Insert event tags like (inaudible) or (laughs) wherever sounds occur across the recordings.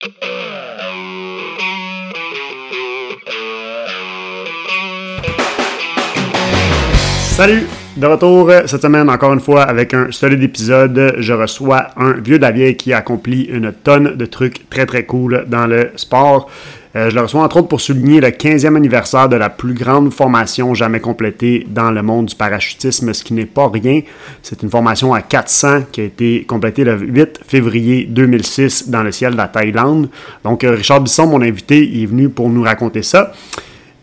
Salut! De retour euh, cette semaine, encore une fois, avec un solide épisode. Je reçois un vieux de qui accomplit une tonne de trucs très très cool dans le sport. Euh, je le reçois entre autres pour souligner le 15e anniversaire de la plus grande formation jamais complétée dans le monde du parachutisme, ce qui n'est pas rien. C'est une formation à 400 qui a été complétée le 8 février 2006 dans le ciel de la Thaïlande. Donc euh, Richard Bisson, mon invité, est venu pour nous raconter ça.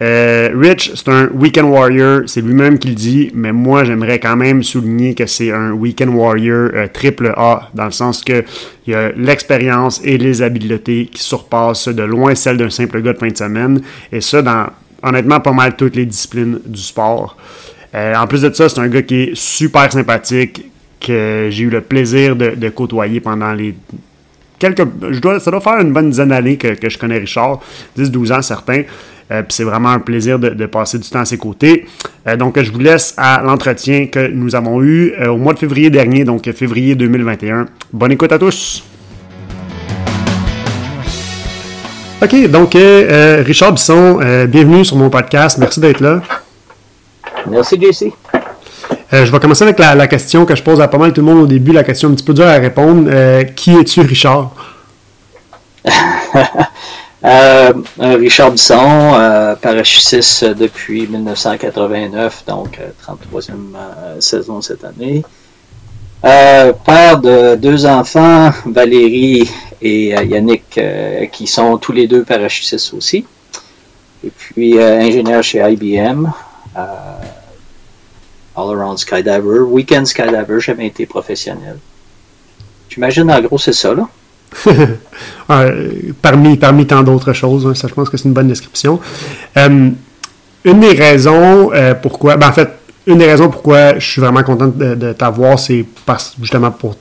Euh, Rich, c'est un weekend warrior, c'est lui-même qui le dit, mais moi j'aimerais quand même souligner que c'est un weekend warrior euh, triple A, dans le sens que il y a l'expérience et les habiletés qui surpassent de loin celles d'un simple gars de fin de semaine, et ça dans honnêtement pas mal toutes les disciplines du sport. Euh, en plus de ça, c'est un gars qui est super sympathique, que j'ai eu le plaisir de, côtoyer pendant les Je dois, ça doit faire une bonne dizaine d'années que, que je connais Richard, 10-12 ans certains. Euh, c'est vraiment un plaisir de, passer du temps à ses côtés. Euh, donc, je vous laisse à l'entretien que nous avons eu euh, au mois de février dernier, donc février 2021. Bonne écoute à tous! OK, donc Richard Bisson, bienvenue sur mon podcast. Merci d'être là. Merci, JC. Je vais commencer avec la, question que je pose à pas mal tout le monde au début, la question un petit peu dure à répondre. qui es-tu, Richard? (laughs) Euh, Richard Bisson, euh, parachutiste depuis 1989, donc 33e euh, saison cette année. père de deux enfants, Valérie et Yannick, qui sont tous les deux parachutistes aussi. Et puis ingénieur chez IBM, All Around Skydiver, Weekend Skydiver, jamais été professionnel. J'imagine en gros c'est ça là. Euh, (laughs) parmi, parmi tant d'autres choses, hein, ça je pense que c'est une bonne description. Euh, une des raisons euh, pourquoi, ben en fait, une des raisons pourquoi je suis vraiment content de, t'avoir, c'est justement pour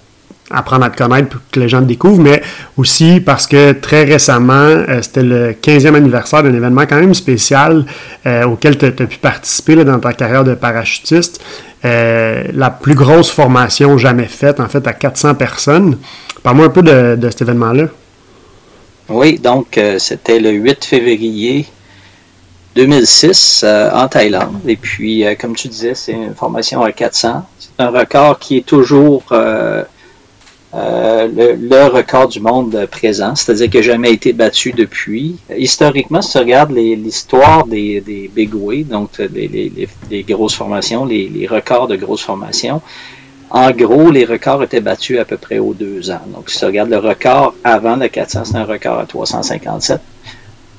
apprendre à te connaître, pour que les gens te découvrent, mais aussi parce que très récemment, c'était le 15e anniversaire d'un événement quand même spécial auquel tu as, pu participer dans ta carrière de parachutiste. la plus grosse formation jamais faite, en fait, à 400 personnes. Parle-moi un peu de, cet événement-là. Oui, donc euh, c'était le 8 février 2006 euh, en Thaïlande. Et puis, euh, comme tu disais, c'est une formation à 400. C'est un record qui est toujours le, record du monde présent, c'est-à-dire qu'il n'a jamais été battu depuis. Historiquement, si tu regardes l'histoire des, big way, donc les, grosses formations, les, les, records de grosses formations, en gros, les records étaient battus à peu près aux deux ans. Donc, si tu regardes le record avant le 400, c'est un record à 357.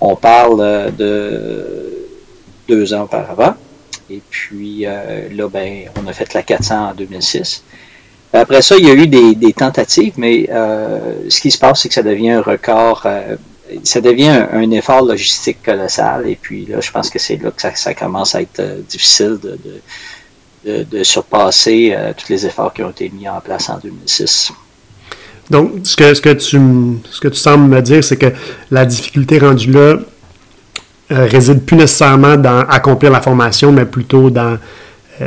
On parle euh, de deux ans auparavant. Et puis euh, là, ben, on a fait la 400 en 2006. Après ça, il y a eu des, tentatives, mais euh, ce qui se passe, c'est que ça devient un record, ça devient un, effort logistique colossal. Et puis là, je pense que c'est là que ça, commence à être difficile de de, surpasser euh, tous les efforts qui ont été mis en place en 2006. Donc, ce que, ce que, tu, ce que tu sembles me dire, c'est que la difficulté rendue là euh, réside plus nécessairement dans accomplir la formation, mais plutôt dans euh,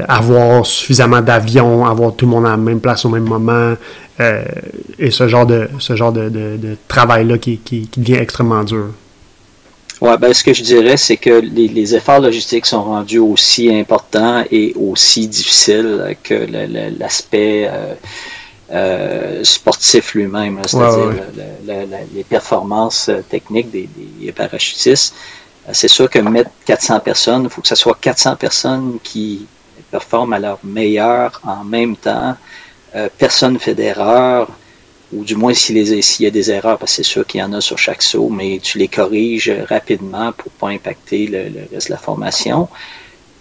avoir suffisamment d'avions, avoir tout le monde à la même place au même moment, et ce genre de, ce genre de, de, travail-là qui, qui, qui devient extrêmement dur. Ouais, ben, ce que je dirais, c'est que les, efforts logistiques sont rendus aussi importants et aussi difficiles que l'aspect euh, euh, sportif lui-même, c'est-à-dire les performances techniques des, parachutistes. Euh, c'est sûr que mettre 400 personnes, il faut que ce soit 400 personnes qui performent à leur meilleur en même temps. personne ne fait d'erreur ou du moins s'il y a des erreurs, parce que c'est sûr qu'il y en a sur chaque saut, mais tu les corriges rapidement pour pas impacter le, reste de la formation.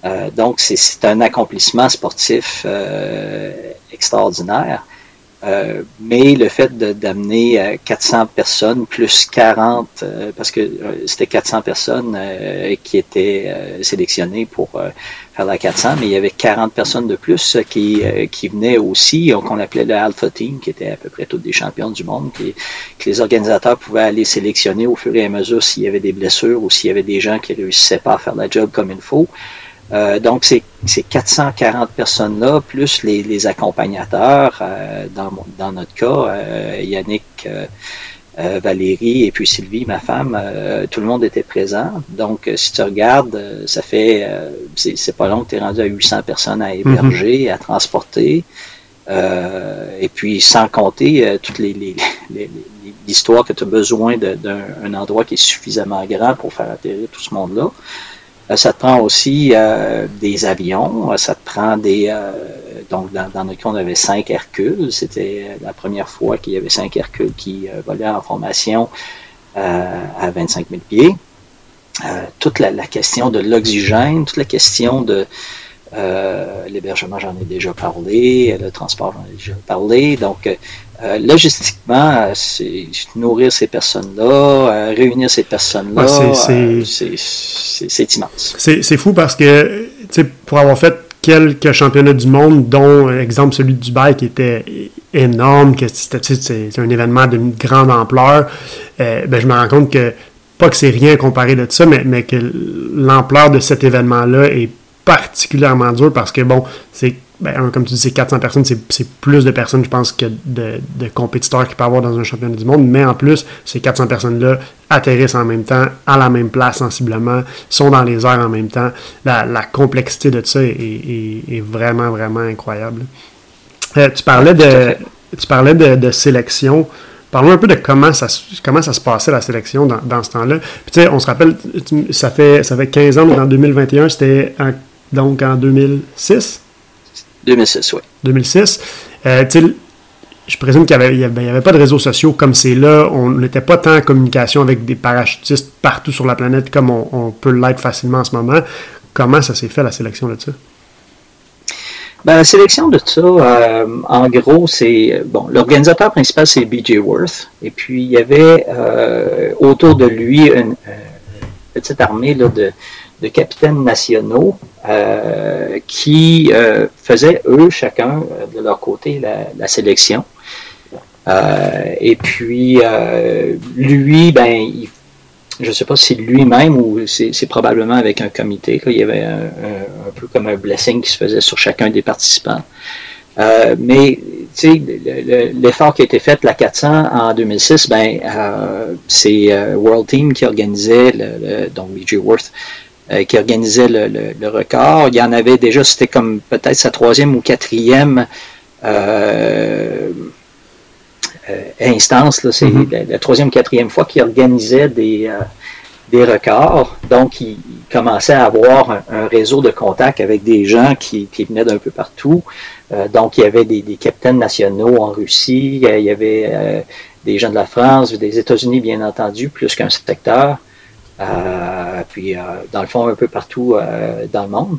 Euh, donc, c'est un accomplissement sportif euh, extraordinaire. Euh, mais le fait d'amener 400 personnes plus 40, parce que c'était 400 personnes qui étaient sélectionnées pour faire la 400, mais il y avait 40 personnes de plus qui, qui venaient aussi, qu'on appelait le Alpha Team, qui était à peu près tous des champions du monde, que les organisateurs pouvaient aller sélectionner au fur et à mesure s'il y avait des blessures ou s'il y avait des gens qui réussissaient pas à faire la job comme il faut. Euh, donc, c'est ces 440 personnes-là, plus les, accompagnateurs, euh, dans, dans, notre cas, euh, Yannick Valérie et puis Sylvie, ma femme, tout le monde était présent. Donc, si tu regardes, ça fait, c'est pas long que tu es rendu à 800 personnes à héberger, mm-hmm. à transporter. et puis, sans compter toutes les, les, les, l'histoire que tu as besoin d'un endroit qui est suffisamment grand pour faire atterrir tout ce monde-là. Euh, ça te prend aussi euh, des avions, euh, ça te prend des... donc, dans, dans, notre cas, on avait cinq Hercules. C'était la première fois qu'il y avait cinq Hercules qui volaient en formation à 25 000 pieds. toute la, question de l'oxygène, toute la question de l'hébergement, j'en ai déjà parlé, le transport, j'en ai déjà parlé. Donc, euh, logistiquement, c'est nourrir ces personnes-là, euh, réunir ces personnes-là, euh, c'est immense. C'est fou parce que, pour avoir fait quelques championnats du monde, dont, exemple, celui de Dubaï qui était énorme, que c'est un événement d'une grande ampleur, ben, je me rends compte que, pas que c'est rien comparé de ça, mais, mais que l'ampleur de cet événement-là est particulièrement dur parce que, bon, c'est ben, comme tu dis, c'est 400 personnes, c'est plus de personnes, je pense, que de, compétiteurs qu'il peut y avoir dans un championnat du monde. Mais en plus, ces 400 personnes-là atterrissent en même temps, à la même place sensiblement, sont dans les airs en même temps. La, complexité de ça est, vraiment, vraiment incroyable. Euh, tu parlais de, tu parlais de, sélection. Parlons un peu de comment ça, comment ça se passait la sélection dans, ce temps-là. tu sais, on se rappelle, ça fait, ça fait 15 ans, donc en 2021, c'était donc en 2006 2006, oui. 2006. Euh, je présume qu'il n'y avait, avait, pas de réseaux sociaux comme c'est là. On n'était pas tant en communication avec des parachutistes partout sur la planète comme on, peut l'être facilement en ce moment. Comment ça s'est fait, la sélection de ça? Ben, la sélection de ça, euh, en gros, c'est bon. L'organisateur principal, c'est B.J. Worth. Et puis, il y avait euh, autour de lui une, petite armée là, de, de capitaines nationaux euh, qui euh, faisaient, eux, chacun euh, de leur côté, la, sélection. et puis, lui, ben, je ne sais pas si lui-même ou c'est probablement avec un comité, il y avait un, peu comme un blessing qui se faisait sur chacun des participants. mais l'effort qui a été fait, la 400 en 2006, ben, c'est World Team qui organisait, donc BG Worth, euh, qui organisait le, record. Il y en avait déjà, c'était comme peut-être sa troisième ou quatrième euh, euh, instance. C'est mm-hmm. la, troisième ou quatrième fois qu'il organisait des, des records. Donc, il, commençait à avoir un, réseau de contacts avec des gens qui, venaient d'un peu partout. donc, il y avait des, capitaines nationaux en Russie, il y avait des gens de la France, des États-Unis, bien entendu, plus qu'un secteur. Euh, puis euh, dans le fond un peu partout euh, dans le monde.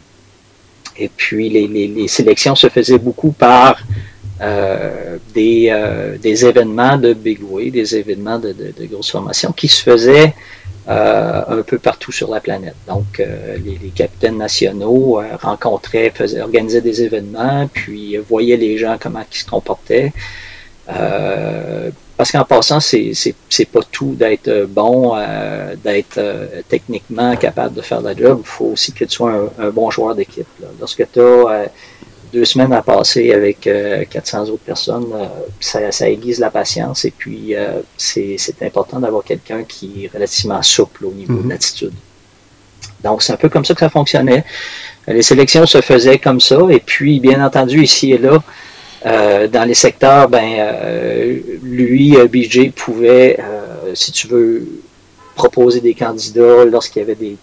Et puis les, les, les, sélections se faisaient beaucoup par des, des, événements de big way, des événements de, de, de grosses formations qui se faisaient un peu partout sur la planète. Donc, les, les, capitaines nationaux rencontraient, faisaient, organisaient des événements, puis voyaient les gens comment ils se comportaient. Parce qu'en passant, c'est, c'est, pas tout d'être bon, euh, d'être euh, techniquement capable de faire la job. Il faut aussi que tu sois un, bon joueur d'équipe. Lorsque tu as euh, deux semaines à passer avec 400 autres personnes, ça, ça, aiguise la patience et puis c'est, important d'avoir quelqu'un qui est relativement souple au niveau de mm-hmm. l'attitude. Donc, c'est un peu comme ça que ça fonctionnait. Les sélections se faisaient comme ça et puis, bien entendu, ici et là, euh, dans les secteurs, ben, euh, lui, euh, BJ, pouvait, si tu veux, proposer des candidats lorsqu'il y avait des,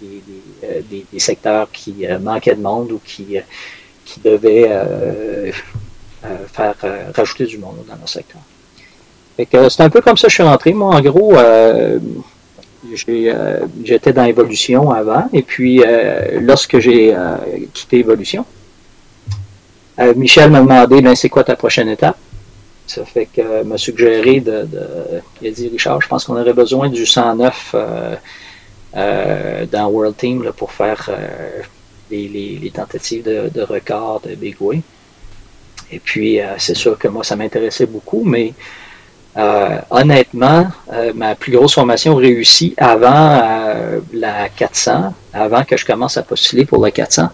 des, des, secteurs qui manquaient de monde ou qui, qui devaient faire rajouter du monde dans leur secteur. c'est un peu comme ça que je suis rentré. Moi, en gros, j'étais dans Evolution avant, et puis lorsque j'ai quitté Evolution, euh, Michel m'a demandé, ben, c'est quoi ta prochaine étape? Ça fait que m'a suggéré de, Il a dit, Richard, je pense qu'on aurait besoin du 109 euh, euh, dans World Team pour faire les, tentatives de, record de Big Way. Et puis, c'est sûr que moi, ça m'intéressait beaucoup, mais honnêtement, ma plus grosse formation réussit avant la 400, avant que je commence à postuler pour la 400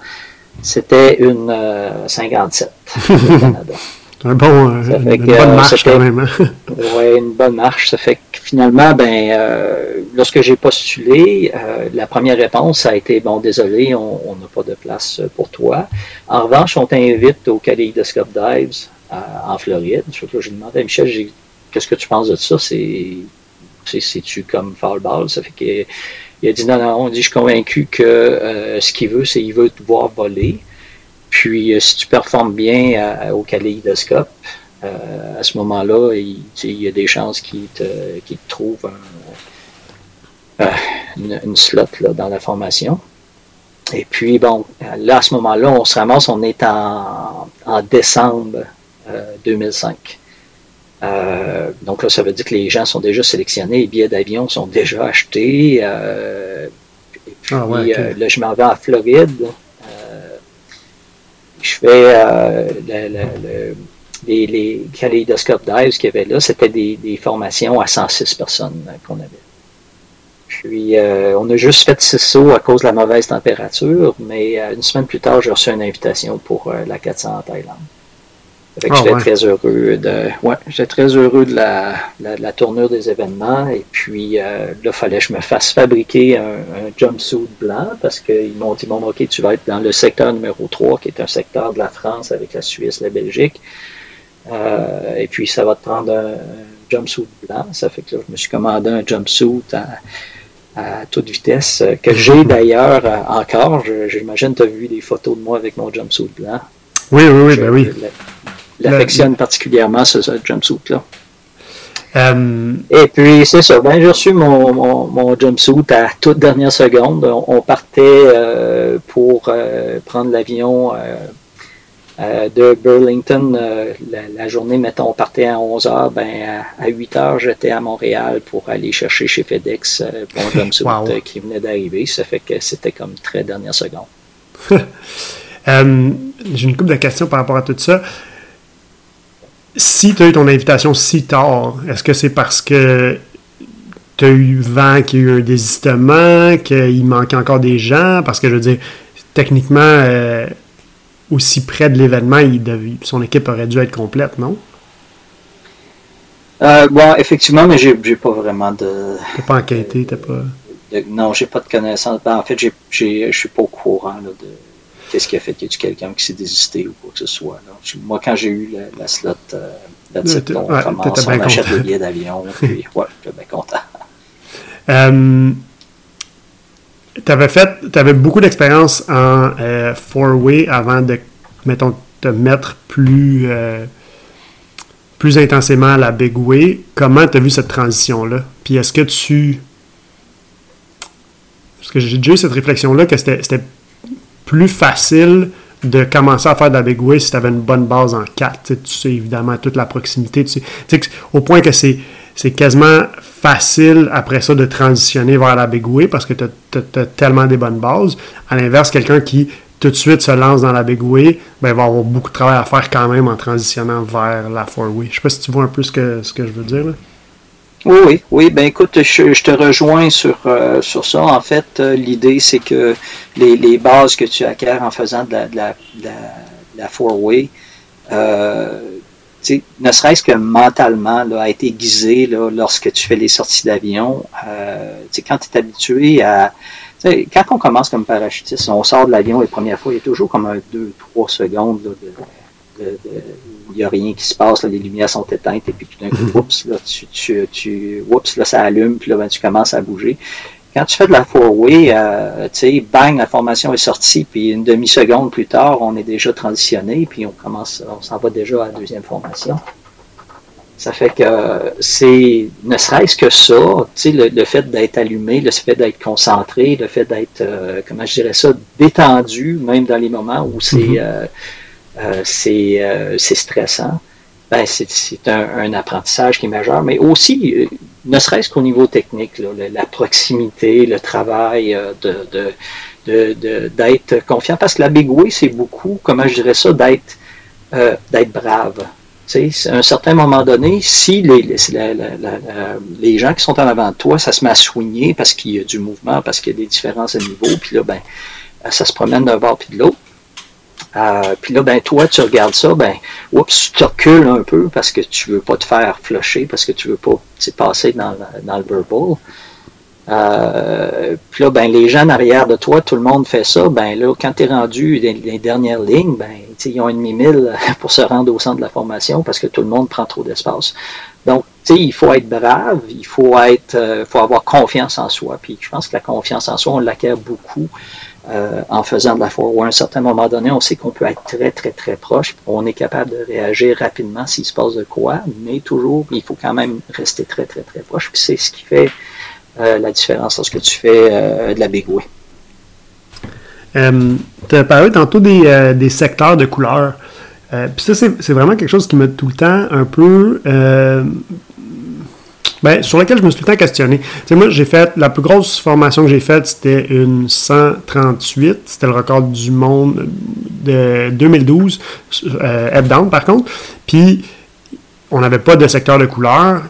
c'était une 57 euh, (laughs) Canada. C'est un bon, euh, une, bonne marche quand même. Hein. (laughs) oui, une bonne marche. Ça fait que finalement, ben, euh, lorsque j'ai postulé, euh, la première réponse a été bon, désolé, on n'a pas de place pour toi. En revanche, on t'invite au Kaleidoscope Dives en Floride. J'ai demandé à Michel, qu'est-ce que tu penses de ça? C'est c'est-tu comme foul ball? Ça fait que il a dit non, non, on dit je suis convaincu que ce qu'il veut, c'est qu'il veut te voir voler. Puis, euh, si tu performes bien au kaléidoscope, euh, à ce moment-là, il, y a des chances qu'il te, trouve euh, une, slot dans la formation. Et puis, bon, là, à ce moment-là, on se ramasse, on est en, décembre 2005. Donc là, ça veut dire que les gens sont déjà sélectionnés, les billets d'avion sont déjà achetés. et puis, ah là, je m'en vais en Floride je fais euh, les, les Kaleidoscope Dives qu'il y avait là, c'était des, formations à 106 personnes qu'on avait. Puis, euh, on a juste fait six sauts à cause de la mauvaise température, mais euh, une semaine plus tard, j'ai reçu une invitation pour la 400 en Thaïlande. Ah, j'étais très heureux de, ouais, j'étais très heureux de la, la, tournure des événements. Et puis euh, là, fallait que je me fasse fabriquer un, jumpsuit blanc parce qu'ils m'ont dit bon, ok, tu vas être dans le secteur numéro 3, qui est un secteur de la France avec la Suisse, la Belgique. Euh, et puis ça va te prendre un, jumpsuit blanc. Ça fait que là, je me suis commandé un jumpsuit à, à toute vitesse, euh, que j'ai (laughs) d'ailleurs euh, encore. J'imagine que tu as vu des photos de moi avec mon jumpsuit blanc. Oui, oui, oui, ben oui l'affectionne particulièrement, ce, jumpsuit-là. Euh, Et puis, c'est ça. Ben, j'ai reçu mon, mon, jumpsuit à toute dernière seconde. On, partait euh, pour euh, prendre l'avion de Burlington. La, journée, mettons, on partait à 11 h. Ben, à, 8 h, j'étais à Montréal pour aller chercher chez FedEx mon jumpsuit qui venait d'arriver. Ça fait que c'était comme très dernière seconde. (laughs) j'ai une couple de questions par rapport à tout ça si tu as eu ton invitation si tard, est-ce que c'est parce que tu as eu vent qu'il y a eu un désistement, qu'il manquait encore des gens? Parce que je veux dire, techniquement, euh, aussi près de l'événement, son équipe aurait dû être complète, non? Euh, bon, effectivement, mais j'ai pas vraiment de. T'as pas enquêté, t'as pas. non, j'ai pas de connaissance. Ben, en fait, je suis pas au courant de qu'est-ce qui a fait qu'il y a quelqu'un qui s'est désisté ou quoi que ce soit. Moi, quand j'ai eu la, slot, euh, la titre, on commence, on achète le billet d'avion, (laughs) puis ouais, j'étais bien content. Euh, tu avais fait, avais beaucoup d'expérience en euh, four-way avant de, mettons, te mettre plus, euh, plus intensément à la big way. Comment tu as vu cette transition-là? Puis est-ce que tu. Parce que j'ai déjà eu cette réflexion-là que c'était plus facile de commencer à faire de la big si tu avais une bonne base en 4. Tu sais, évidemment toute la proximité. Tu sais, au point que c'est, c'est quasiment facile après ça de transitionner vers la big way parce que tu as, tellement des bonnes bases. À l'inverse, quelqu'un qui tout de suite se lance dans la big way, ben, va avoir beaucoup de travail à faire quand même en transitionnant vers la four way. Je sais pas si tu vois un peu ce que, ce que je veux dire. Là. Oui, oui, oui. Ben écoute, je, te rejoins sur, euh, sur ça. En fait, euh, l'idée, c'est que les, les, bases que tu acquiers en faisant de la, de la, la, four-way, euh, ne serait-ce que mentalement, là, a été aiguisé là, lorsque tu fais les sorties d'avion. Euh, quand tu es habitué à. Quand on commence comme parachutiste, on sort de l'avion les premières fois, il y a toujours comme un 2-3 secondes de, de il n'y a rien qui se passe, les lumières sont éteintes, et puis tout d'un coup, mhm. oups, là, tu, tu, tu oups, là, ça allume, puis là, ben, tu commences à bouger. Quand tu fais de la four-way, euh, tu sais, bang, la formation est sortie, puis une demi-seconde plus tard, on est déjà transitionné, puis on commence, on s'en va déjà à la deuxième formation. Ça fait que c'est, ne serait-ce que ça, tu sais, le, fait d'être allumé, le fait d'être concentré, le fait d'être, euh, comment je dirais ça, détendu, même dans les moments où c'est, mhm. euh, c'est stressant. Ben, c'est un, apprentissage qui est majeur, mais aussi, euh, ne serait-ce qu'au niveau technique, la, proximité, le travail de, d'être confiant. Parce que la Way, c'est beaucoup, comment je dirais ça, d'être d'être brave. Tu à un certain moment donné, si les, les, les, gens qui sont en avant de toi, ça se met à soigner parce qu'il y a du mouvement, parce qu'il y a des différences de niveau, puis là, ben, ça se promène d'un bord puis de l'autre, Euh, puis là, ben toi, tu regardes ça, ben, oups, tu recules un peu parce que tu veux pas te faire flusher, parce que tu veux pas passer dans, dans le verbal. Euh, puis là, ben, les gens en arrière de toi, tout le monde fait ça. Ben là, quand tu es rendu les, dernières lignes, ben, ils ont un demi-mille (laughs) pour se rendre au centre de la formation parce que tout le monde prend trop d'espace. Donc, il faut être brave, il faut être, euh, faut avoir confiance en soi. Puis je pense que la confiance en soi, on l'acquiert beaucoup euh, en faisant de la forward. À un certain moment donné, on sait qu'on peut être très, très, très proche. On est capable de réagir rapidement s'il se passe de quoi, mais toujours, il faut quand même rester très, très, très proche. Puis c'est ce qui fait euh, la différence lorsque tu fais euh, de la. Euh, tu as parlé tantôt des, des secteurs de couleurs. Puis ça, c'est vraiment quelque chose qui m'a tout le temps un peu ben, sur lequel je me suis tout le temps questionné. moi, j'ai fait, la plus grosse formation que j'ai faite, c'était une 138. C'était le record du monde de 2012, euh, down par contre. Puis, on n'avait pas de secteur de couleur.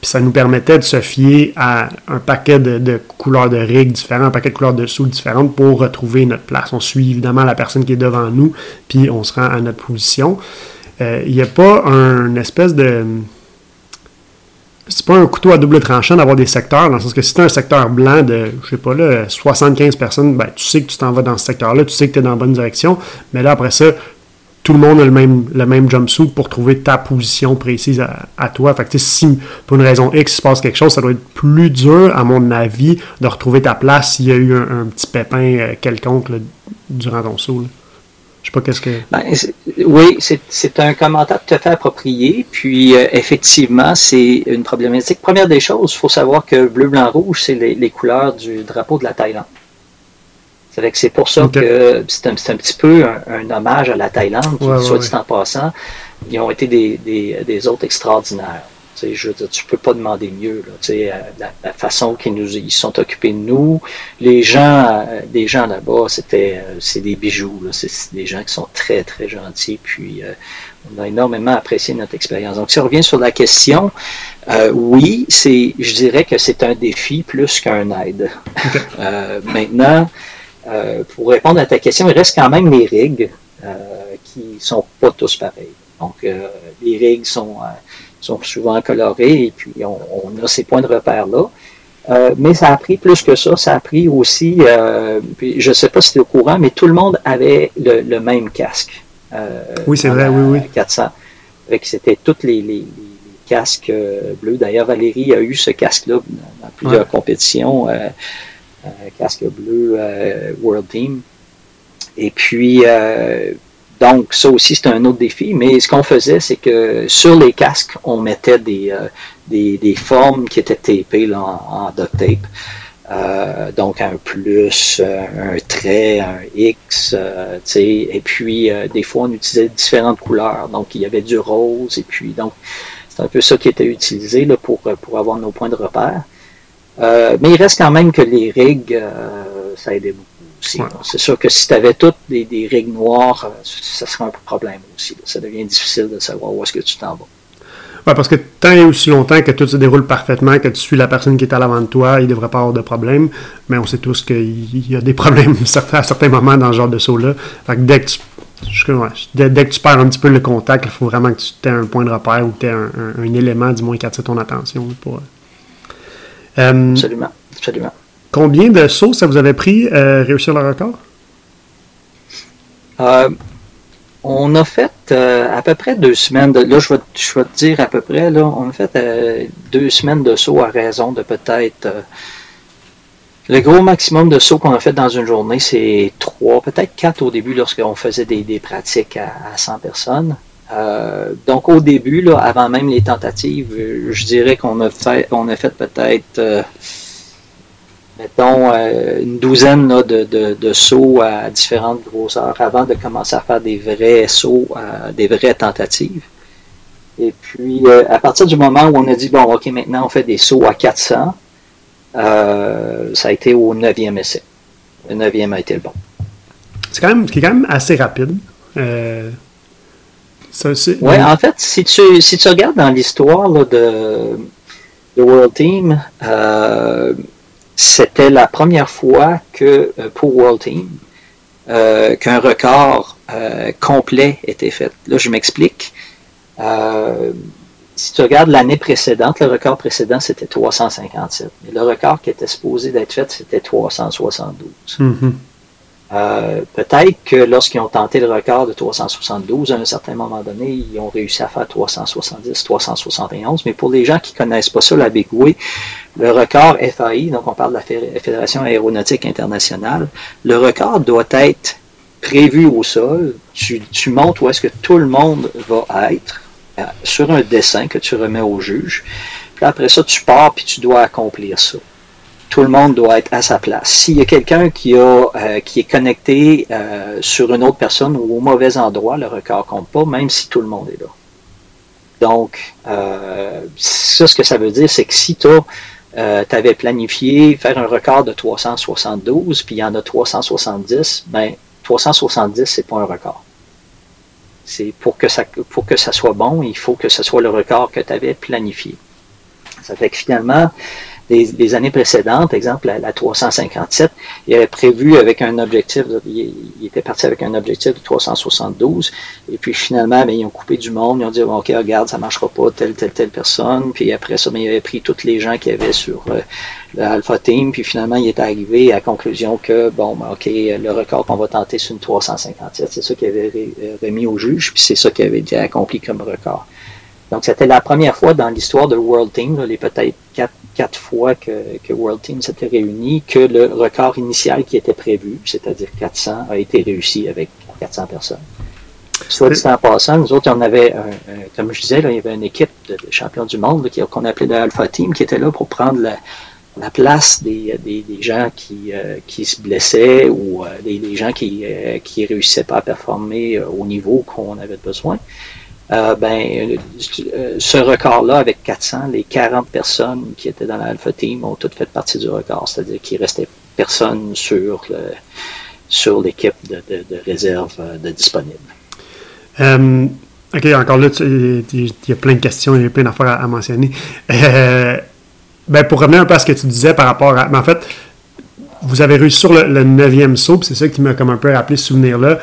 Puis ça nous permettait de se fier à un paquet de, couleurs de rigues différents, un paquet de couleurs de sous différentes pour retrouver notre place. On suit évidemment la personne qui est devant nous, puis on se rend à notre position. Euh, il n'y a pas un espèce de c'est pas un couteau à double tranchant d'avoir des secteurs, dans le sens que si tu un secteur blanc de, je sais pas là, 75 personnes, ben, tu sais que tu t'en vas dans ce secteur-là, tu sais que tu es dans la bonne direction, mais là, après ça, tout le monde a le même, le même jumpsuit pour trouver ta position précise à, toi. Fait que si pour une raison X il se passe quelque chose, ça doit être plus dur, à mon avis, de retrouver ta place s'il y a eu un, petit pépin euh, quelconque durant ton saut. Je sais pas qu'est-ce que. Ben, oui, c'est un commentaire tout à fait approprié. Puis, euh, effectivement, c'est une problématique. Première des choses, il faut savoir que bleu, blanc, rouge, c'est les, couleurs du drapeau de la Thaïlande. C'est pour ça que c'est un, un, petit peu un, hommage à la Thaïlande, qui, soit dit en passant, ils ont été des, des, des hôtes extraordinaires je dire, tu peux pas demander mieux. Euh, la, façon qu'ils nous ils sont occupés de nous, les gens, euh, gens là-bas, c'était, euh, c'est des bijoux. C'est des gens qui sont très très gentils. Puis on a énormément apprécié notre expérience. Donc si on revient sur la question, oui, c'est, je dirais que c'est un défi plus qu'un aide. (laughs) maintenant, pour répondre à ta question, il reste quand même les rigs qui sont pas tous pareils. Donc les rigs sont sont souvent colorés et puis on, a ces points de repère-là. Euh, mais ça a pris plus que ça. Ça a pris aussi, euh, puis je ne sais pas si tu es au courant, mais tout le monde avait le, même casque. Euh, oui, c'est vrai, oui, oui. 400. C'était tous les, casques bleus. D'ailleurs, Valérie a eu ce casque-là dans, plusieurs compétitions. casque bleu World Team. Et puis, donc, ça aussi, c'est un autre défi. Mais ce qu'on faisait, c'est que sur les casques, on mettait des, euh, des, formes qui étaient tapées en, duct tape. Euh, donc un plus, euh, un trait, un X, euh, et puis des fois on utilisait différentes couleurs. Donc il y avait du rose, et puis donc c'est un peu ça qui était utilisé là, pour, pour avoir nos points de repère. mais il reste quand même que les rigs, ça aidait beaucoup. C'est sûr que si tu avais toutes des, des, règles noires, euh, ça serait un problème aussi. Ça devient difficile de savoir où est-ce que tu t'en vas. Oui, parce que tant et aussi longtemps que tout se déroule parfaitement, que tu suis la personne qui est à l'avant de toi, il ne devrait pas avoir de problème. Mais on sait tous qu'il y a des problèmes (laughs) à certains moments dans ce genre de saut-là. dès que tu dès, que tu perds un petit peu le contact, il faut vraiment que tu aies un point de repère ou que tu aies un, élément, du moins, qui attire ton attention. Pour, euh, absolument, absolument. Combien de sauts ça vous avait pris euh, réussir le record? Euh, on a fait euh, à peu près deux semaines. De, là, je vais, te dire à peu près, là, on a fait deux semaines de sauts à raison de peut-être. le gros maximum de sauts qu'on a fait dans une journée, c'est trois, peut-être quatre au début lorsqu'on faisait des, pratiques à, 100 personnes. donc au début, avant même les tentatives, je dirais qu'on a fait peut-être mettons, euh, une douzaine de, sauts à différentes grosseurs avant de commencer à faire des vrais sauts, euh, des vraies tentatives. Et puis, euh, à partir du moment où on a dit, bon, OK, maintenant on fait des sauts à 400, ça a été au neuvième essai. Le neuvième a été le bon. C'est quand même, quand même assez rapide. oui, en fait, si tu, si tu regardes dans l'histoire de, de World Team, c'était la première fois que euh, pour World Team, euh, qu'un record complet était fait. Là, je m'explique. si tu regardes l'année précédente, le record précédent, c'était 357. Et le record qui était supposé d'être fait, c'était 372. Euh, peut-être que lorsqu'ils ont tenté le record de 372, à un certain moment donné, ils ont réussi à faire 370, 371. Mais pour les gens qui connaissent pas ça, la Big Way, le record FAI, donc on parle de la Fédération aéronautique internationale, le record doit être prévu au sol. Tu, tu montres où est-ce que tout le monde va être euh, sur un dessin que tu remets au juge. Puis après ça, tu pars puis tu dois accomplir ça tout le monde doit être à sa place. S'il y a quelqu'un qui, euh, qui est connecté euh, sur une autre personne ou au mauvais endroit, le record compte pas, même si tout le monde est là. Donc, euh, ça, ce que ça veut dire, c'est que si tu avais planifié faire un record de 372, puis il y en a 370, ben 370, c'est pas un record. C'est pour que pour que ça soit bon, il faut que ce soit le record que tu avais planifié. Ça fait que finalement, des, années précédentes, exemple la, 357, il avait prévu avec un objectif, il, était parti avec un objectif de 372, et puis finalement, ben, ils ont coupé du monde, ils ont dit, ok, regarde, ça marchera pas, telle, telle, telle personne, puis après ça, ben, il avait pris tous les gens qu'il y avait sur euh, l'Alpha Team, puis finalement, il est arrivé à la conclusion que, bon, ben, ok, le record qu'on va tenter, c'est une 357, c'est ça qu'il avait euh, remis au juge, puis c'est ça qu'il avait été accompli comme record. Donc, c'était la première fois dans l'histoire de World Team, les peut-être quatre, quatre fois que, World Team s'était réuni, que le record initial qui était prévu, c'est-à-dire 400, a été réussi avec 400 personnes. Soit dit en passant, nous autres, on avait, comme je disais, là, il y avait une équipe de, champions du monde qu'on appelait l'Alpha Team qui était là pour prendre la, la place des, des, gens qui, euh, qui se blessaient ou euh, des, des, gens qui, euh, qui réussissaient pas à performer au niveau qu'on avait besoin. Euh, ben, euh, ce record-là, avec 400, les 40 personnes qui étaient dans l'Alpha Team ont toutes fait partie du record, c'est-à-dire qu'il restait personne sur le, sur l'équipe de, réserve euh, de disponible. OK, encore là, il y a plein de questions, il y a plein d'affaires à, mentionner. ben, pour revenir un peu à ce que tu disais par rapport à. Mais en fait, vous avez réussi sur le, neuvième saut, c'est ça qui m'a comme un peu rappelé ce souvenir-là.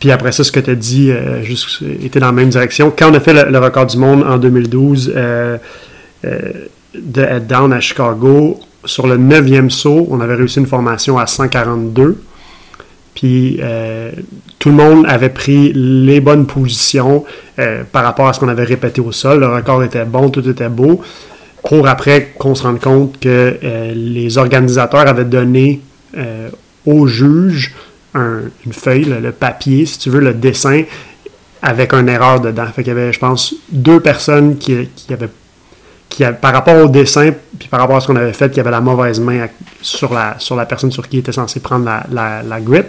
Puis après ça, ce que tu as dit euh, juste, était dans la même direction. Quand on a fait le, record du monde en 2012 euh, euh, de head down à Chicago, sur le neuvième saut, on avait réussi une formation à 142. Puis tout le monde avait pris les bonnes positions par rapport à ce qu'on avait répété au sol. Le record était bon, tout était beau. Pour après qu'on se rende compte que les organisateurs avaient donné aux juges une feuille, le, papier, si tu veux, le dessin, avec une erreur dedans. Fait qu'il y avait, je pense, deux personnes qui, avaient qui par rapport au dessin, puis par rapport à ce qu'on avait fait, qui avait la mauvaise main sur la, sur la personne sur qui était censé prendre la, la, la grip.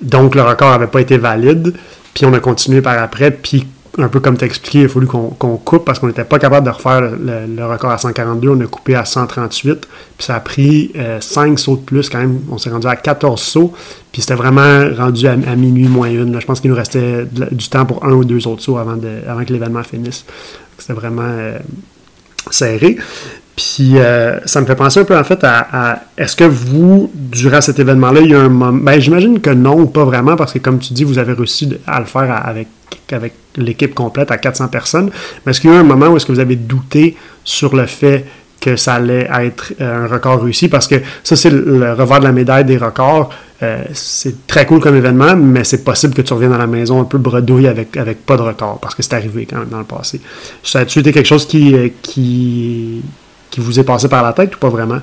Donc le record n'avait pas été valide. Puis on a continué par après. Puis un peu comme tu expliqué, il a fallu qu'on coupe parce qu'on n'était pas capable de refaire le, record à 142. On a coupé à 138. Puis ça a pris 5 euh, sauts de plus quand même. On s'est rendu à 14 sauts. Puis c'était vraiment rendu à, minuit moins une. Je pense qu'il nous restait du temps pour un ou deux autres sauts avant, de, avant que l'événement finisse. C'était vraiment euh, serré. Puis euh, ça me fait penser un peu en fait à, est-ce que vous, durant cet événement-là, il y a un moment. Ben, j'imagine que non, pas vraiment, parce que comme tu dis, vous avez réussi à le faire avec, avec l'équipe complète à 400 personnes. Mais est-ce qu'il y a eu un moment où est-ce que vous avez douté sur le fait que ça allait être euh, un record réussi? Parce que ça, c'est le revers de la médaille des records. Euh, c'est très cool comme événement, mais c'est possible que tu reviennes à la maison un peu bredouille avec, avec pas de record, parce que c'est arrivé quand même dans le passé. Ça a-tu été quelque chose qui, qui, qui vous est passé par la tête ou pas vraiment?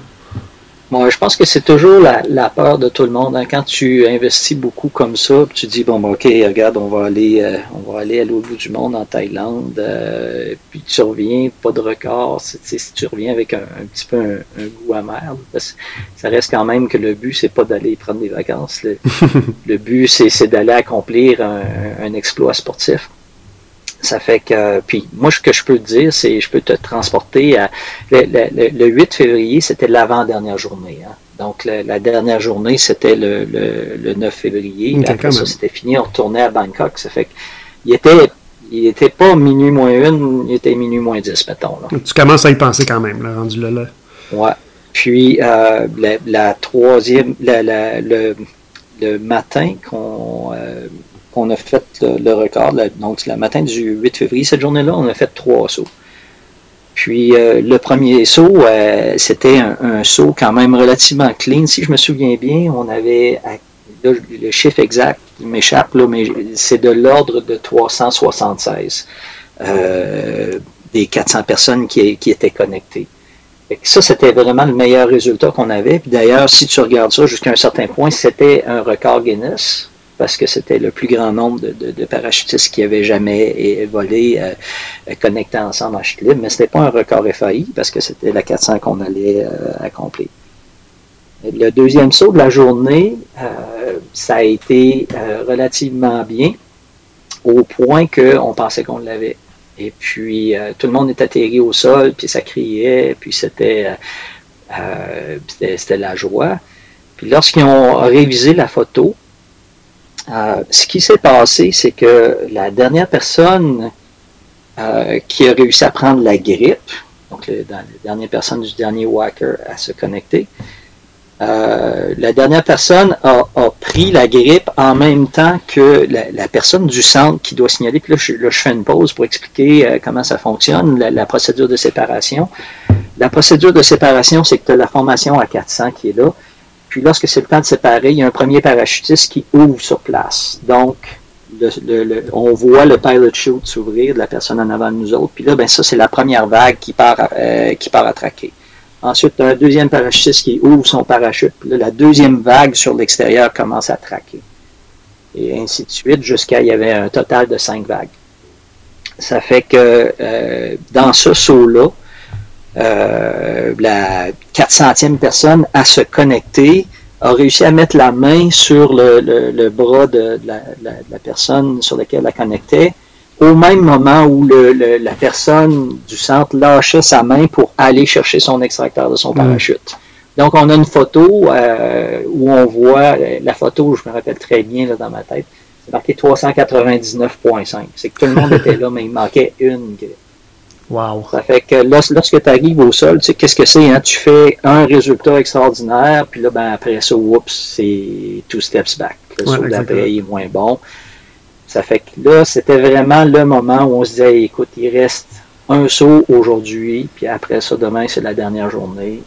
Bon, je pense que c'est toujours la, peur de tout le monde. Hein. Quand tu investis beaucoup comme ça, tu dis bon, ben, ok, regarde, on va aller, euh, on va aller à l'autre bout du monde en Thaïlande, euh, puis tu reviens, pas de record. Si tu reviens avec un, petit peu un, goût amer, ça reste quand même que le but c'est pas d'aller prendre des vacances. Le, (laughs) but c'est d'aller accomplir un exploit sportif. Ça fait que, puis moi, ce que je peux te dire, c'est je peux te transporter à. Le, 8 février, c'était l'avant-dernière journée. Hein. Donc, la, dernière journée, c'était le, 9 février. après ça, c'était fini. On retournait à Bangkok. Ça fait qu'il était. Il était pas minuit moins une, il était minuit moins dix, mettons. Là. Tu commences à y penser quand même, là, rendu là. là. Ouais. Puis, euh, la, troisième, le, le, matin qu'on. Euh, on a fait le, record. donc, le matin du 8 février, cette journée-là, on a fait trois sauts. Puis euh, le premier saut, euh, c'était un, saut quand même relativement clean. Si je me souviens bien, on avait le chiffre exact m'échappe, mais c'est de l'ordre de 376 euh, des 400 personnes qui, étaient connectées. ça, c'était vraiment le meilleur résultat qu'on avait. D'ailleurs, si tu regardes ça jusqu'à un certain point, c'était un record Guinness parce que c'était le plus grand nombre de, parachutistes qui avaient jamais volé euh, connectés ensemble en chute libre, mais ce n'était pas un record FAI parce que c'était la 400 qu'on allait euh, accomplir. Le deuxième saut de la journée, euh, ça a été relativement bien, au point qu'on pensait qu'on l'avait. Et puis, tout le monde est atterri au sol, puis ça criait, puis c'était, c'était la joie. Puis lorsqu'ils ont révisé la photo, euh, ce qui s'est passé, c'est que la dernière personne euh, qui a réussi à prendre la grippe, donc la dernière personne du dernier Walker à se connecter, euh, la dernière personne a, pris la grippe en même temps que la, personne du centre qui doit signaler. Puis là, je, fais une pause pour expliquer comment ça fonctionne, la, procédure de séparation. La procédure de séparation, c'est que tu as la formation à 400 qui est là. Puis lorsque c'est le temps de séparer, il y a un premier parachutiste qui ouvre sur place. Donc, on voit le pilot chute s'ouvrir de la personne en avant de nous autres. Puis là, ben ça, c'est la première vague qui part, euh, qui part à traquer. Ensuite, un deuxième parachutiste qui ouvre son parachute. Puis là, la deuxième vague sur l'extérieur commence à traquer. Et ainsi de suite, jusqu'à il y avait un total de cinq vagues. Ça fait que euh, dans ce saut-là, euh, la 400e personne à se connecter a réussi à mettre la main sur le, bras de, la, personne sur laquelle elle connectait au même moment où la personne du centre lâchait sa main pour aller chercher son extracteur de son mm. parachute. Donc, on a une photo euh, où on voit, la photo, je me rappelle très bien là, dans ma tête, c'est marqué 399.5. C'est que tout le monde était là, mais il manquait une grippe. Wow. Ça fait que lorsque tu arrives au sol, tu sais, qu'est-ce que c'est? Hein? Tu fais un résultat extraordinaire, puis là, ben, après ça, oups, c'est two steps back. Le saut d'après est moins bon. Ça fait que là, c'était vraiment le moment où on se disait, écoute, il reste un saut aujourd'hui, puis après ça, demain, c'est la dernière journée.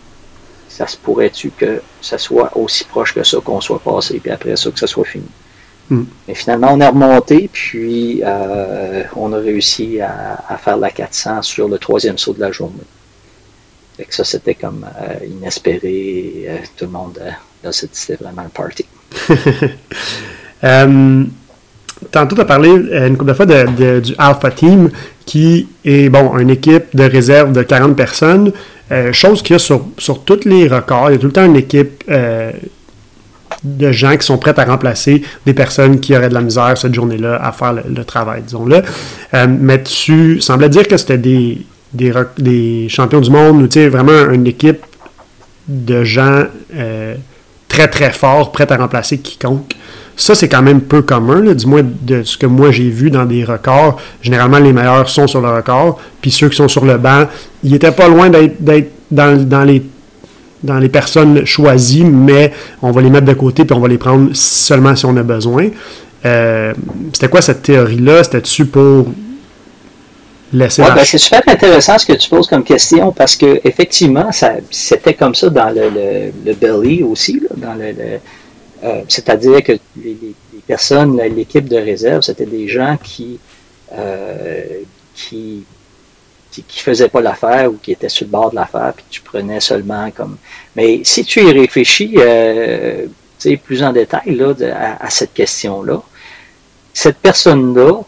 Ça se pourrait-tu que ça soit aussi proche que ça qu'on soit passé, puis après ça, que ça soit fini? Hmm. Mais finalement, on est remonté, puis euh, on a réussi à, faire la 400 sur le troisième saut de la journée. Fait que ça, c'était comme euh, inespéré. Euh, tout le monde, là, c'était vraiment un party. (laughs) tantôt, tu as parlé une couple de fois du Alpha Team, qui est, bon, une équipe de réserve de 40 personnes. chose qu'il y a sur, sur tous les records. Il y a tout le temps une équipe de gens qui sont prêts à remplacer des personnes qui auraient de la misère cette journée-là à faire le, travail, disons-le. Euh, mais tu semblais dire que c'était des, champions du monde, ou vraiment une équipe de gens euh, très très forts, prêts à remplacer quiconque. Ça, c'est quand même peu commun, du moins de ce que moi j'ai vu dans des records. Généralement, les meilleurs sont sur le record, puis ceux qui sont sur le banc, ils n'étaient pas loin d'être dans les dans les personnes choisies, mais on va les mettre de côté puis on va les prendre seulement si on a besoin. Euh, c'était quoi cette théorie-là? C'était-tu pour laisser ouais, ben, C'est super intéressant ce que tu poses comme question parce que effectivement, c'était comme ça dans le, le, belly aussi, dans le, euh, c'est-à-dire que les, personnes, l'équipe de réserve, c'était des gens qui, euh, qui qui, faisait pas l'affaire ou qui était sur le bord de l'affaire, puis tu prenais seulement comme. Mais si tu y réfléchis euh, plus en détail là, à, cette question-là, cette personne-là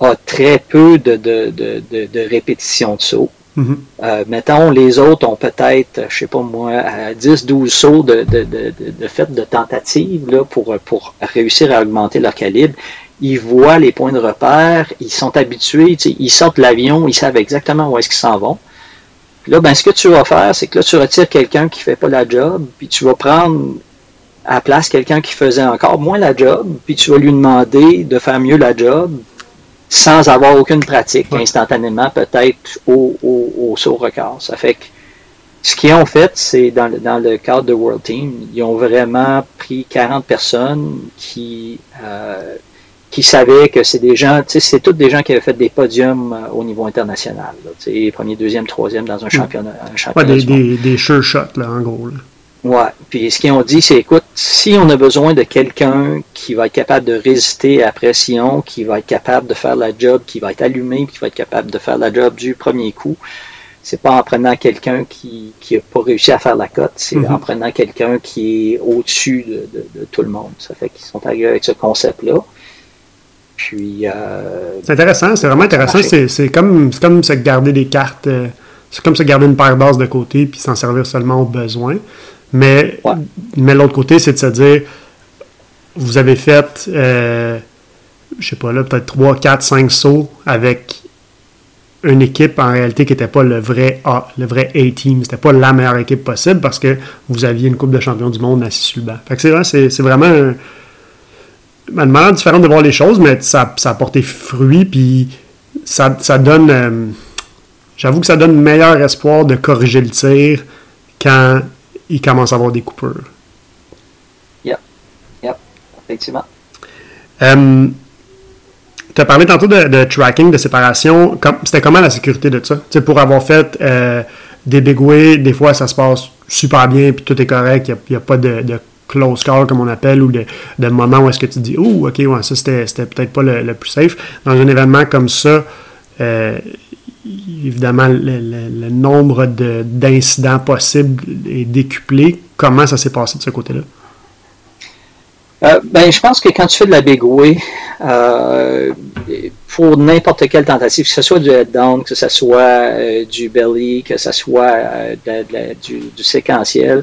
a très peu de, de, de, de, répétitions de sauts. Mm-hmm. Euh, mettons, les autres ont peut-être, je sais pas moi, 10, 12 sauts de, de, de, de fait de tentatives là, pour, pour réussir à augmenter leur calibre ils voient les points de repère, ils sont habitués, ils sortent l'avion, ils savent exactement où est-ce qu'ils s'en vont. Puis là, ben, ce que tu vas faire, c'est que là, tu retires quelqu'un qui fait pas la job, puis tu vas prendre à la place quelqu'un qui faisait encore moins la job, puis tu vas lui demander de faire mieux la job sans avoir aucune pratique, instantanément, peut-être au, au, au saut record. Ça fait que ce qu'ils ont fait, c'est dans, dans, le cadre de World Team, ils ont vraiment pris 40 personnes qui euh, qui savaient que c'est des gens, c'est tous des gens qui avaient fait des podiums euh, au niveau international. premier, deuxième, troisième dans un championnat. Un championnat des, des, des, sure shots, là, en gros. Là. Ouais. Puis ce qu'ils ont dit, c'est écoute, si on a besoin de quelqu'un qui va être capable de résister à la pression, qui va être capable de faire la job, qui va être allumé, qui va être capable de faire la job du premier coup, c'est pas en prenant quelqu'un qui n'a pas réussi à faire la cote, c'est mm-hmm. en prenant quelqu'un qui est au-dessus de, de, tout le monde. Ça fait qu'ils sont arrivés avec ce concept-là. Puis. Euh, c'est intéressant, c'est vraiment intéressant. C'est comme, comme se garder des cartes. Euh, c'est comme se garder une paire basse de côté puis s'en servir seulement au besoin. Mais, mais l'autre côté, c'est de se dire vous avez fait, euh, je sais pas là, peut-être 3, 4, 5 sauts avec une équipe en réalité qui n'était pas le vrai A, le vrai A-team. C'était pas la meilleure équipe possible parce que vous aviez une Coupe de champion du monde assise sur le banc. Fait que c'est vrai, c'est, vraiment une manière différente de voir les choses, mais ça, ça a porté fruit, puis ça, ça donne. Euh, j'avoue que ça donne meilleur espoir de corriger le tir quand il commence à avoir des coupures. Yep. Yep. Effectivement. Euh, tu as parlé tantôt de, tracking, de séparation. C'était comment la sécurité de ça? pour avoir fait euh, des big way, des fois ça se passe super bien puis tout est correct. Il n'y a, pas de, close call, comme on appelle, ou de, de moment où est-ce que tu dis, oh, ok, ouais, ça c'était peut-être pas le, plus safe. Dans un événement comme ça, euh, évidemment, le, nombre d'incidents possibles est décuplé. Comment ça s'est passé de ce côté-là? Euh, ben, je pense que quand tu fais de la big euh, pour n'importe quelle tentative, que ce soit du head down, que ce soit du belly, que ce soit du, séquentiel,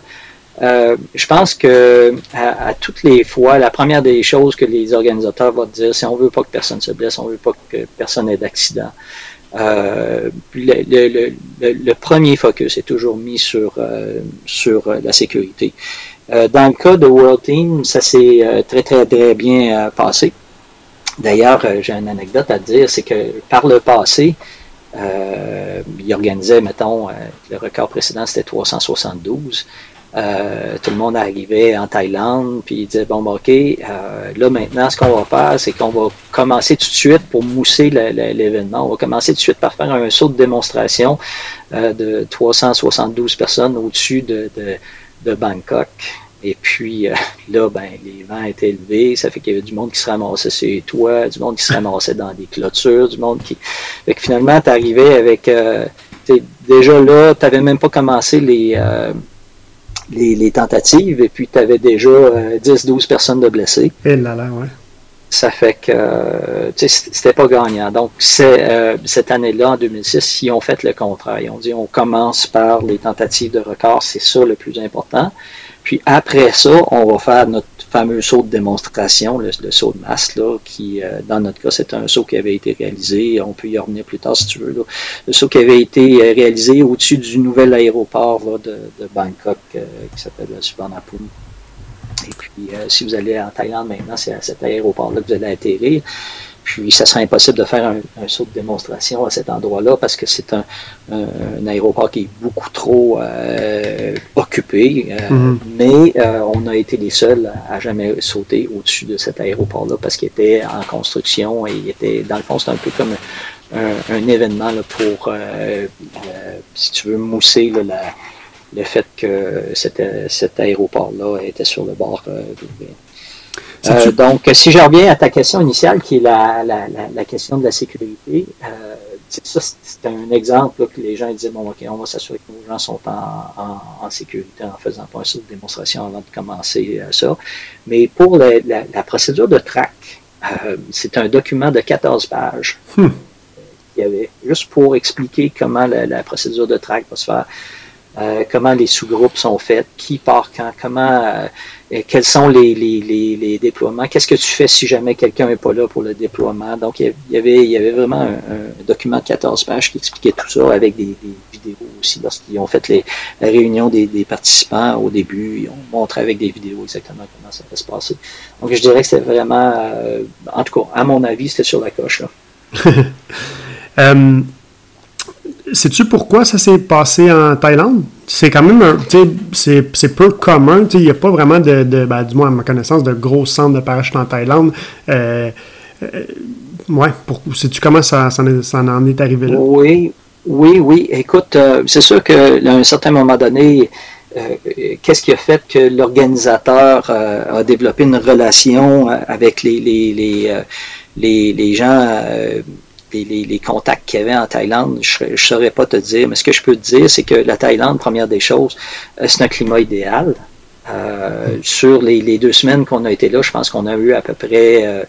euh, je pense que à, toutes les fois, la première des choses que les organisateurs vont dire, c'est on veut pas que personne se blesse, on veut pas que personne ait d'accident. Euh, le, le, premier focus est toujours mis sur euh, sur la sécurité. dans le cas de World Team, ça s'est très très très bien passé. D'ailleurs, j'ai une anecdote à dire, c'est que par le passé, euh, il organisait, mettons, le record précédent c'était 372. Euh, tout le monde arrivait en Thaïlande, puis il disait, bon, ben, OK, euh, là maintenant, ce qu'on va faire, c'est qu'on va commencer tout de suite pour mousser l'événement. On va commencer tout de suite par faire un saut de démonstration euh, de 372 personnes au-dessus de, Bangkok. Et puis là, ben, les vents étaient élevés, ça fait qu'il y avait du monde qui se ramassait sur les toits, du monde qui se ramassait dans des clôtures, du monde qui. Fait que finalement, tu arrivais avec. déjà là, tu n'avais même pas commencé les les, tentatives et puis tu avais déjà 10-12 euh, personnes de blessés. Et là là, ouais. Ça fait que euh, c'était pas gagnant. Donc, euh, cette année-là, en 2006, ils ont fait le contraire. Ils ont dit on commence par les tentatives de record, c'est ça le plus important. Puis après ça, on va faire notre fameux saut de démonstration, le, saut de masse, là, qui, euh, dans notre cas, c'est un saut qui avait été réalisé. On peut y revenir plus tard si tu veux. Le saut qui avait été euh, réalisé au-dessus du nouvel aéroport de, Bangkok euh, qui s'appelle Suvarnabhumi. Et puis, si vous allez en Thaïlande maintenant, c'est à cet aéroport-là que vous allez atterrir. Puis, ça serait impossible de faire un, saut de démonstration à cet endroit-là parce que c'est un, aéroport qui est beaucoup trop euh, occupé. Euh, mm-hmm. Mais euh, on a été les seuls à, jamais sauter au-dessus de cet aéroport-là parce qu'il était en construction et il était, dans le fond, c'est un peu comme un, événement pour, si tu veux, mousser le fait que cet, aéroport-là était sur le bord d'ouvrir. Euh, donc, si je reviens à ta question initiale, qui est la, la, la, question de la sécurité, euh, ça, c'est un exemple que les gens disaient, bon, OK, on va s'assurer que nos gens sont en, en, sécurité en faisant pas un saut de démonstration avant de commencer euh, ça. Mais pour la, procédure de track, c'est un document de 14 pages. Hmm. Il y avait juste pour expliquer comment la, procédure de track va se faire. Comment les sous-groupes sont faits, qui part quand, comment, quels sont les, les, les, déploiements, qu'est-ce que tu fais si jamais quelqu'un n'est pas là pour le déploiement? Donc, il y avait, il y avait vraiment un, document de 14 pages qui expliquait tout ça avec des, vidéos aussi. Lorsqu'ils ont fait les, la réunion des, participants au début, ils ont montré avec des vidéos exactement comment ça va se passer. Donc, je dirais que c'était vraiment, euh, en tout cas, à mon avis, c'était sur la coche. Là. (laughs) Sais-tu pourquoi ça s'est passé en Thaïlande? C'est quand même un. C'est peu commun. Il n'y a pas vraiment de, de ben, du moins à ma connaissance, de gros centres de parachute en Thaïlande. Euh, ouais, pour, sais-tu comment ça, ça, en est arrivé là? Oui, oui, oui. Écoute, c'est sûr qu'à un certain moment donné, qu'est-ce qui a fait que l'organisateur a développé une relation avec les, les, les, les, les les, contacts qu'il y avait en Thaïlande, je ne saurais pas te dire, mais ce que je peux te dire, c'est que la Thaïlande, première des choses, euh, c'est un climat idéal. Euh, sur les, deux semaines qu'on a été là, je pense qu'on a eu à peu près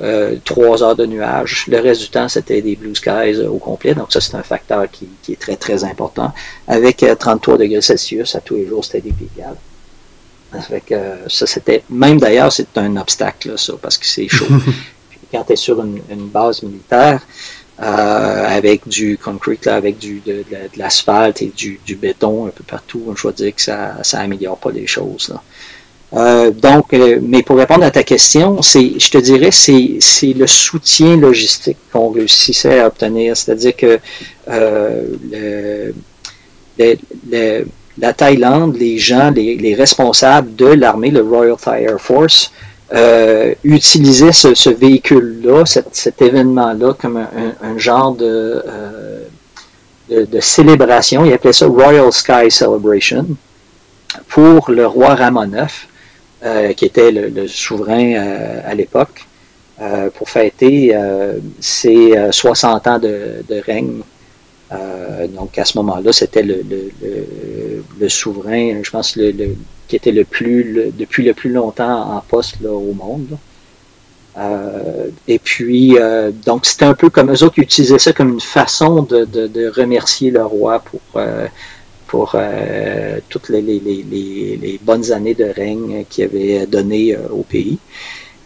euh, trois heures de nuages. Le reste du temps, c'était des blue skies au complet. Donc ça, c'est un facteur qui, est très, très important. Avec 33 degrés Celsius à tous les jours, c'était des ça, c'était, même d'ailleurs, c'est un obstacle, ça, parce que c'est chaud. (laughs) quand tu es sur une, base militaire, euh, avec du concrete, avec de, l'asphalte et du, béton un peu partout, je dois dire que ça ça améliore pas les choses. Euh, donc, euh, mais pour répondre à ta question, je te dirais, c'est, c'est le soutien logistique qu'on réussissait à obtenir. C'est-à-dire que la Thaïlande, les gens, les responsables de l'armée, le Royal Thai Air Force, euh, utiliser ce, véhicule-là, cet, événement-là, comme un, genre euh, de, de, célébration. Il appelait ça Royal Sky Celebration pour le roi Ramon IX, euh, qui était le, souverain à l'époque, pour fêter ses 60 ans de, règne. donc à ce moment-là, c'était le, souverain, je pense, le, qui était le plus depuis le plus longtemps en poste là, au monde. Euh, et puis, euh, donc c'était un peu comme eux autres utilisaient ça comme une façon de, de, remercier le roi pour, euh, pour toutes les, les, les, les, bonnes années de règne qu'il avait donné au pays.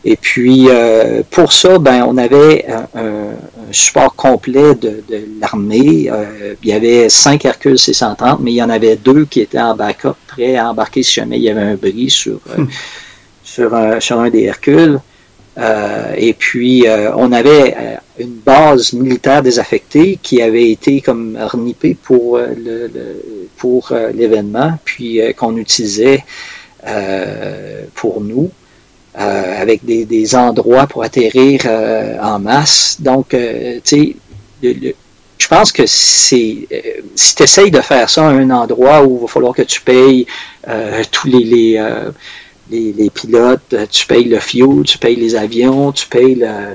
Et puis, euh, pour ça, ben, on avait un, support complet de, l'armée. Euh, il y avait cinq Hercule C-130, mais il y en avait deux qui étaient en backup, prêts à embarquer si jamais il y avait un bris sur, euh, hmm. sur, un, sur un des Hercules. et puis, on avait une base militaire désaffectée qui avait été comme renippée pour le, pour l'événement, puis qu'on utilisait pour nous. Euh, avec des, des, endroits pour atterrir euh, en masse. Donc, euh, tu sais, je pense que c'est si tu essayes de faire ça à un endroit où il va falloir que tu payes tous les, les, les, les, pilotes, tu payes le fuel, tu payes les avions, tu payes le,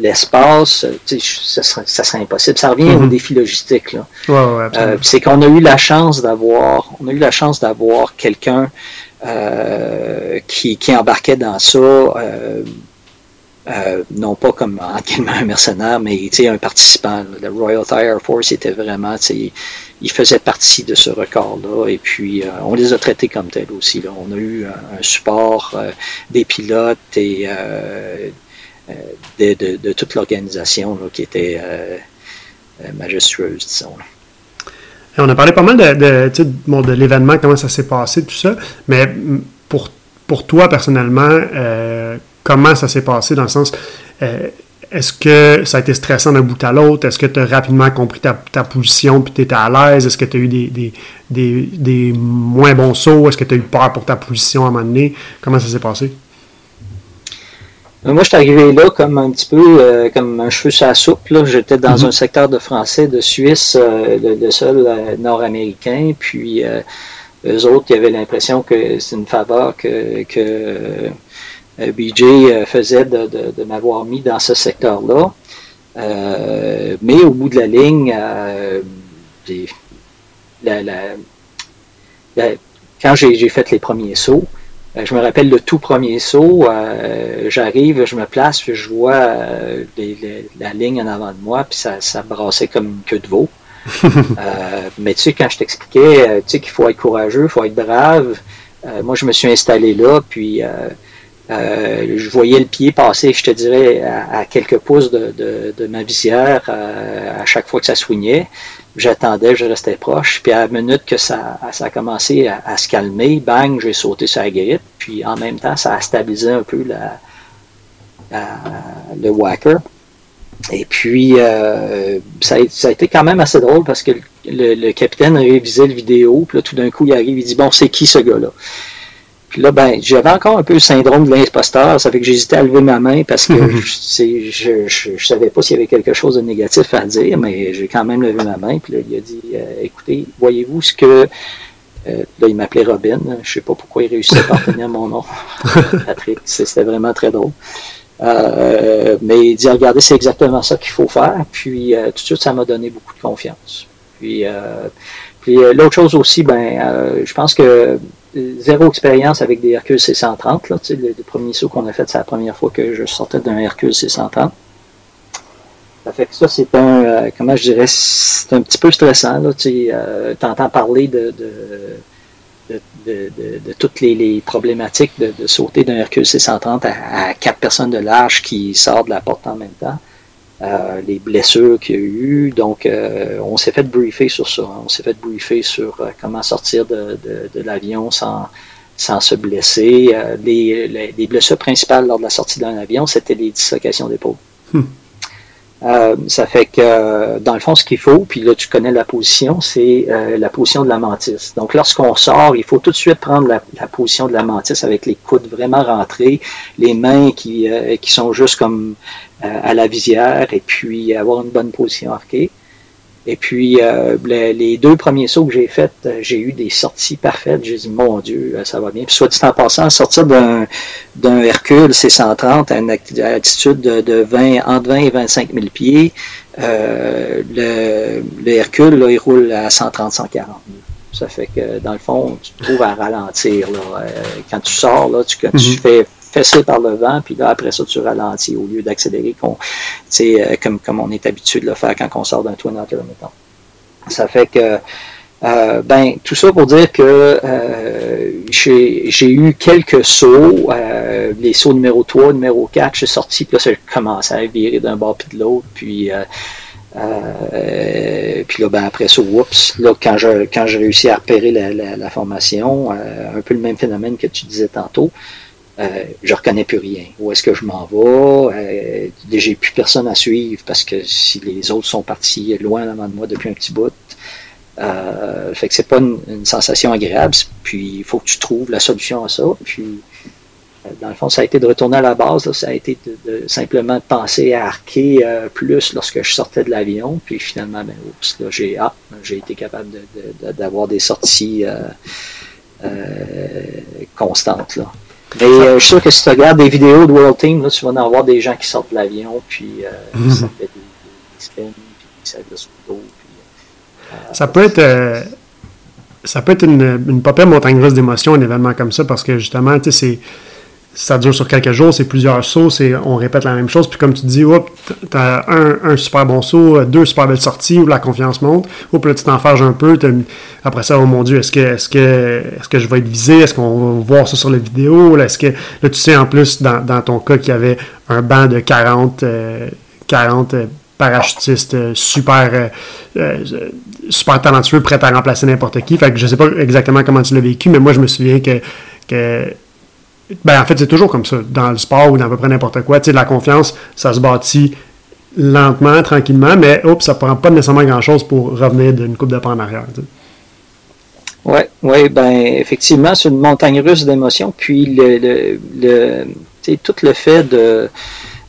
l'espace, ça, serait, ça serait impossible. Ça revient au mm-hmm. défi logistique. Là. Ouais, c'est qu'on a eu la chance d'avoir, on a eu la chance d'avoir quelqu'un euh, qui, qui, embarquait dans ça, euh, euh, non pas comme un mercenaire, mais un participant. Le Royal Thai Air Force était vraiment, il faisait partie de ce record-là. Et puis, on les a traités comme tels aussi. Là. On a eu un, support des pilotes et de, de, de, toute l'organisation qui était majestueuse, disons on a parlé pas mal de, de, de l'événement, comment ça s'est passé, tout ça, mais pour, pour toi personnellement, euh, comment ça s'est passé dans le sens, euh, est-ce que ça a été stressant d'un bout à l'autre? Est-ce que tu as rapidement compris ta, ta position puis tu étais à l'aise? Est-ce que tu as eu des, des, des, des, moins bons sauts? Est-ce que tu as eu peur pour ta position à un moment donné? Comment ça s'est passé? Euh, moi, je suis arrivé là comme un petit peu euh, comme un cheveu sur la soupe. J'étais dans mhm. un secteur de français, de Suisse, euh, le, seul nord-américain. Puis eux autres, ils avaient l'impression que c'est une faveur que, que BJ faisait de, m'avoir mis dans ce secteur-là. mais au bout de la ligne, quand j'ai fait les premiers sauts, euh, je me rappelle le tout premier saut. Euh, j'arrive, je me place, puis je vois euh, la ligne en avant de moi, puis ça, ça brassait comme une queue de veau. (laughs) mais tu sais, quand je t'expliquais, tu sais qu'il faut être courageux, il faut être brave. moi, je me suis installé là, puis je voyais le pied passer, je te dirais, à, quelques pouces de, ma visière à chaque fois que ça soignait j'attendais, je restais proche. Puis à la minute que ça, ça a commencé à, se calmer, bang, j'ai sauté sur la grippe. Puis en même temps, ça a stabilisé un peu la, le whacker. Et puis, euh, ça, a, été quand même assez drôle parce que le, capitaine a révisé le vidéo. Puis là, tout d'un coup, il arrive, il dit Bon, c'est qui ce gars-là? Puis là, ben, j'avais encore un peu le syndrome de l'imposteur. Ça fait que j'hésitais à lever ma main parce que (laughs) je, je, savais pas s'il y avait quelque chose de négatif à dire, mais j'ai quand même levé ma main. Puis là, il a dit euh, écoutez, voyez-vous ce que. Euh, là, il m'appelait Robin. Je sais pas pourquoi il réussissait à retenir mon nom. (laughs) Patrick, c'était vraiment très drôle. Euh, mais il dit regardez, c'est exactement ça qu'il faut faire. Puis tout de suite, ça m'a donné beaucoup de confiance. Puis, puis l'autre chose aussi, ben, je pense que zéro expérience avec des Hercule C130. Là, le, premier saut qu'on a fait, c'est la première fois que je sortais d'un Hercule C130. Ça fait que ça, c'est un, euh, comment je dirais, c'est un petit peu stressant. Tu euh, entends parler de, toutes les, les problématiques de, sauter d'un Hercule C130 à, à, quatre personnes de large qui sortent de la porte en même temps. Euh, les blessures qu'il y a eu. Donc, euh, on s'est fait briefer sur ça. On s'est fait briefer sur euh, comment sortir de, de, l'avion sans, sans se blesser. Les, les, les, blessures principales lors de la sortie d'un avion, c'était les dislocations d'épaule. Hmm. Euh, ça fait que, dans le fond, ce qu'il faut, puis là, tu connais la position, c'est euh, la position de la mantis. Donc, lorsqu'on sort, il faut tout de suite prendre la, la, position de la mantis avec les coudes vraiment rentrés, les mains qui, euh, qui sont juste comme à la visière, et puis avoir une bonne position arquée. Et puis, euh, les, deux premiers sauts que j'ai faits, euh, j'ai eu des sorties parfaites. J'ai dit, mon Dieu, euh, ça va bien. Puis, soit dit en passant, sortir d'un, d'un Hercule C-130 à une altitude de, 20, entre 20 et 25 000 pieds, euh, le, le, Hercule, là, il roule à 130, 140 Ça fait que, dans le fond, tu te trouves à ralentir. Là. quand tu sors, là, tu, tu mm-hmm. fais fessé par le vent, puis là, après ça, tu ralentis au lieu d'accélérer euh, comme, comme on est habitué de le faire quand on sort d'un Twin Otter, mettons. Ça fait que, euh, ben, tout ça pour dire que euh, j'ai eu quelques sauts, les sauts numéro 3, numéro 4, je suis sorti, puis là, ça commençait à virer d'un bord puis de l'autre, puis... Puis là, ben, après ça, oups, là, quand quand j'ai réussi à repérer la formation, un peu le même phénomène que tu disais tantôt, euh, je reconnais plus rien. Où est-ce que je m'en vais? Euh, j'ai plus personne à suivre parce que si les autres sont partis loin avant de moi depuis un petit bout, euh, fait que c'est pas une, sensation agréable. Puis il faut que tu trouves la solution à ça. Puis euh, dans le fond, ça a été de retourner à la base. ça a été de, simplement penser à arquer euh, plus lorsque je sortais de l'avion. Puis finalement, ben, oups, là, j'ai ah, j'ai été capable d'avoir des sorties constantes. Là. Mais euh, je suis sûr que si tu regardes des vidéos de World Team, là, tu vas en voir des gens qui sortent de l'avion, puis euh, mm -hmm. ça fait des, des spins, puis ça de sous l'eau. Euh, ça peut être. Euh, ça peut être une, une papier montagne russe d'émotions, un événement comme ça, parce que justement, tu sais, c'est ça dure sur quelques jours, c'est plusieurs sauts, on répète la même chose. Puis comme tu dis, tu as un, super bon saut, deux super belles sorties où la confiance monte. Ou là, tu t'enfarges un peu. Après ça, oh mon Dieu, est-ce que, est-ce que, est-ce que je vais être visé? Est-ce qu'on va voir ça sur la vidéo? est-ce que, là, tu sais en plus, dans, dans ton cas, qu'il y avait un banc de 40, 40 euh, parachutistes euh, super, euh, super talentueux, prêts à remplacer n'importe qui. Fait que je sais pas exactement comment tu l'as vécu, mais moi, je me souviens que, que ben, en fait, c'est toujours comme ça, dans le sport ou dans à peu près n'importe quoi. La confiance, ça se bâtit lentement, tranquillement, mais oups, ça prend pas nécessairement grand-chose pour revenir d'une coupe de pas en arrière. Oui, ouais, ben effectivement, c'est une montagne russe d'émotions. Puis le, le, le tout le fait de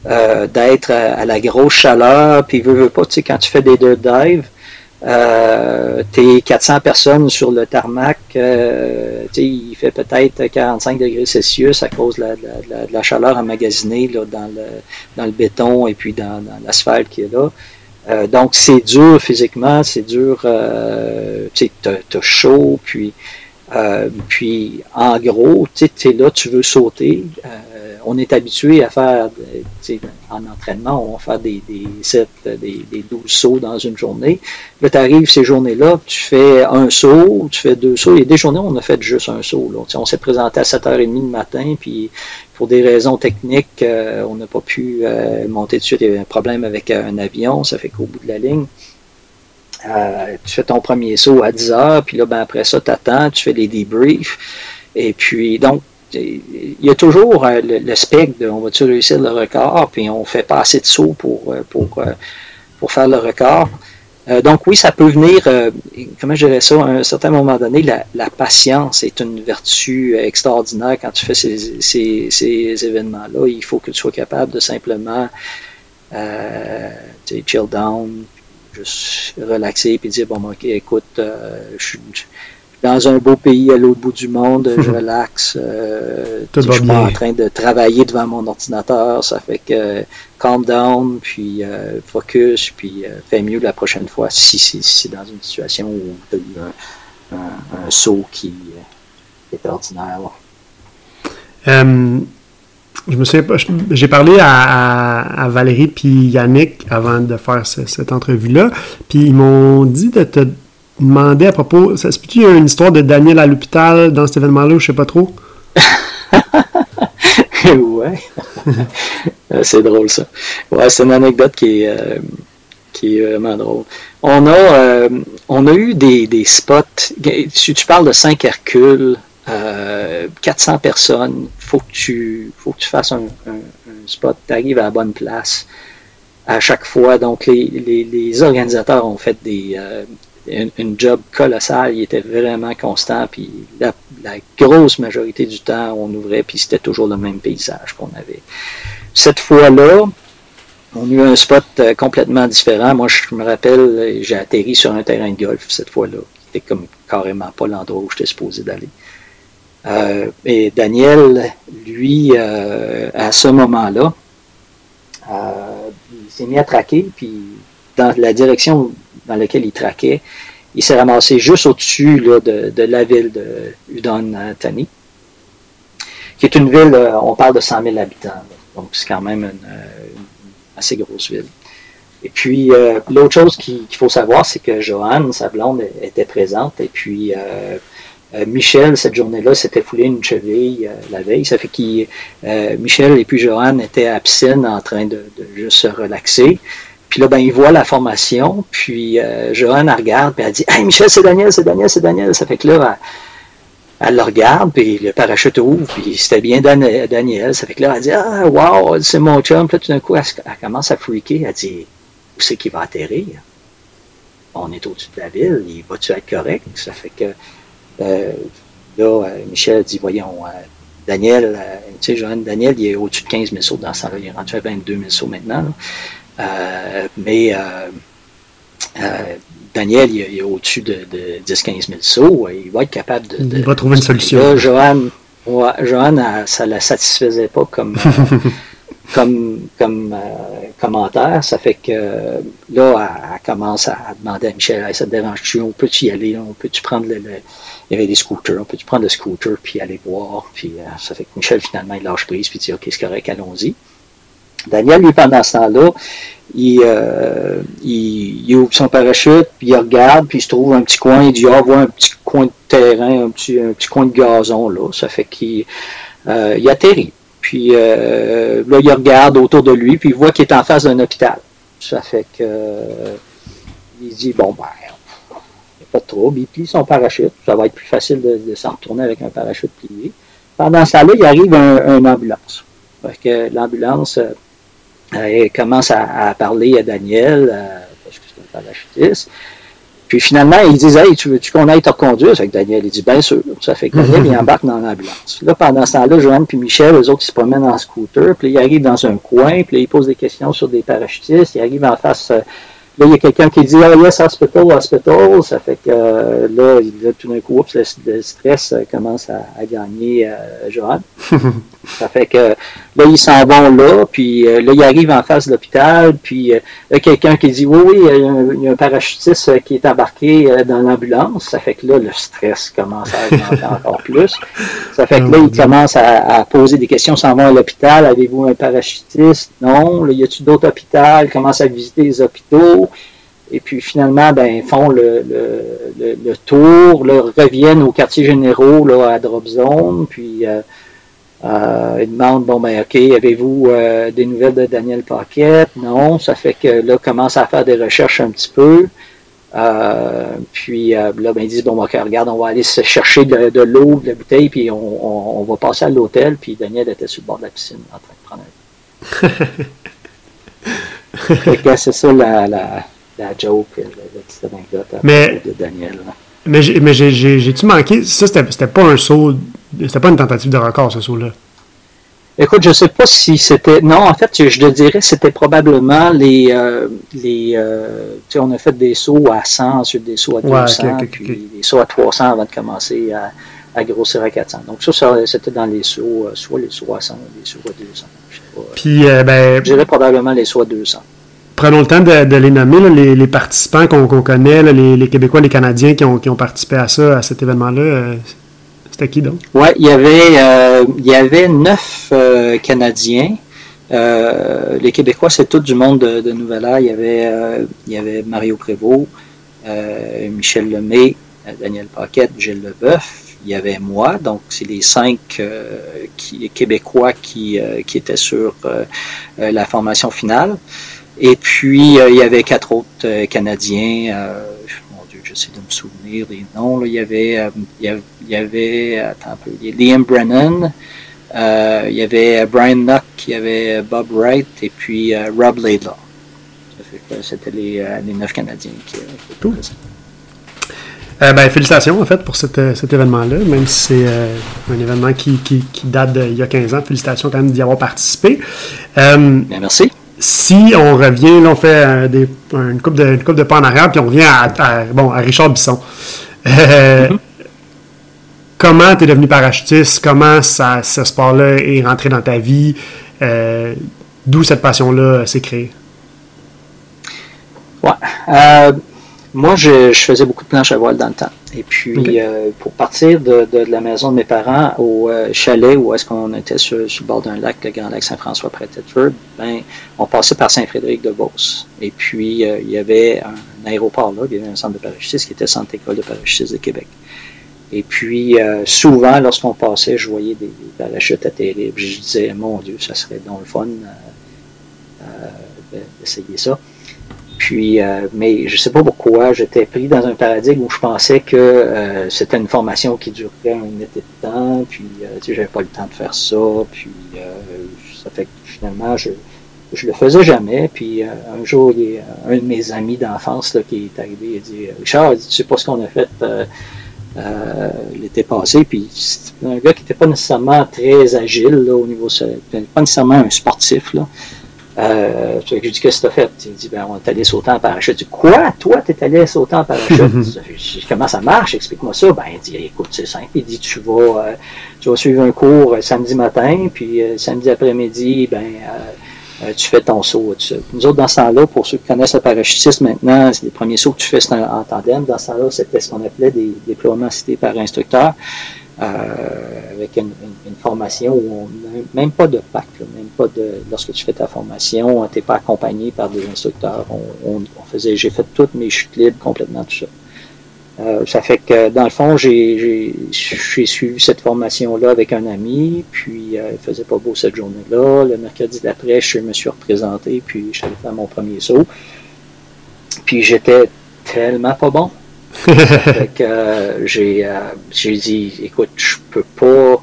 euh, d'être à, la grosse chaleur, puis veux, veux pas, tu sais, quand tu fais des deux dives, euh, t'es 400 personnes sur le tarmac, euh, il fait peut-être 45 degrés Celsius à cause de la, de la, chaleur emmagasinée là, dans, le, béton et puis dans, dans l'asphalte qui est là. Euh, donc c'est dur physiquement, c'est dur, tu as chaud, puis, euh, puis en gros, tu es là, tu veux sauter. Euh, on est habitué à faire, en entraînement, on va faire des, des, 7, des, des 12 sauts dans une journée. Là, tu arrives ces journées-là, tu fais un saut, tu fais deux sauts. Il y a des journées où on a fait juste un saut. Là. On s'est présenté à 7h30 le matin, puis pour des raisons techniques, euh, on n'a pas pu euh, monter dessus. Il y avait un problème avec un avion, ça fait qu'au bout de la ligne, euh, tu fais ton premier saut à 10 h puis là, ben, après ça, tu attends, tu fais les debriefs. Et puis, donc, il y a toujours euh, le, spectre de on va-tu réussir le record, puis on fait pas assez de sauts pour, euh, pour, pour faire le record. donc oui, ça peut venir, comment je dirais ça, à un certain moment donné, la, patience est une vertu extraordinaire quand tu fais ces, ces, événements-là. Il faut que tu sois capable de simplement chill down, juste relaxer puis dire, bon, ok, écoute, je suis dans un beau pays à l'autre bout du monde, (laughs) je relaxe. Euh, je suis pas en train de travailler devant mon ordinateur, ça fait que calm down, puis euh, focus, puis euh, fais mieux la prochaine fois si c'est dans une situation où tu as eu un, saut qui, est ordinaire. Je me souviens pas, j'ai parlé à, Valérie puis Yannick avant de faire cette entrevue-là, puis ils m'ont dit de te demandé à propos. Ça se peut-tu, une histoire de Daniel à l'hôpital dans cet événement-là, je sais pas trop? (laughs) ouais. (laughs) C'est drôle ça. Ouais, c'est une anecdote qui est, euh, qui est vraiment drôle. On a, euh, on a eu des, des spots. Si tu parles de 5 Hercules, 400 personnes, faut faut que tu fasses un, spot, tu arrives à la bonne place à chaque fois. Donc, les, organisateurs ont fait des, une, job colossal, il était vraiment constant, puis la, grosse majorité du temps, on ouvrait, puis c'était toujours le même paysage qu'on avait. Cette fois-là, on a eu un spot euh, complètement différent. Moi, je me rappelle, j'ai atterri sur un terrain de golf cette fois-là. C'était comme carrément pas l'endroit où j'étais supposé d'aller. Euh, et Daniel, lui, euh, à ce moment-là, il s'est mis à traquer, puis dans la direction dans laquelle il traquait. Il s'est ramassé juste au-dessus de, la ville de Udon Thani, qui est une ville, euh, on parle de 100 000 habitants, donc c'est quand même une, euh, assez grosse ville. Et puis, euh, l'autre chose qu'il faut savoir, c'est que Joanne, sa blonde, était présente. Et puis, Michel, cette journée-là, s'était foulé une cheville la veille. Ça fait que Michel et puis Joanne étaient à en train de, juste se relaxer. Puis là, ben, il voit la formation, puis euh, Johan, elle regarde, puis elle dit Hey Michel, c'est Daniel, c'est Daniel, c'est Daniel. Ça fait que là, elle, le regarde, puis le parachute ouvre, puis c'était bien Daniel. Ça fait que là, elle dit Ah, wow, c'est mon chum. Puis là, tout d'un coup, elle, commence à freaker. Elle dit Où c'est qu'il va atterrir On est au-dessus de la ville, il va-tu être correct? Ça fait que euh, là, euh, Michel dit Voyons, euh, Daniel, tu sais, Johan, Daniel, il est au-dessus de 15 000 sauts dans ça. Il est rendu à 22 000 sauts maintenant. Là. Euh, mais euh, euh, Daniel, il, est au-dessus de, 10-15 000 sauts. Il va être capable de. il va trouver une solution. Johan, ça ne la satisfaisait pas comme. (laughs) comme, comme commentaire. Ça fait que là, elle, commence à, demander à Michel, ça te dérange-tu? On peut-tu y aller? On peut-tu prendre le, Il y avait des scooters. On peut-tu prendre le scooter puis aller voir? Puis ça fait que Michel, finalement, il lâche prise puis dit, OK, c'est correct, allons-y. Daniel, lui, pendant ce temps-là, euh, il, ouvre son parachute, puis il regarde, puis il se trouve un petit coin, il dit Ah, voit un petit coin de terrain, un petit, un petit coin de gazon, là. Ça fait qu'il euh, il atterrit. Puis euh, là, il regarde autour de lui, puis il voit qu'il est en face d'un hôpital. Ça fait que il dit Bon, ben, il n'y a pas de trouble. Il plie son parachute. Ça va être plus facile de, s'en retourner avec un parachute plié. Pendant ce temps-là, il arrive un, une ambulance. L'ambulance euh, commence à, parler à Daniel, euh, parce que c'est un parachutiste. Puis finalement, ils disent Hey, tu veux-tu qu'on aille te reconduire avec Daniel Il dit Bien sûr. Ça fait que Daniel, il embarque dans l'ambulance. Là, pendant ce temps-là, Joanne puis Michel, eux autres, ils se promènent en scooter. Puis ils arrivent dans un coin. Puis ils posent des questions sur des parachutistes. Ils arrivent en face euh, Là, il y a quelqu'un qui dit Ah, yes, hospital, hospital. Ça fait que euh, là, tout d'un coup, le, stress euh, commence à, gagner euh, Johan. (laughs) ça fait que là, ils s'en vont là, puis là, ils arrivent en face de l'hôpital, puis il y a quelqu'un qui dit Oui, oui, il y, a un, parachutiste qui est embarqué dans l'ambulance. Ça fait que là, le stress commence à augmenter (laughs) encore plus. Ça fait que là, ils commencent à, poser des questions, s'en vont à l'hôpital. Avez-vous un parachutiste? Non. Là, y a-t-il d'autres hôpitaux? Ils commencent à visiter les hôpitaux. Et puis finalement, ben, font le, le, le, tour, là, reviennent au quartier généraux là, à Drop Zone, puis euh, euh, ils demandent, bon ben ok, avez-vous euh, des nouvelles de Daniel Paquette? Non, ça fait que là, commencent à faire des recherches un petit peu. Puis là, ben, ils disent, bon, ok, regarde, on va aller se chercher de, de l'eau, de la bouteille, puis on, on, va passer à l'hôtel. Puis Daniel était sur le bord de la piscine en train de prendre un. (laughs) c'est ça la, la la joke, la, petite anecdote mais, de Daniel. Mais j'ai-tu manqué? Ça, c'était pas un saut. C'était pas une tentative de record, ce saut-là. Écoute, je sais pas si c'était. Non, en fait, je te dirais c'était probablement les. Euh, les euh, tu sais, on a fait des sauts à 100, ensuite des sauts à 200, puis des sauts à 300 avant de commencer à, à grossir à 400. Donc, ça, c'était dans les sauts, euh, soit les sauts à 100 ou les sauts à 200. Je sais pas. Puis, ben. Je dirais probablement les sauts à 200 prenons le temps de, les nommer, les, participants qu'on connaît, les, Québécois, les Canadiens qui ont, participé à ça, à cet événement-là. C'était qui donc? Oui, il y avait euh, il y avait neuf euh, Canadiens. Euh, les Québécois, c'est tout du monde de, de Nouvelle-Air. Il y avait il y avait Mario Prévost, Michel Lemay, Daniel Paquette, Gilles Leboeuf. Il y avait moi, donc c'est les cinq Québécois qui, qui étaient sur la formation finale. Et puis, il y avait quatre autres Canadiens j'essaie de me souvenir des noms. Il, y avait, euh, il, y avait, attends un peu, Liam Brennan, euh, il y avait Brian Nuck, il y avait Bob Wright et puis euh, Rob Laidlaw. C'était les, les, neuf Canadiens qui, étaient ben, félicitations en fait pour cet, cet événement-là, même si c'est un événement qui, qui, qui date d'il y a 15 ans. Félicitations quand même d'y avoir participé. Bien, merci si on revient, là, on fait euh, des, une, coupe de, coupe de pas en arrière, puis on revient à, bon, à Richard Bisson. Euh, mm-hmm. Comment tu es devenu parachutiste? Comment ça, ce sport-là est rentré dans ta vie? Euh, d'où cette passion-là s'est créée? Ouais. Moi, je, je, faisais beaucoup de planches à voile dans le temps. Et puis, euh, pour partir de, de, la maison de mes parents au euh, chalet où est-ce qu'on était sur, sur, le bord d'un lac, le Grand Lac Saint-François près de Thetford, ben, on passait par Saint-Frédéric de Beauce. Et puis, euh, il y avait un, aéroport là, il y avait un centre de parachutistes qui était le Centre école de parachutistes de Québec. Et puis, souvent, lorsqu'on passait, je voyais des, des parachutes atterrir. Je disais, mon Dieu, ça serait donc le fun d'essayer ça. Puis, euh, mais je sais pas pourquoi, j'étais pris dans un paradigme où je pensais que euh, c'était une formation qui durerait un été de temps, puis euh, tu sais, j'avais pas le temps de faire ça, puis euh, ça fait que finalement, je, je le faisais jamais. Puis un jour, il un de mes amis d'enfance qui est arrivé et dit Richard, tu sais pas ce qu'on a fait l'été passé, puis c'était un gars qui n'était pas nécessairement très agile là, au niveau, pas nécessairement un sportif là. Euh, je lui dis, qu'est-ce que tu as fait? Il dit, ben, on est allé sauter en parachute. Je dis, quoi? Toi, tu es allé sauter en parachute? (laughs) je dis, comment ça marche? Explique-moi ça. Ben, il dit, écoute, c'est simple. Il dit, tu vas, euh, tu vas suivre un cours euh, samedi matin, puis euh, samedi après-midi, ben, tu fais ton saut. Nous autres, dans ce temps-là, pour ceux qui connaissent le parachutisme maintenant, c'est les premiers sauts que tu fais en, tandem. Dans ce temps-là, c'était ce qu'on appelait des déploiements cités par instructeur. Euh, avec une, formation où on même pas de pack, même pas de lorsque tu fais ta formation, tu n'es pas accompagné par des instructeurs. On, faisait, j'ai fait toutes mes chutes libres complètement tout ça. Euh, ça fait que dans le fond, j'ai suivi cette formation-là avec un ami, puis euh, il faisait pas beau cette journée-là. Le mercredi d'après, je me suis représenté, puis allé faire mon premier saut. Puis j'étais tellement pas bon (laughs) fait que euh, j'ai euh, j'ai dit, écoute, je peux pas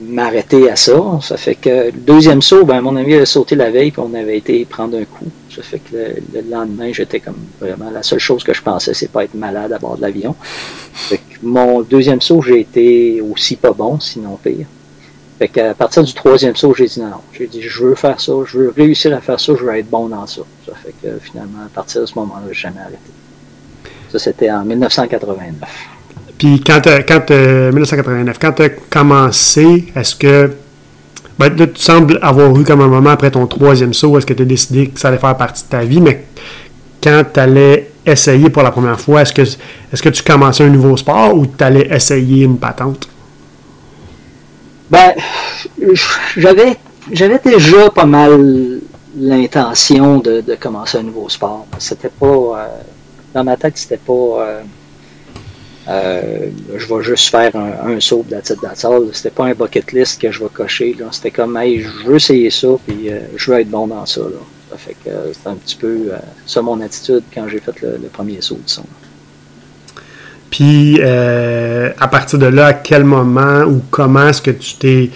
m'arrêter à ça. Ça fait que le deuxième saut, ben, mon ami a sauté la veille, puis on avait été prendre un coup. Ça fait que le, lendemain, j'étais comme vraiment la seule chose que je pensais, c'est pas être malade à bord de l'avion. Mon deuxième saut, j'ai été aussi pas bon, sinon pire. Fait qu'à partir du troisième saut, j'ai dit non, non. J'ai dit je veux faire ça, je veux réussir à faire ça, je veux être bon dans ça. Ça fait que finalement, à partir de ce moment-là, j'ai jamais arrêté. Ça, c'était en 1989. Puis quand, quand 1989, quand tu as commencé, est-ce que ben, là, tu sembles avoir eu comme un moment après ton troisième saut, est-ce que tu as décidé que ça allait faire partie de ta vie, mais quand tu allais essayer pour la première fois, est-ce que, est que tu commençais un nouveau sport ou tu allais essayer une patente? Ben, j'avais, j'avais déjà pas mal l'intention de, commencer un nouveau sport. C'était pas. Euh, dans ma tête, c'était pas. Euh, euh, je vais juste faire un, saut de la tête C'était pas un bucket list que je vais cocher. C'était comme, hey, je veux essayer ça, puis euh, je veux être bon dans ça. Ça fait que c'était un petit peu ça mon attitude quand j'ai fait le, premier saut de son. Puis, à partir de là, à quel moment ou comment est-ce que tu t'es.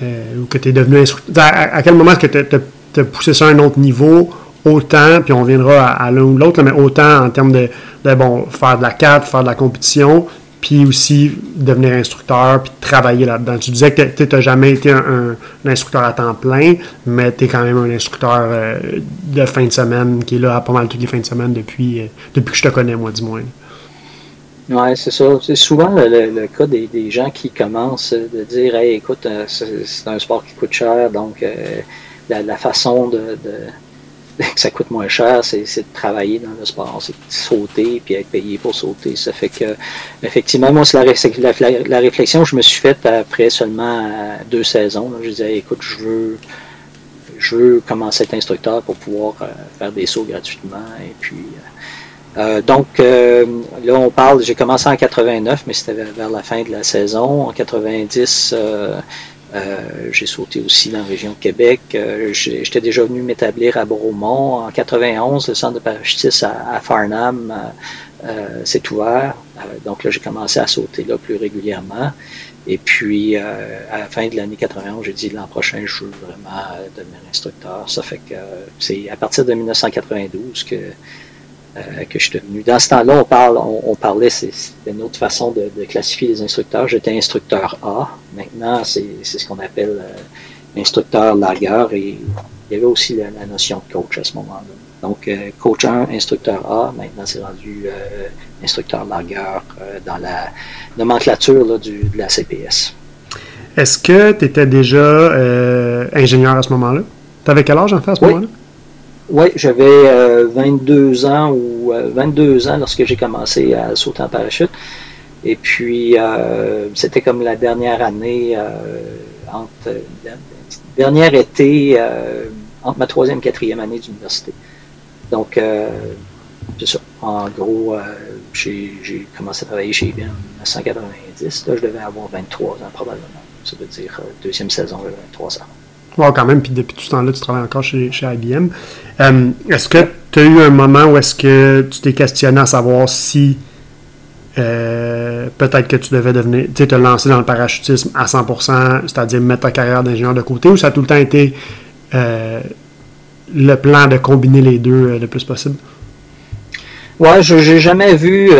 ou que tu es devenu instructeur? À, quel moment est-ce que tu as, poussé ça à un autre niveau? Autant, puis on viendra à, l'un ou l'autre, mais autant en termes de, bon, faire de la 4, faire de la compétition, puis aussi devenir instructeur, puis travailler là-dedans. Tu disais que tu n'as jamais été un, instructeur à temps plein, mais tu es quand même un instructeur euh, de fin de semaine qui est là à pas mal toutes les fins de semaine depuis, euh, depuis que je te connais, moi, du moins. Oui, c'est ça. C'est souvent le, cas des, gens qui commencent de dire Hey, écoute, euh, c'est un sport qui coûte cher, donc la, façon de (laughs) que ça coûte moins cher, c'est de travailler dans le sport, c'est de sauter puis être payé pour sauter. Ça fait que, effectivement, moi, c'est la, la, réflexion que je me suis faite après seulement euh, deux saisons. Je disais, écoute, je veux, je veux commencer à être instructeur pour pouvoir euh, faire des sauts gratuitement. Et puis, euh, donc, là, on parle, j'ai commencé en 89, mais c'était vers la fin de la saison. En 90, euh, j'ai sauté aussi dans la région de Québec. Euh, j'étais déjà venu m'établir à Bromont. En 91, le centre de parachutisme à, Farnham euh, s'est ouvert. donc là, j'ai commencé à sauter là plus régulièrement. Et puis, à la fin de l'année 91, j'ai dit l'an prochain, je veux vraiment devenir instructeur. Ça fait que c'est à partir de 1992 que euh, que je suis devenu. Dans ce temps-là, on, parle, on, parlait, c'est une autre façon de, classifier les instructeurs. J'étais instructeur A. Maintenant, c'est ce qu'on appelle euh, instructeur largueur et il y avait aussi la, notion de coach à ce moment-là. Donc, euh, coach 1, instructeur A, maintenant c'est rendu instructeur largueur dans la nomenclature du, de la CPS. Est-ce que tu étais déjà ingénieur à ce moment-là? Tu avais quel âge en fait à ce moment-là? Oui, j'avais 22 euh, ans ou 22 euh, ans lorsque j'ai commencé à sauter en parachute. Et puis, euh, c'était comme la dernière année, entre, dernière été, entre ma troisième et quatrième année d'université. Donc, c'est ça. En gros, j'ai commencé à travailler chez IBM en 1990. Là, je devais avoir 23 ans probablement. Ça veut dire deuxième saison, j'avais 23 ans quand même, puis depuis tout ce temps-là, tu travailles encore chez, chez IBM. Euh, est-ce que tu as eu un moment où est-ce que tu t'es questionné à savoir si euh, peut-être que tu devais devenir, tu sais, te lancer dans le parachutisme à 100%, c'est-à-dire mettre ta carrière d'ingénieur de côté, ou ça a tout le temps été euh, le plan de combiner les deux le plus possible? Ouais, je n'ai jamais vu,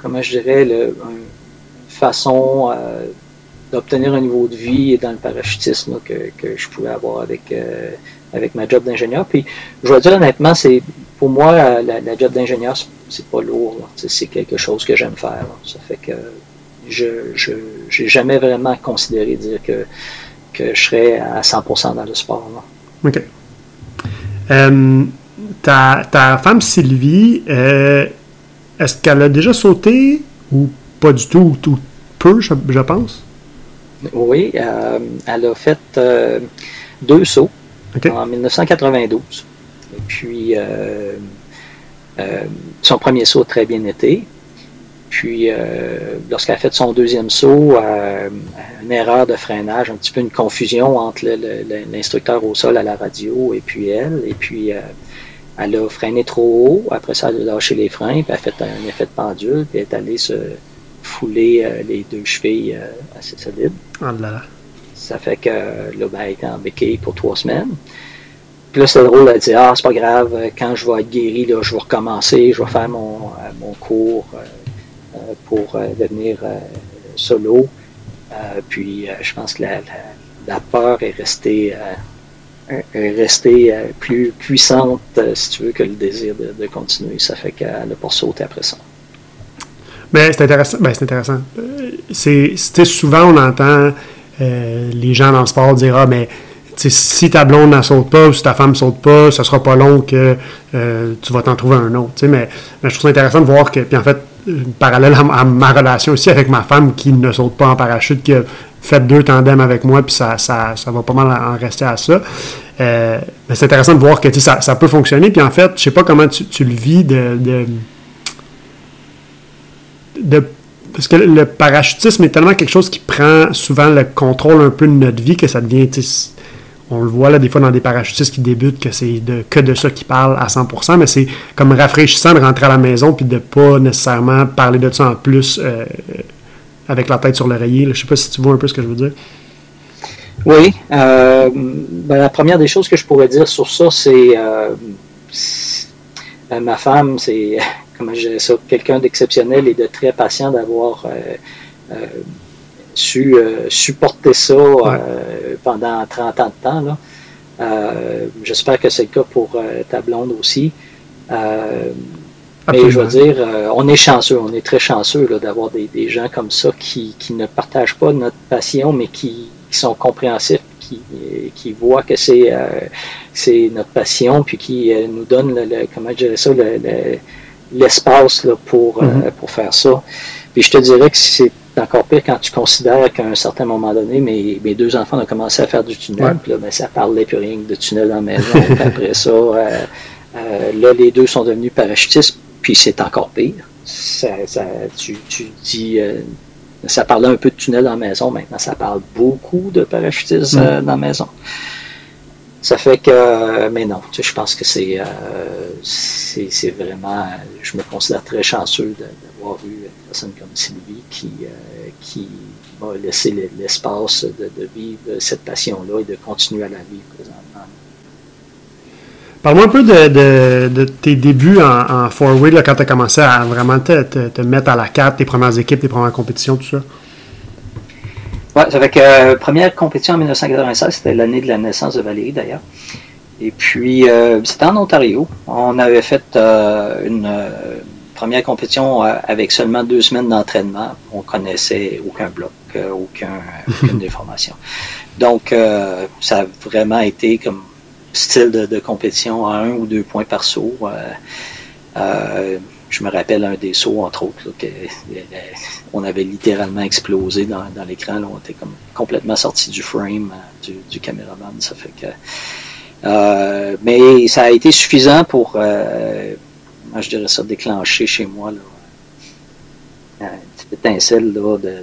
comment je dirais, le, une façon d'obtenir un niveau de vie dans le parachutisme que, que, je pouvais avoir avec, euh, avec ma job d'ingénieur. Puis, je dois dire honnêtement, c'est pour moi, la, job d'ingénieur, c'est pas lourd. C'est quelque chose que j'aime faire. Ça fait que je n'ai jamais vraiment considéré dire que, que je serais à 100% dans le sport. OK. Euh, ta, ta, femme Sylvie, euh, est-ce qu'elle a déjà sauté ou pas du tout, ou peu, je pense? Oui, euh, elle a fait euh, deux sauts en 1992. Et puis, euh, son premier saut a très bien été. Puis, lorsqu'elle a fait son deuxième saut, une erreur de freinage, un petit peu une confusion entre l'instructeur au sol à la radio et puis elle. Et puis, elle a freiné trop haut. Après ça, elle a lâché les freins, puis elle a fait un effet de pendule, puis elle est allée se fouler euh, les deux chevilles euh, assez solides. Oh là Ça fait que là, ben, elle était en béquille pour trois semaines. Puis là, c'est drôle, elle dit Ah, c'est pas grave, quand je vais être guéri, là, je vais recommencer, je vais faire mon, euh, mon cours pour devenir solo. puis je pense que la, la, peur est restée, est restée plus puissante, si tu veux, que le désir de, de continuer. Ça fait qu'elle n'a pas sauté après ça. Mais c'est intéressant. Ben, c'est intéressant. Euh, c'est, souvent, on entend euh, les gens dans le sport dire Ah, mais si ta blonde ne saute pas ou si ta femme ne saute pas, ce sera pas long que euh, tu vas t'en trouver un autre. Mais, mais, je trouve ça intéressant de voir que, puis en fait, parallèle à, ma relation aussi avec ma femme qui ne saute pas en parachute, qui a fait deux tandems avec moi, puis ça, ça, ça va pas mal en rester à ça. mais c'est intéressant de voir que ça, ça peut fonctionner. Puis en fait, je sais pas comment tu, tu le vis de parce que le parachutisme est tellement quelque chose qui prend souvent le contrôle un peu de notre vie que ça devient. On le voit là des fois dans des parachutistes qui débutent que c'est que de ça qu'ils parlent à 100%, mais c'est comme rafraîchissant de rentrer à la maison puis de pas nécessairement parler de ça en plus euh, avec la tête sur l'oreiller. Je sais pas si tu vois un peu ce que je veux dire. Oui. Euh, ben, la première des choses que je pourrais dire sur ça, c'est euh, ma femme, c'est, (laughs) comment je dirais ça, quelqu'un d'exceptionnel et de très patient d'avoir su supporter ça pendant 30 ans de temps. Euh, j'espère que c'est le cas pour euh, ta blonde aussi. Euh, mais je veux dire, on est chanceux, on est très chanceux d'avoir des, gens comme ça qui, ne partagent pas notre passion, mais qui, sont compréhensifs, qui, qui voient que c'est c'est notre passion, puis qui nous donnent, le, comment je dirais ça, l'espace pour, mm-hmm. pour faire ça. Puis je te dirais que c'est encore pire quand tu considères qu'à un certain moment donné, mes, mes, deux enfants ont commencé à faire du tunnel. Puis là, ben, ça parlait plus rien de tunnel dans la maison. après ça, euh, euh, là, les deux sont devenus parachutistes, puis c'est encore pire. Ça, tu, tu, dis, euh, ça parlait un peu de tunnel dans la maison, maintenant ça parle beaucoup de parachutistes mm. dans la maison. Ça fait que, mais non, tu sais, je pense que c'est, c'est, vraiment, je me considère très chanceux d'avoir eu une personne comme Sylvie qui, qui m'a laissé l'espace de, vivre cette passion-là et de continuer à la vivre présentement. Parle-moi un peu de, tes débuts en, en four-wheel, quand tu as commencé à vraiment te, mettre à la carte, tes premières équipes, tes premières compétitions, tout ça? Oui, ça fait que euh, première compétition en 1996, c'était l'année de la naissance de Valérie d'ailleurs. Et puis, euh, c'était en Ontario. On avait fait euh, une première compétition avec seulement deux semaines d'entraînement. On connaissait aucun bloc, aucun, aucune (laughs) déformation. Donc, ça a vraiment été comme style de, compétition à un ou deux points par saut. je me rappelle un des sauts, entre autres, que, on avait littéralement explosé dans, l'écran. On était comme complètement sorti du frame du, caméraman. Ça fait que euh, mais ça a été suffisant pour, euh, je dirais ça, déclencher chez moi là, une petite étincelle là, de,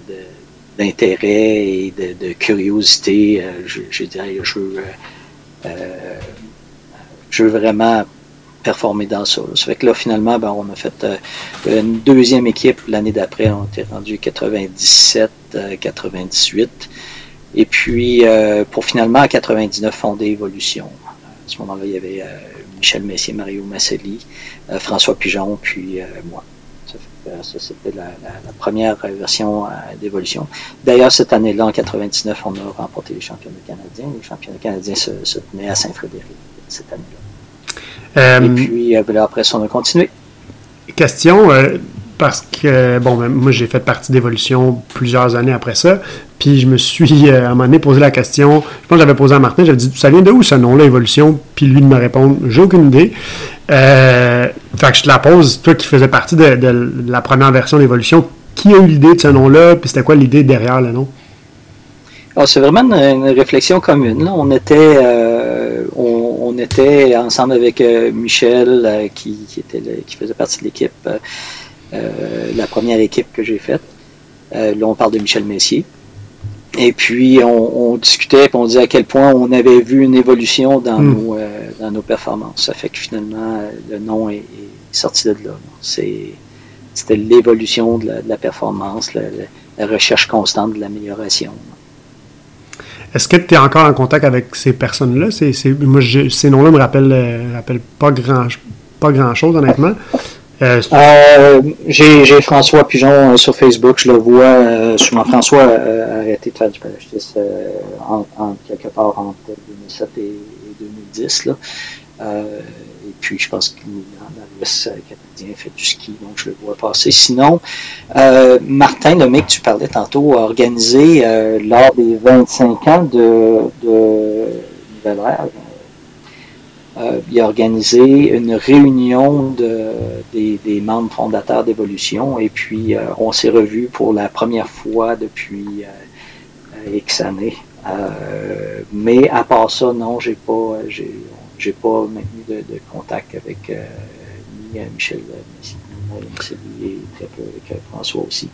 d'intérêt et de, curiosité. Euh, je, je, dirais, je veux, je veux vraiment performer dans ça. Ça fait que là, finalement, ben, on a fait une deuxième équipe l'année d'après. On était rendu 97, 98. Et puis, pour finalement, en 99, fonder Evolution ce moment-là, il y avait euh, Michel Messier, Mario Masselli, euh, François Pigeon, puis euh, moi. Ça, c'était la, première version d'évolution. D'ailleurs, cette année-là, en 99, on a remporté les championnats canadiens. Les championnats canadiens se, tenaient à Saint-Frédéric cette année-là. Et puis, ben après ça, on a continué. Question, parce que, bon, ben, moi, j'ai fait partie d'évolution plusieurs années après ça. Puis je me suis, euh, à un moment donné, posé la question. Je pense que j'avais posé à Martin, j'avais dit Ça vient de où ce nom-là, Évolution Puis lui de me répondre J'ai aucune idée. Euh, fait que je te la pose, toi qui faisais partie de, la première version d'Évolution, qui a eu l'idée de ce nom-là Puis c'était quoi l'idée derrière le nom? Ah, c'est vraiment une, réflexion commune. On était, euh, on, était ensemble avec Michel, qui, était qui faisait partie de l'équipe, la première équipe que j'ai faite. là, on parle de Michel Messier. Et puis, on, discutait, et on disait à quel point on avait vu une évolution dans, hmm. nos, euh, dans nos performances. Ça fait que finalement, le nom est, sorti de là. C'était l'évolution de, la performance, la, recherche constante de l'amélioration. Est-ce que tu es encore en contact avec ces personnes-là? moi, ces noms-là me rappellent, euh, rappellent pas grand pas grand chose, honnêtement. Euh, euh, j'ai François Pigeon euh, sur Facebook, je le vois souvent. François a arrêté de faire du parachutisme en, quelque part entre 2007 et, 2010. Là. et puis, je pense qu'il dans l'Ouest canadien fait du ski, donc je le vois passer. Sinon, Martin Lemay, que tu parlais tantôt, a organisé lors des 25 ans de, de Nouvelle-Ère, euh, il a organisé une réunion de, des, membres fondateurs d'Évolution et puis euh, on s'est revus pour la première fois depuis euh, X années. mais à part ça, non, j'ai pas, j'ai, pas maintenu de, contact avec ni Michel ni très peu avec François aussi.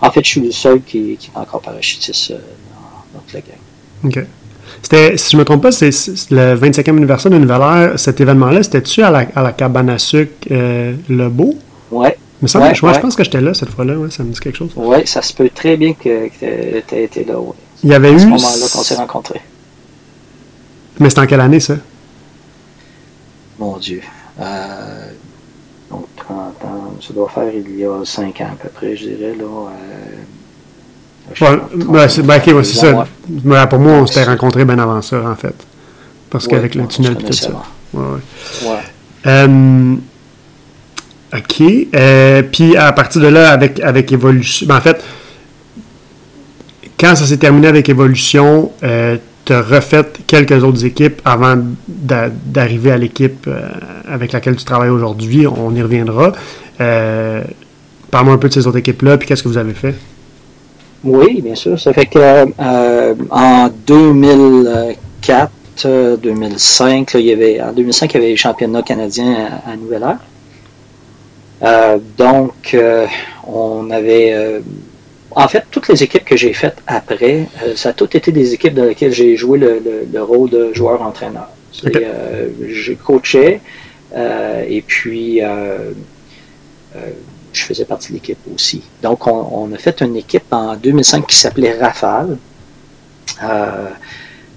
En fait, je suis le seul qui, qui est encore parachutiste dans notre gang. OK. C'était, si je ne me trompe pas, c'est le 25e anniversaire de Nouvelle Cet événement-là, c'était-tu à la, à la cabane à sucre euh, Le Beau? Oui. Mais ça, je, pense que j'étais là cette fois-là, ouais, ça me dit quelque chose. Oui, ça se peut très bien que, tu aies été là. Ouais. Il y avait eu. À ce moment-là qu'on s'est rencontrés. Mais c'était en quelle année, ça? Mon Dieu. Euh, 30 ans. Ça doit faire il y a 5 ans à peu près, je dirais. Là, ouais, c'est ben, ça. pour moi, on s'était rencontrés bien avant ça, en fait. Parce qu'avec le tunnel et tout ça. Ouais. Euh, OK. Euh, puis à partir de là, avec, avec Evolution. Ben, en fait, quand ça s'est terminé avec Evolution, euh, tu as refait quelques autres équipes avant d'arriver à l'équipe avec laquelle tu travailles aujourd'hui. On y reviendra. Parle-moi un peu de ces autres équipes-là, puis qu'est-ce que vous avez fait? Oui, bien sûr. Ça fait que euh, en 2004, 2005, il y avait, en 2005, il y avait les championnats canadiens à, à Nouvelle-Heure. donc, on avait en fait, toutes les équipes que j'ai faites après, euh, ça a toutes été des équipes dans lesquelles j'ai joué le, rôle de joueur-entraîneur. Euh, coachais euh, et puis je faisais partie de l'équipe aussi. Donc, on, a fait une équipe en 2005 qui s'appelait Rafale.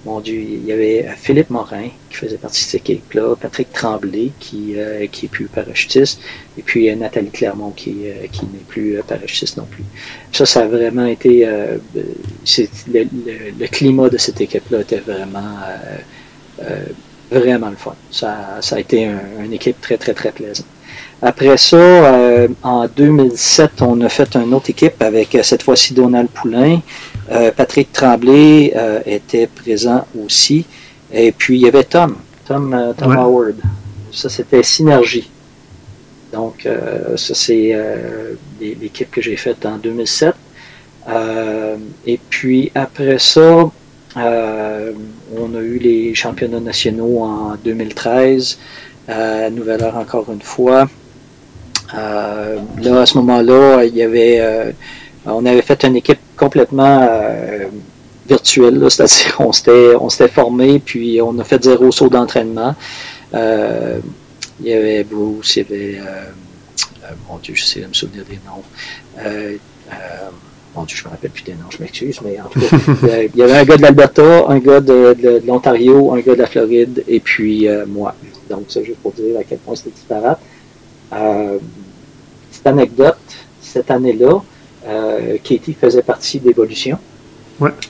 Mon Dieu, il y avait euh, Philippe Morin qui faisait partie de cette équipe-là, Patrick Tremblay qui, euh, qui est plus parachutiste, et puis euh, Nathalie Clermont qui, qui n'est plus parachutiste non plus. Ça, ça a vraiment été... le, climat de cette équipe-là était vraiment... vraiment le fun. Ça a été une équipe très, très, très plaisante. Après ça, en 2007, on a fait une autre équipe avec cette fois-ci Donald Poulain, euh, Patrick Tremblay euh, était présent aussi. Et puis, il y avait Tom, Tom, euh, Howard. Ça, c'était Synergie. Donc, ça, c'est l'équipe que j'ai faite en 2007. et puis, après ça, on a eu les championnats nationaux en 2013, à Nouvelle-Heure encore une fois. Là, à ce moment-là, il y avait euh, on avait fait une équipe complètement euh, virtuelle, c'est-à-dire on s'était, on s'était formé, puis on a fait zéro saut d'entraînement. Euh, il y avait Bruce, il y avait, mon Dieu, je sais me souvenir des noms. Mon Dieu, je me rappelle plus des noms, je m'excuse, mais en tout cas, (laughs) il y avait un gars de l'Alberta, un gars de, l'Ontario, un gars de la Floride, et puis moi. Donc, ça, juste pour dire à quel point c'était disparate. Petite anecdote, cette année-là, euh, Katie faisait partie d'Évolution.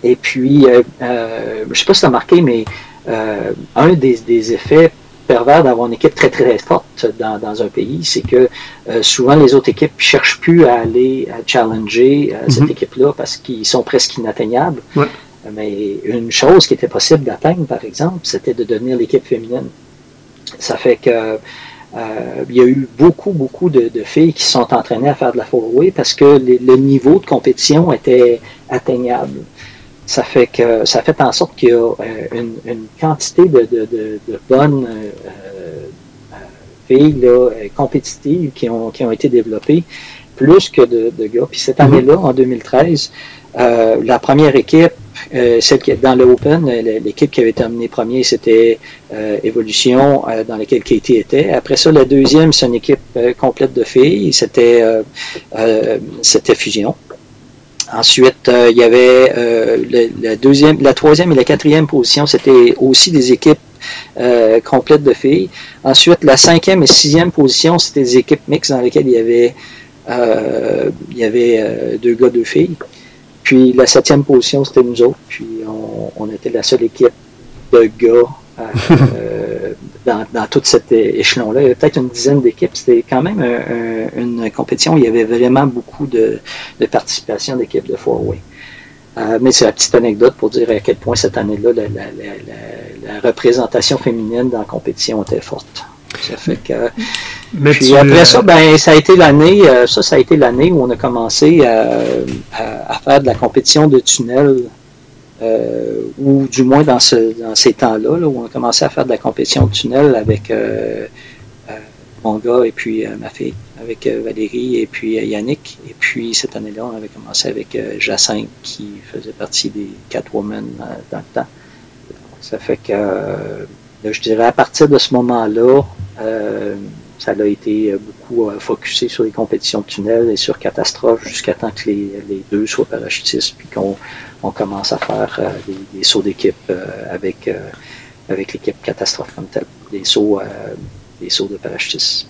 Et puis, euh, euh, je ne sais pas si tu as marqué, mais un des, effets pervers d'avoir une équipe très très forte dans, un pays, c'est que souvent les autres équipes ne cherchent plus à aller challenger cette mhm. équipe-là parce qu'ils sont presque inatteignables. Mais une chose qui était possible d'atteindre, par exemple, c'était de devenir l'équipe féminine. Ça fait que euh, il y a eu beaucoup, beaucoup de, filles qui sont entraînées à faire de la four parce que le niveau de compétition était atteignable. Ça fait que ça fait en sorte qu'il y a euh, une, quantité de, bonnes euh, filles là, compétitives qui ont, qui ont été développées, plus que de, gars. Puis cette mm-hmm. année-là, en 2013, la première équipe euh, celle qui est dans l'Open, l'équipe qui avait terminé premier, c'était euh, Evolution, euh, dans laquelle Katie était. Après ça, la deuxième, c'est une équipe complète de filles, c'était c'était Fusion. Ensuite, il y avait la deuxième, la troisième et la quatrième position, c'était aussi des équipes complètes de filles. Ensuite, la cinquième et sixième position, c'était des équipes mixtes dans lesquelles il y avait il y avait deux gars, deux filles. Puis la septième position, c'était nous autres. Puis on, était la seule équipe de gars euh, dans, dans tout cet échelon-là. Il y avait peut-être une dizaine d'équipes. C'était quand même une compétition où il y avait vraiment beaucoup de, participation d'équipes de four-way. Euh, mais c'est la petite anecdote pour dire à quel point cette année-là, la, la, représentation féminine dans la compétition était forte. Ça fait que. puis après ça, ben, ça a été l'année, euh, ça, ça a été l'année où on a commencé à, faire de la compétition de tunnel, euh, ou du moins dans, ce, dans ces temps-là, où on a commencé à faire de la compétition de tunnel avec euh, mon gars et puis ma fille, avec Valérie et puis Yannick. Et puis cette année-là, on avait commencé avec Jacinthe qui faisait partie des Catwoman dans le temps. Ça fait que je dirais à partir de ce moment-là, euh, ça a été beaucoup euh, focusé sur les compétitions de tunnel et sur catastrophe jusqu'à temps que les, deux soient parachutistes puis qu'on commence à faire euh, des, sauts d'équipe avec, avec l'équipe catastrophe comme telle, des sauts, des sauts de parachutistes.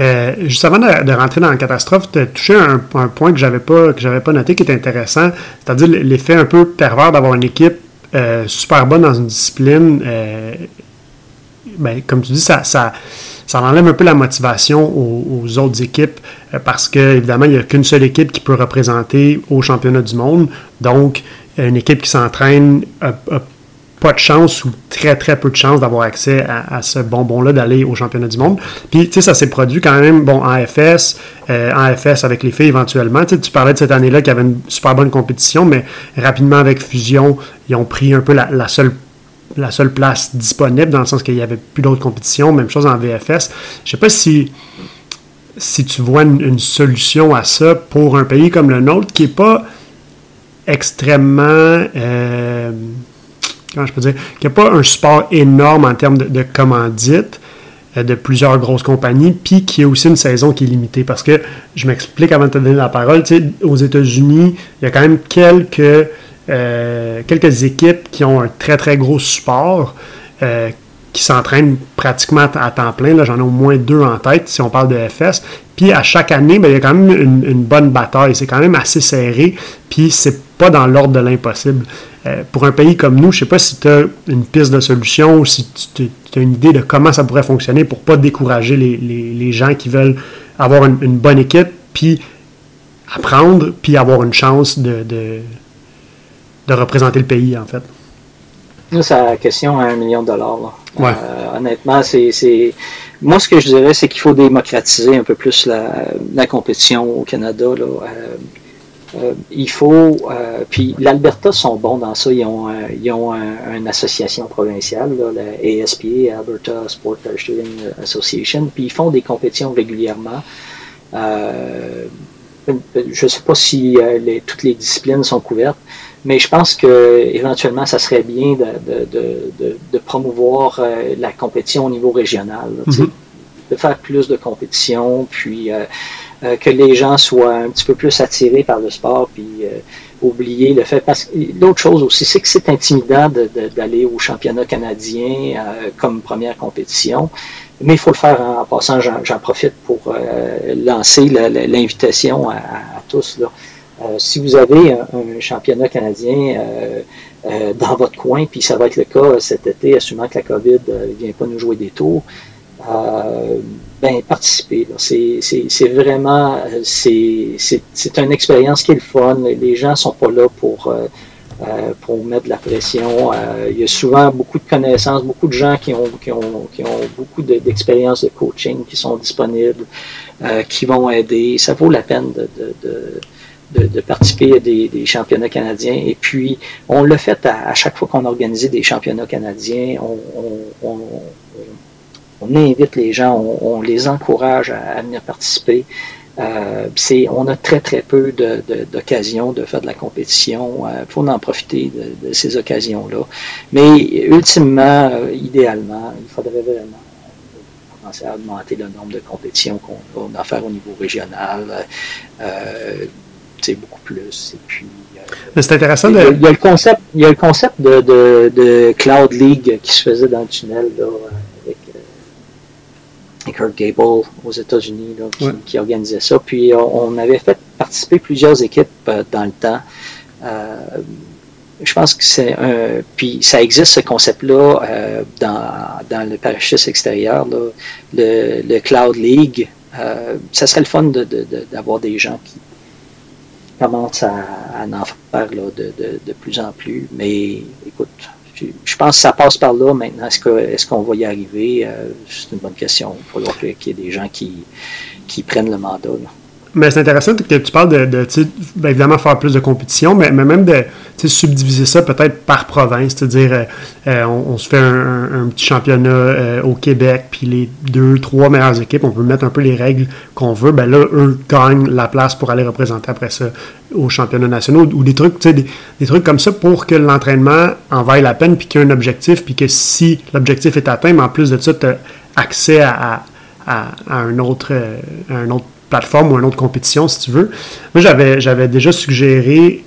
Euh, juste avant de, rentrer dans la catastrophe, tu as touché un, un point que j'avais pas que j'avais pas noté qui est intéressant, c'est-à-dire l'effet un peu pervers d'avoir une équipe euh, super bonne dans une discipline. Euh, ben, comme tu dis, ça, ça enlève un peu la motivation aux, autres équipes parce que évidemment il n'y a qu'une seule équipe qui peut représenter au championnat du monde. Donc une équipe qui s'entraîne pas de chance ou très très peu de chance d'avoir accès à, ce bonbon-là d'aller au championnat du monde. Puis, tu sais, ça s'est produit quand même, bon, en FS, euh, en FS avec les filles éventuellement. Tu, parlais de cette année-là qu'il y avait une super bonne compétition, mais rapidement avec Fusion, ils ont pris un peu la, seule la seule place disponible dans le sens qu'il n'y avait plus d'autres compétitions. Même chose en VFS. Je sais pas si tu vois une, solution à ça pour un pays comme le nôtre qui n'est pas extrêmement euh, comment je peux dire, qu'il n'y a pas un support énorme en termes de, commandite euh, de plusieurs grosses compagnies, puis qu'il y a aussi une saison qui est limitée. Parce que, je m'explique avant de te donner la parole, aux États-Unis, il y a quand même quelques, euh, quelques équipes qui ont un très, très gros support, euh, qui s'entraînent pratiquement à temps plein. J'en ai au moins deux en tête, si on parle de FS. Puis à chaque année, ben, il y a quand même une, bonne bataille. C'est quand même assez serré, puis c'est pas dans l'ordre de l'impossible. Euh, pour un pays comme nous, je sais pas si tu as une piste de solution ou si tu as une idée de comment ça pourrait fonctionner pour pas décourager les, gens qui veulent avoir une, bonne équipe, puis apprendre, puis avoir une chance de, représenter le pays, en fait. C'est la question à un million de dollars. Euh, honnêtement, c'est. Moi, ce que je dirais, c'est qu'il faut démocratiser un peu plus la, compétition au Canada. Là. Euh, euh, il faut, puis l'Alberta sont bons dans ça. Ils ont, ils ont une association provinciale, la ASPA, Alberta Sport Association, puis ils font des compétitions régulièrement. je ne sais pas si toutes les disciplines sont couvertes, mais je pense que éventuellement, ça serait bien de, de, de, de promouvoir la compétition au niveau régional, mm-hmm. de faire plus de compétitions, puis euh, que les gens soient un petit peu plus attirés par le sport, puis euh, oublier le fait. Parce que l'autre chose aussi, c'est que c'est intimidant d'aller au championnat canadien euh, comme première compétition. Mais il faut le faire en, passant. J'en profite pour lancer l'invitation à, tous. Là. Si vous avez un, championnat canadien dans votre coin, puis ça va être le cas cet été, assumant que la COVID ne vient pas nous jouer des tours, ben, participer. C'est vraiment, c'est une expérience qui est le fun. Les gens sont pas là pour, euh, euh, pour mettre de la pression. Euh, il y a souvent beaucoup de connaissances, beaucoup de gens qui ont, qui ont, qui ont beaucoup d'expérience de, coaching qui sont disponibles, qui vont aider. Ça vaut la peine de participer à des, des, championnats canadiens. Et puis, on l'a fait à, chaque fois qu'on organisait des championnats canadiens. On, on, on invite les gens, on, les encourage à, venir participer. Euh, on a très très peu d'occasions de, faire de la compétition. Il euh, faut en profiter de, ces occasions-là. Mais ultimement, euh, idéalement, il faudrait vraiment commencer à augmenter le nombre de compétitions qu'on va en faire au niveau régional. C'est beaucoup plus. Et puis, c'est intéressant de... Il y, a, le concept, il y a le concept de, de, Cloud League qui se faisait dans le tunnel. Là, Kurt Gable aux États-Unis qui, organisait ça. Puis euh, on avait fait participer plusieurs équipes euh, dans le temps. Euh, je pense que c'est un. Puis ça existe ce concept-là dans, le parachute extérieur, le, Cloud League. ça serait le fun d'avoir des gens qui commencent à, en faire de, plus en plus. Mais écoute, je pense que ça passe par là maintenant. Est-ce qu'on va y arriver? Euh, c'est une bonne question. Il va falloir qu'il y ait des gens qui, qui prennent le mandat. Mais c'est intéressant que tu parles de, de ben, évidemment, faire plus de compétition, mais, même de subdiviser ça peut-être par province. C'est-à-dire, euh, euh, on, se fait un, petit championnat euh, au Québec, puis les deux, trois meilleures équipes, on peut mettre un peu les règles qu'on veut. Ben là, eux gagnent la place pour aller représenter après ça au championnat national ou des trucs, des, des trucs comme ça pour que l'entraînement en vaille la peine, puis qu'il y ait un objectif, puis que si l'objectif est atteint, mais en plus de ça, tu as accès à, à, un autre, à un autre plateforme ou une autre compétition, si tu veux. Moi, j'avais, j'avais déjà suggéré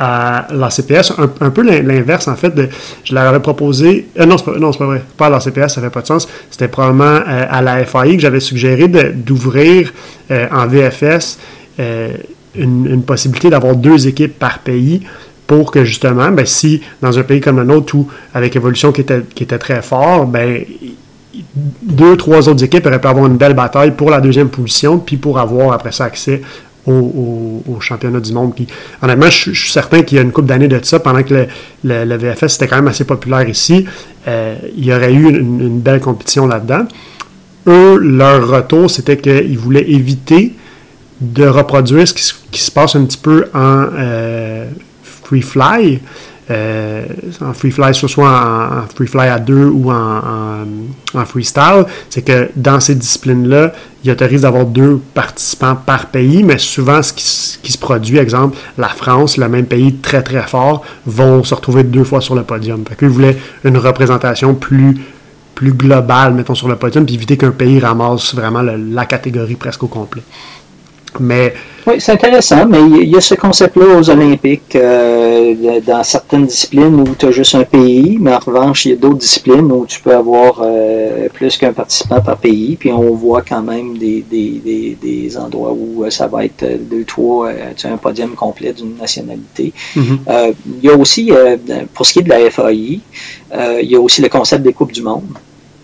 à la CPS, un, peu l'inverse en fait. Je leur avais proposé, euh, non, c'est pas, non, pas vrai, pas à la CPS, ça fait pas de sens. C'était probablement euh, à la FAI que j'avais suggéré d'ouvrir euh, en VFS une, possibilité d'avoir deux équipes par pays pour que justement, ben, si dans un pays comme le nôtre où avec évolution qui était, qui était très fort, ben deux, trois autres équipes auraient pu avoir une belle bataille pour la deuxième position, puis pour avoir après ça accès au, championnat du monde. Puis, honnêtement, je, suis certain qu'il y a une couple d'années de ça, pendant que le, VFS était quand même assez populaire ici, euh, il y aurait eu une, belle compétition là-dedans. Eux, leur retour, c'était qu'ils voulaient éviter de reproduire ce qui, se passe un petit peu en euh, free fly, euh, en free fly, soit en, free fly à deux ou en, en, freestyle, c'est que dans ces disciplines-là, il autorise d'avoir deux participants par pays, mais souvent ce qui, se produit, exemple, la France, le même pays très très fort, vont se retrouver deux fois sur le podium. Fait qu'ils voulaient une représentation plus plus globale, mettons, sur le podium, puis éviter qu'un pays ramasse vraiment la catégorie presque au complet. Mais oui, c'est intéressant, mais il y a ce concept-là aux Olympiques euh, dans certaines disciplines où tu as juste un pays, mais en revanche, il y a d'autres disciplines où tu peux avoir euh, plus qu'un participant par pays, puis on voit quand même des, des, des, endroits où euh, ça va être deux, trois, tu as un podium complet d'une nationalité. Mm-hmm. il y a aussi, pour ce qui est de la FAI, il y a aussi le concept des Coupes du Monde.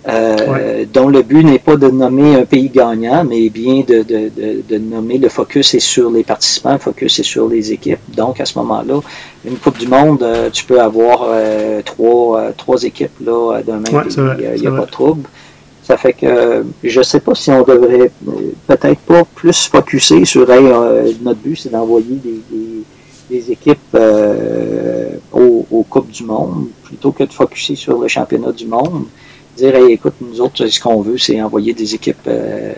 Euh, dont le but n'est pas de nommer un pays gagnant, mais bien de, de, de, nommer le focus est sur les participants, le focus est sur les équipes. Donc, à ce moment-là, une Coupe du Monde, euh, tu peux avoir euh, trois, trois équipes là, d'un même pays. Il n'y a, pas de trouble. Ça fait que je ne sais pas si on devrait peut-être pas plus focuser sur notre but, c'est d'envoyer des, des, équipes aux, aux Coupes du Monde plutôt que de focuser sur le championnat du monde dire écoute, nous autres, ce qu'on veut, c'est envoyer des équipes euh,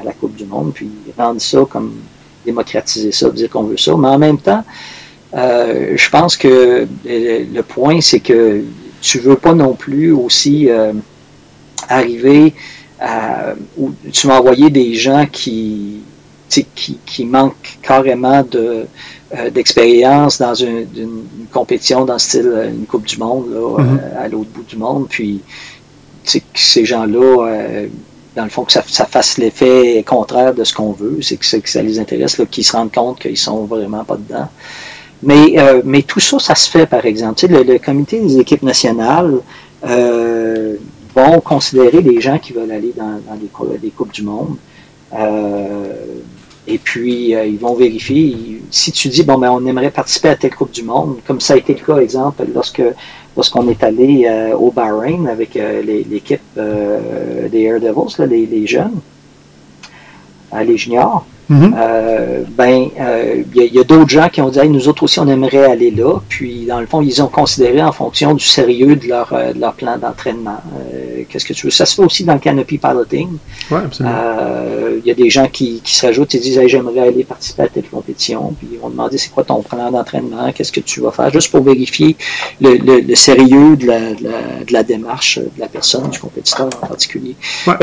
à, la Coupe du Monde, puis rendre ça comme démocratiser ça, dire qu'on veut ça. Mais en même temps, euh, je pense que euh, le point, c'est que tu veux pas non plus aussi arriver à. Ou tu vas envoyer des gens qui, qui, qui manquent carrément de d'expérience dans une, compétition dans le style une Coupe du Monde là, mm-hmm. à l'autre bout du monde, puis que ces gens-là, euh, dans le fond, que ça, fasse l'effet contraire de ce qu'on veut, c'est que, que, ça les intéresse, qu'ils se rendent compte qu'ils sont vraiment pas dedans. Mais, euh, mais tout ça, ça se fait, par exemple. Le, le, comité des équipes nationales euh, vont considérer les gens qui veulent aller dans, dans les, Coupes du Monde. et puis, ils vont vérifier. Si tu dis, bon, ben, on aimerait participer à telle Coupe du Monde, comme ça a été le cas, exemple, lorsque lorsqu'on est allé euh, au Bahreïn avec euh, l'équipe euh, des Air Devils, les, les, jeunes, les juniors. Mhm. Euh, ben, il euh, y a, d'autres gens qui ont dit, nous autres aussi, on aimerait aller là. Puis, dans le fond, ils ont considéré en fonction du sérieux de leur, euh, de leur plan d'entraînement. Qu'est-ce que tu veux? Ça se fait aussi dans le canopy piloting. Il y a des gens qui, qui se rajoutent et disent, j'aimerais aller participer à telle compétition. Puis, ils vont demander, c'est quoi ton plan d'entraînement? Qu'est-ce que tu vas faire? Juste pour vérifier le, le, sérieux de la, de la, démarche de la personne, du compétiteur en particulier.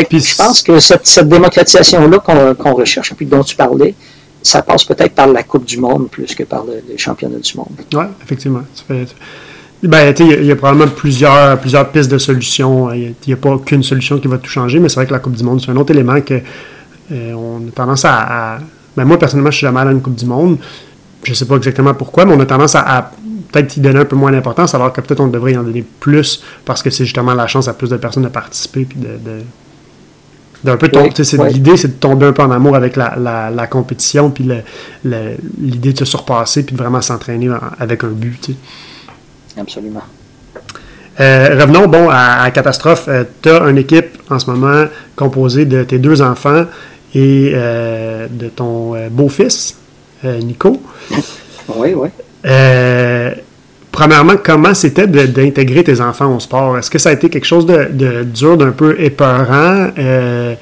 puis, je pense que cette, cette démocratisation-là qu'on recherche, puis dont tu parler, ça passe peut-être par la Coupe du Monde plus que par le, les championnats du monde. Oui, effectivement. Ben, il y, a probablement plusieurs, plusieurs pistes de solutions. Il n'y a, pas qu'une solution qui va tout changer, mais c'est vrai que la Coupe du Monde, c'est un autre élément que euh, on a tendance à. Ben, moi, personnellement, je suis jamais allé à une Coupe du Monde. Je ne sais pas exactement pourquoi, mais on a tendance à, peut-être y donner un peu moins d'importance, alors que peut-être on devrait y en donner plus parce que c'est justement la chance à plus de personnes de participer puis de, L'idée, c'est de tomber un peu en amour avec la, compétition, puis l'idée de se surpasser, puis de vraiment s'entraîner avec un but. Absolument. Euh, revenons bon à, Catastrophe. Euh, tu as une équipe en ce moment composée de tes deux enfants et euh, de ton beau-fils, Nico. Oui, oui premièrement, comment c'était d'intégrer tes enfants au sport? Est-ce que ça a été quelque chose de, dur, d'un peu épeurant? Euh,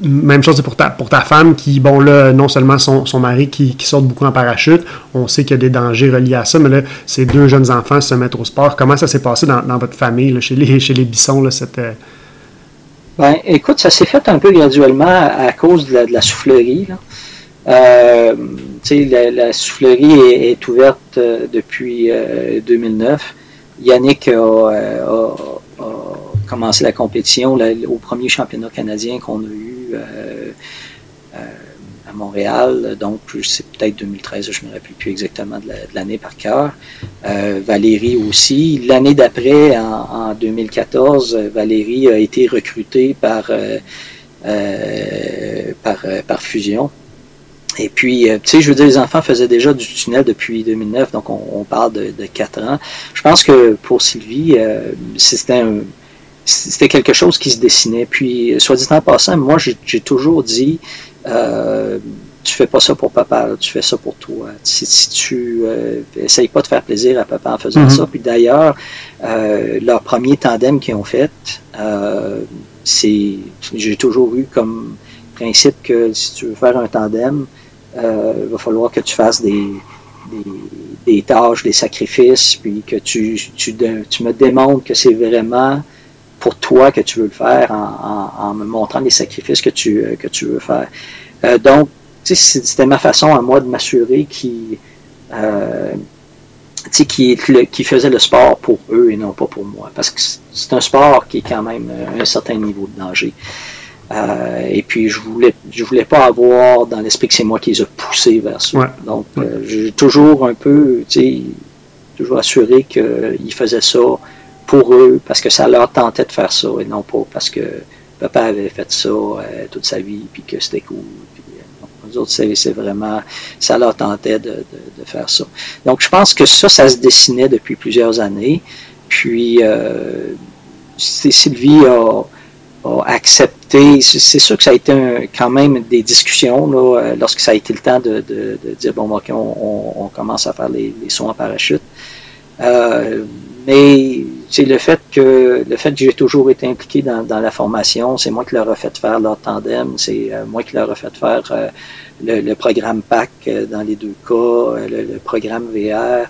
même chose pour ta, femme qui, bon là, non seulement son, mari qui, saute beaucoup en parachute, on sait qu'il y a des dangers reliés à ça, mais là, ces deux jeunes enfants se mettent au sport. Comment ça s'est passé dans, votre famille, chez, les, chez les là, cette... Euh? Ben, écoute, ça s'est fait un peu graduellement à, cause de la, soufflerie. La, la, soufflerie est, ouverte depuis 2009. Yannick a, commencé la compétition au premier championnat canadien qu'on a eu Montréal, donc c'est peut-être 2013, je ne me rappelle plus exactement de l'année par cœur. Euh, Valérie aussi. L'année d'après, en, 2014, Valérie a été recrutée par, euh, euh, par, Fusion. Et puis, tu sais, je veux dire, les enfants faisaient déjà du tunnel depuis 2009, donc on, parle de, de, 4 ans. Je pense que pour Sylvie, c'était c'était quelque chose qui se dessinait. Puis, soit dit en passant, moi, j'ai toujours dit, euh, tu fais pas ça pour papa, tu fais ça pour toi. Si, tu euh, essayes pas de faire plaisir à papa en faisant mm-hmm. ça. Puis d'ailleurs, euh, leur premier tandem qu'ils ont fait, euh, c'est j'ai toujours eu comme principe que si tu veux faire un tandem, euh, il va falloir que tu fasses des, des, tâches, des sacrifices, puis que tu, me démontres que c'est vraiment pour toi que tu veux le faire en, me montrant les sacrifices que tu, euh, que tu veux faire. Euh, donc, c'était ma façon à moi de m'assurer qu'ils euh, le sport pour eux et non pas pour moi. Parce que c'est un sport qui est quand même un certain niveau de danger. Et puis je voulais je voulais pas avoir dans l'esprit que c'est moi qui les ai poussés vers ça. Donc j'ai toujours un peu, toujours assuré qu'ils faisaient ça pour eux parce que ça leur tentait de faire ça et non pas parce que papa avait fait ça euh, toute sa vie puis que c'était cool. Euh, nous autres, c'est vraiment, ça leur tentait de, faire ça. Donc, je pense que ça, ça se dessinait depuis plusieurs années. Puis, euh, Sylvie a, accepté. C'est sûr que ça a été quand même des discussions là, lorsque ça a été le temps de, dire bon, ok, on, commence à faire les, les sauts en parachute. mais c'est le fait que le fait que j'ai toujours été impliqué dans, la formation, c'est moi qui leur ai fait faire leur tandem, c'est euh, moi qui leur ai fait faire euh, le, programme PAC euh, dans les deux cas, le, programme VR.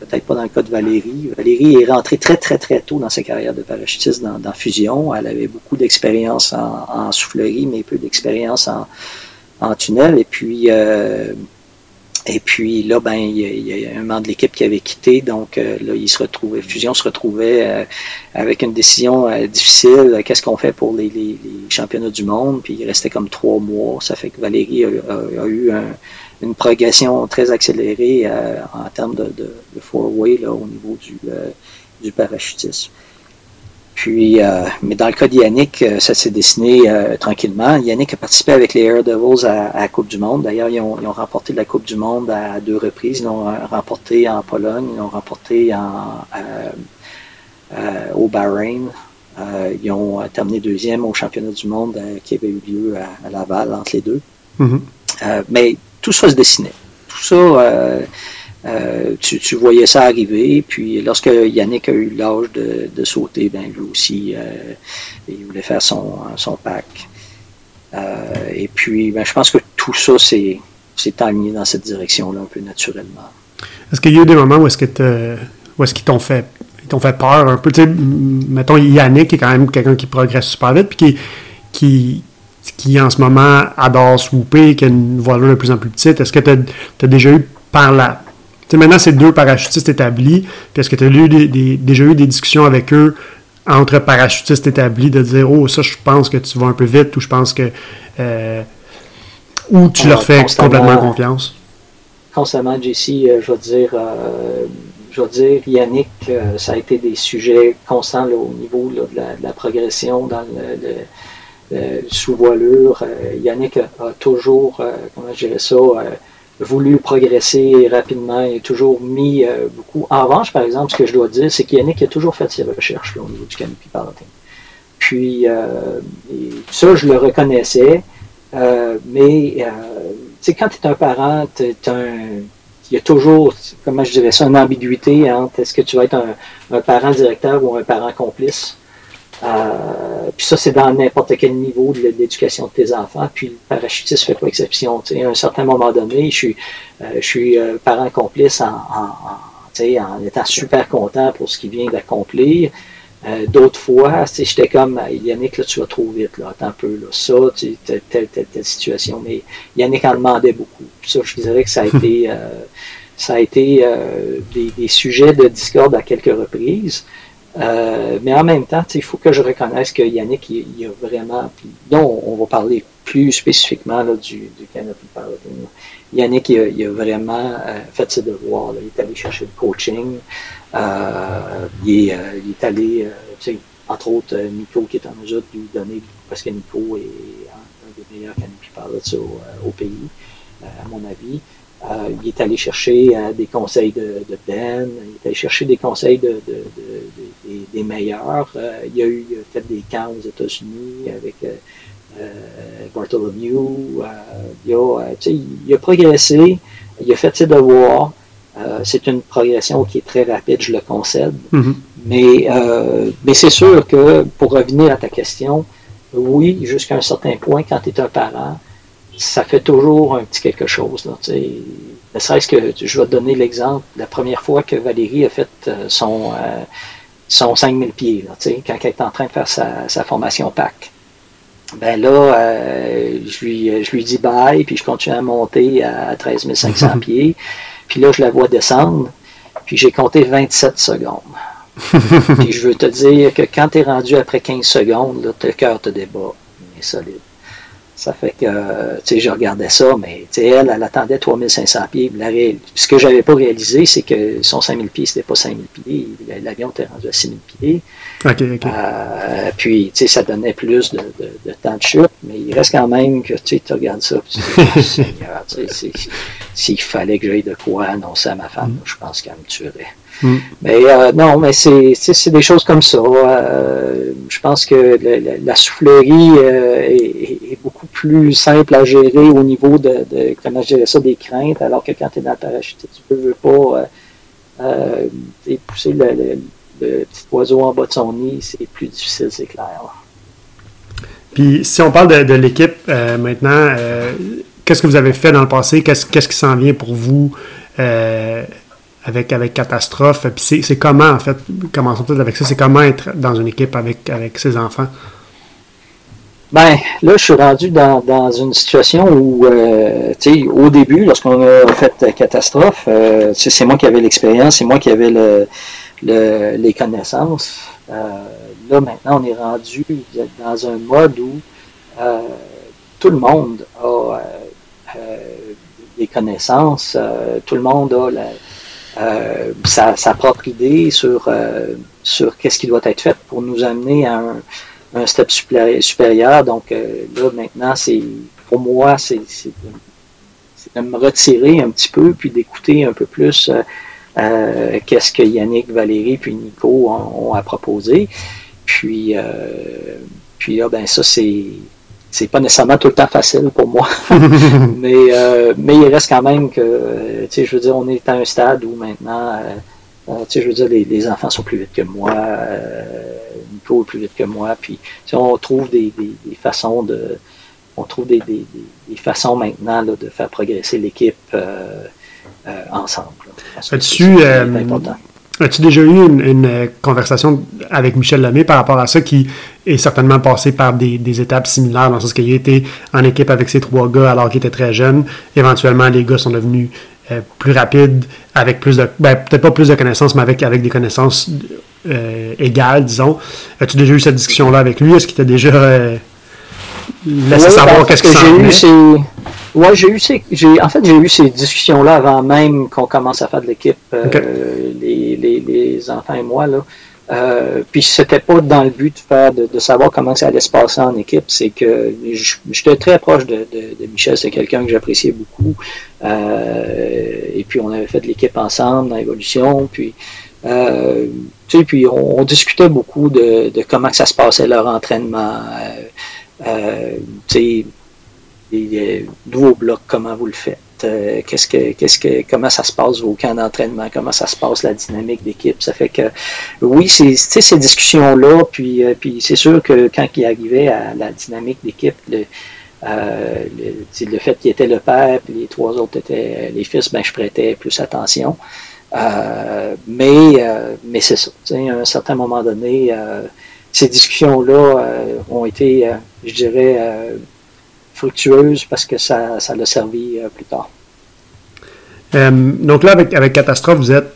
Peut-être pas dans le cas de Valérie. Valérie est rentrée très très très tôt dans sa carrière de parachutiste dans, Fusion. Elle avait beaucoup d'expérience en, soufflerie, mais peu d'expérience en, en, tunnel. Et puis et puis là, ben, il y, a, un membre de l'équipe qui avait quitté, donc euh, là, il se retrouvait, Fusion se retrouvait euh, avec une décision euh, difficile. Qu'est-ce qu'on fait pour les, championnats du monde? Puis il restait comme trois mois. Ça fait que Valérie a, eu une progression très accélérée en termes de, four-way au niveau du parachutisme. Puis, euh, mais dans le cas d'Yannick, euh, ça s'est dessiné euh, tranquillement. Yannick a participé avec les Air Devils à, la Coupe du Monde. D'ailleurs, ils ont, remporté la Coupe du Monde à deux reprises. Ils l'ont remporté en Pologne, ils l'ont remporté en, au Bahreïn. ils ont terminé deuxième au championnat du monde qui avait eu lieu à, Laval entre les deux. Mm-hmm. mais tout ça se dessinait. Tout ça euh, tu, voyais ça arriver, puis lorsque Yannick a eu l'âge de, sauter, ben lui aussi, euh, il voulait faire son, son pack. Euh, et puis, ben, je pense que tout ça, c'est aligné dans cette direction-là, un peu naturellement. Est-ce qu'il y a eu des moments où est-ce, est-ce qu'ils t'ont fait, t'ont fait peur un peu? Tu mettons, Yannick est quand même quelqu'un qui progresse super vite, puis qui, qui, qui en ce moment adore swooper, qui a une voilure de plus en plus petite. Est-ce que tu as, déjà eu par la maintenant, c'est deux parachutistes établis. Puis est-ce que tu as déjà eu des discussions avec eux entre parachutistes établis de dire Oh, ça, je pense que tu vas un peu vite ou je pense que. Euh, ou tu leur fais complètement confiance? Constamment, JC, euh, je veux dire. Euh, je veux dire, Yannick, ça a été des sujets constants au niveau de, la, progression dans le, sous-voilure. Yannick a, toujours, comment je dirais ça, voulu progresser rapidement et toujours mis euh, beaucoup. En revanche, par exemple, ce que je dois dire, c'est qu'Yannick a toujours fait ses recherches au niveau du canopy parenting. Puis, euh, ça, je le reconnaissais, euh, mais tu sais, quand tu es un parent, tu un. Il y a toujours, comment je dirais ça, une ambiguïté entre est-ce que tu vas être un parent directeur ou un parent complice. Euh, puis ça, c'est dans n'importe quel niveau de l'éducation de tes enfants. Puis le parachutisme fait pas exception. À un certain moment donné, je suis, euh, je suis euh, parent complice en, en, en, étant super content pour ce qu'il vient d'accomplir. D'autres fois, j'étais comme Yannick, là, tu vas trop vite, là, attends un peu, là, ça, tu telle, telle, telle, situation. Mais Yannick en demandait beaucoup. Ça, je dirais que ça a (laughs) été ça a été des, des, sujets de discorde à quelques reprises. Euh, mais en même temps, il faut que je reconnaisse que Yannick, il, a vraiment, dont on va parler plus spécifiquement là, du, du Canopy Piloting. Yannick, il a, il a vraiment euh, fait ses devoirs. Là. Il est allé chercher le coaching. Euh, il, est, euh, il, est, allé, euh, entre autres, Nico qui est en mesure de lui donner, parce que Nico est un, des meilleurs Canopy Pilots au, au pays, à mon avis. Euh, il est allé chercher euh, des conseils de, de, Ben, il est allé chercher des conseils de, de, des, des, meilleurs. Euh, il, a eu, il a fait des camps aux États-Unis avec Bartholomew. il, a, il a progressé, il a fait ses devoirs. c'est une progression qui est très rapide, je le concède. Mm-hmm. Mais, mais c'est sûr que, pour revenir à ta question, oui, jusqu'à un certain point, quand tu es un parent, ça fait toujours un petit quelque chose. Là, ne serait-ce que, je vais te donner l'exemple, la première fois que Valérie a fait euh, son, euh, son 5000 pieds, là, quand elle est en train de faire sa, sa formation PAC. Ben là, euh, je, lui, je lui dis bye, puis je continue à monter à 13 500 (laughs) pieds. Puis là, je la vois descendre, puis j'ai compté 27 secondes. (laughs) puis je veux te dire que quand tu es rendu après 15 secondes, là, le cœur te débat. Il est solide. Ça fait que, tu sais, je regardais ça, mais tu sais, elle, elle attendait 3500 pieds. ce que j'avais pas réalisé, c'est que son 5000 pieds, c'était pas 5000 pieds. L'avion était rendu à 6000 pieds. OK, OK. Euh, puis, tu sais, ça donnait plus de, de, de, temps de chute, mais il reste quand même que, tu sais, tu regardes ça, (laughs) tu sais, s'il fallait que j'aille de quoi annoncer à ma femme, mm. je pense qu'elle me tuerait. Mm. Mais euh, non, mais c'est des choses comme ça. Euh, je pense que la, la soufflerie euh, est, est, beaucoup plus simple à gérer au niveau de, de, comment gérer ça des craintes, alors que quand tu es dans le parachute, tu peux veux pas pousser le, petit oiseau en bas de son nid, c'est plus difficile, c'est clair. Puis si on parle de, de l'équipe maintenant, qu'est-ce que vous avez fait dans le passé? Qu'est-ce qu'est-ce qui s'en vient pour vous? Avec, avec catastrophe. Puis c'est comment, en fait, commençons peut-être avec ça, c'est comment être dans une équipe avec, avec ses enfants? Ben, là, je suis rendu dans, dans une situation où, euh, tu sais, au début, lorsqu'on a fait catastrophe, euh, c'est moi qui avais l'expérience, c'est moi qui avais le, le, les connaissances. Euh, là, maintenant, on est rendu dans un mode où euh, tout le monde a des connaissances, tout le monde a la, euh, sa, sa, propre idée sur, euh, sur qu'est-ce qui doit être fait pour nous amener à un, un step supérieur. Donc euh, là, maintenant, c'est pour moi, c'est de me retirer un petit peu, puis d'écouter un peu plus euh, qu'est-ce que Yannick, Valérie, puis Nico ont, ont à proposer. Puis, puis là, ben ça, c'est c'est pas nécessairement tout le temps facile pour moi. (laughs) mais, euh, mais il reste quand même que, tu sais, je veux dire, on est à un stade où maintenant, euh, euh tu sais, je veux dire, les, les, enfants sont plus vite que moi, euh, Nico est plus vite que moi, puis on trouve des, des, des, façons de, on trouve des, des façons maintenant là, de faire progresser l'équipe euh, euh, ensemble. As-tu As-tu déjà eu une, une, conversation avec Michel Lemay par rapport à ça, qui est certainement passé par des, des étapes similaires, dans le sens qu'il était en équipe avec ses trois gars alors qu'il était très jeune. Éventuellement, les gars sont devenus euh, plus rapides, avec plus de... Ben, peut-être pas plus de connaissances, mais avec, avec des connaissances euh, égales, disons. As-tu déjà eu cette discussion-là avec lui? Est-ce qu'il t'a déjà euh, laissé oui, savoir qu'est-ce que j'ai eu Ouais, j'ai eu ces, j'ai, en fait, j'ai eu ces discussions-là avant même qu'on commence à faire de l'équipe, euh, okay. les, les, les, enfants et moi, là. Euh, puis c'était pas dans le but de faire de, de, savoir comment ça allait se passer en équipe, c'est que j'étais très proche de, de, de Michel, c'est quelqu'un que j'appréciais beaucoup. Euh, et puis on avait fait de l'équipe ensemble dans l'évolution, puis euh, tu sais, puis on, on, discutait beaucoup de, de comment ça se passait leur entraînement. Euh, euh tu sais, des nouveaux blocs, comment vous le faites, euh, qu'est-ce que, qu'est-ce que, comment ça se passe vos camps d'entraînement, comment ça se passe la dynamique d'équipe. Ça fait que, oui, c'est, ces discussions-là, puis, euh, puis c'est sûr que quand il arrivait à la dynamique d'équipe, le, euh, le, fait qu'il était le père, puis les trois autres étaient les fils, ben je prêtais plus attention. mais mais c'est ça. À un certain moment donné, ces discussions-là ont été, je dirais, fructueuses parce que ça, ça l'a servi plus tard. donc là, avec, avec Catastrophe, vous êtes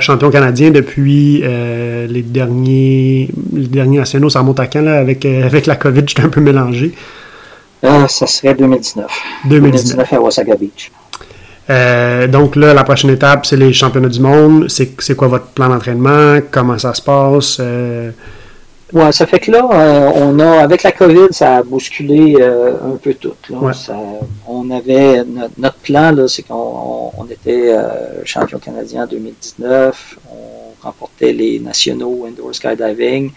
champion canadien depuis euh, les derniers les derniers nationaux, ça remonte à quand là, avec, euh, avec la COVID, j'étais un peu mélangé. Ah, ça serait 2019. 2019, à Wasaga Beach. Euh, donc là, la prochaine étape, c'est les championnats du monde. C'est quoi votre plan d'entraînement? Comment ça se passe? Ouais, ça fait que là, euh, on a, avec la COVID, ça a bousculé euh, un peu tout. on avait notre, plan, là, c'est qu'on on était euh, champion canadien en 2019, on remportait les nationaux indoor skydiving,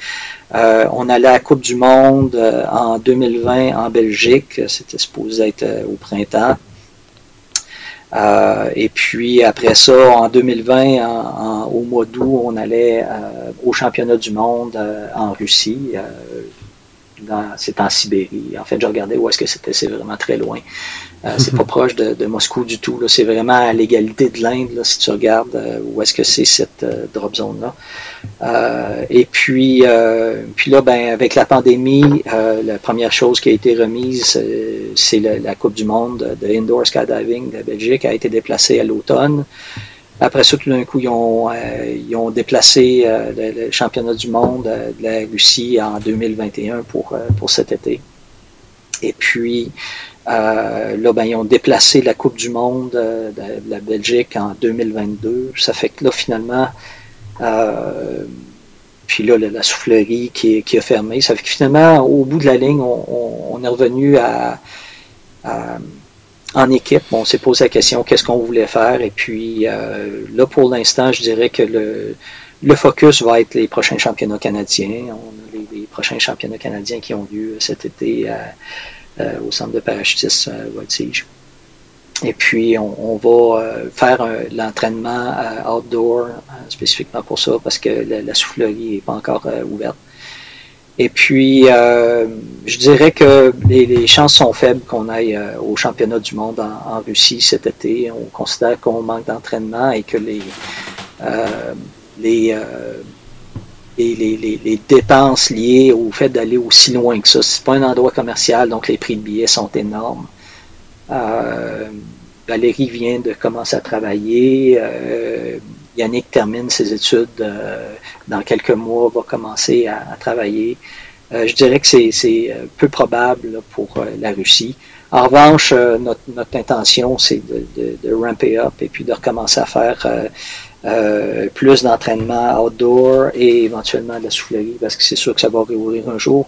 on allait à la Coupe du Monde en 2020 en Belgique, c'était supposé être au printemps. Euh, et puis après ça, en 2020, au mois d'août, on allait euh, au championnat du monde euh, en Russie. c'est en Sibérie. En fait, je regardais où est-ce que c'était. C'est vraiment très loin. Euh, c'est pas (laughs) proche de, Moscou du tout. C'est vraiment à l'égalité de l'Inde, si tu regardes euh, où est-ce que c'est cette euh, drop zone-là. et puis, puis là, ben, avec la pandémie, la première chose qui a été remise, c'est la Coupe du monde de indoor skydiving de Belgique, a été déplacée à l'automne. Après ça, tout d'un coup, ils ont, ils ont déplacé le, championnat du monde de la Russie en 2021 pour, pour cet été. Et puis, euh, là, ben, ils ont déplacé la Coupe du Monde euh, de, la Belgique en 2022. Ça fait que là, finalement, euh, puis là, la, soufflerie qui, a fermé. Ça fait que finalement, au bout de la ligne, on, est revenu à, en équipe. on s'est posé la question qu'est-ce qu'on voulait faire? Et puis là, pour l'instant, je dirais que le, focus va être les prochains championnats canadiens. On a les, prochains championnats canadiens qui ont lieu cet été au centre de parachutisme euh, Voltige. Et puis, on, va euh, faire l'entraînement outdoor spécifiquement pour ça parce que la, soufflerie n'est pas encore ouverte. Et puis, je dirais que les, chances sont faibles qu'on aille au championnat du monde en, Russie cet été. On considère qu'on manque d'entraînement et que les, les les, les, dépenses liées au fait d'aller aussi loin que ça. C'est pas un endroit commercial, donc les prix de billets sont énormes. Euh, Valérie vient de commencer à travailler. Euh, Yannick termine ses études euh, dans quelques mois, va commencer à, travailler. je dirais que c'est peu probable pour la Russie. En revanche, notre, notre, intention, c'est de, de, de, ramper up et puis de recommencer à faire euh, plus d'entraînement outdoor et éventuellement de la soufflerie parce que c'est sûr que ça va réouvrir un jour.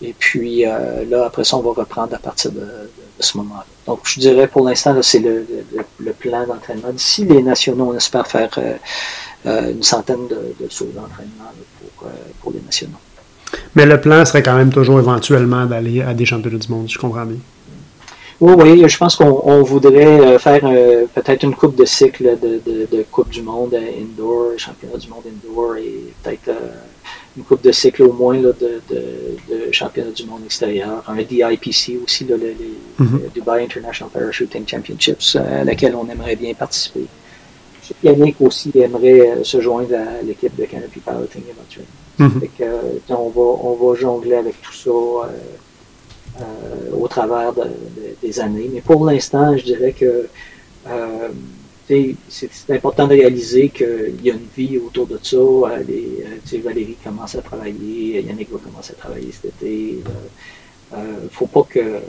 Et puis euh, là, après ça, on va reprendre à partir de, ce moment-là. Donc, je dirais pour l'instant, c'est le, plan d'entraînement. D'ici les nationaux, on espère faire euh, une centaine de, sauts d'entraînement pour, pour les nationaux. Mais le plan serait quand même toujours éventuellement d'aller à des championnats du monde, je comprends bien. Oui, oui, je pense qu'on voudrait euh, faire euh, peut-être une coupe de cycle de, Coupe du Monde indoor, championnat du monde indoor et peut-être euh, une coupe de cycle au moins de, championnat du monde extérieur. Un DIPC aussi, le, mm-hmm. Dubai International Parachuting Championships, à laquelle on aimerait bien participer. Yannick aussi aimerait se joindre à l'équipe de Canopy Piloting éventuellement. Mm-hmm. on, va, on va jongler avec tout ça au travers des années. Mais pour l'instant, je dirais que euh, c'est important de réaliser qu'il y a une vie autour de ça. Euh, Valérie commence à travailler, Yannick va commencer à travailler cet été. Il ne faut pas que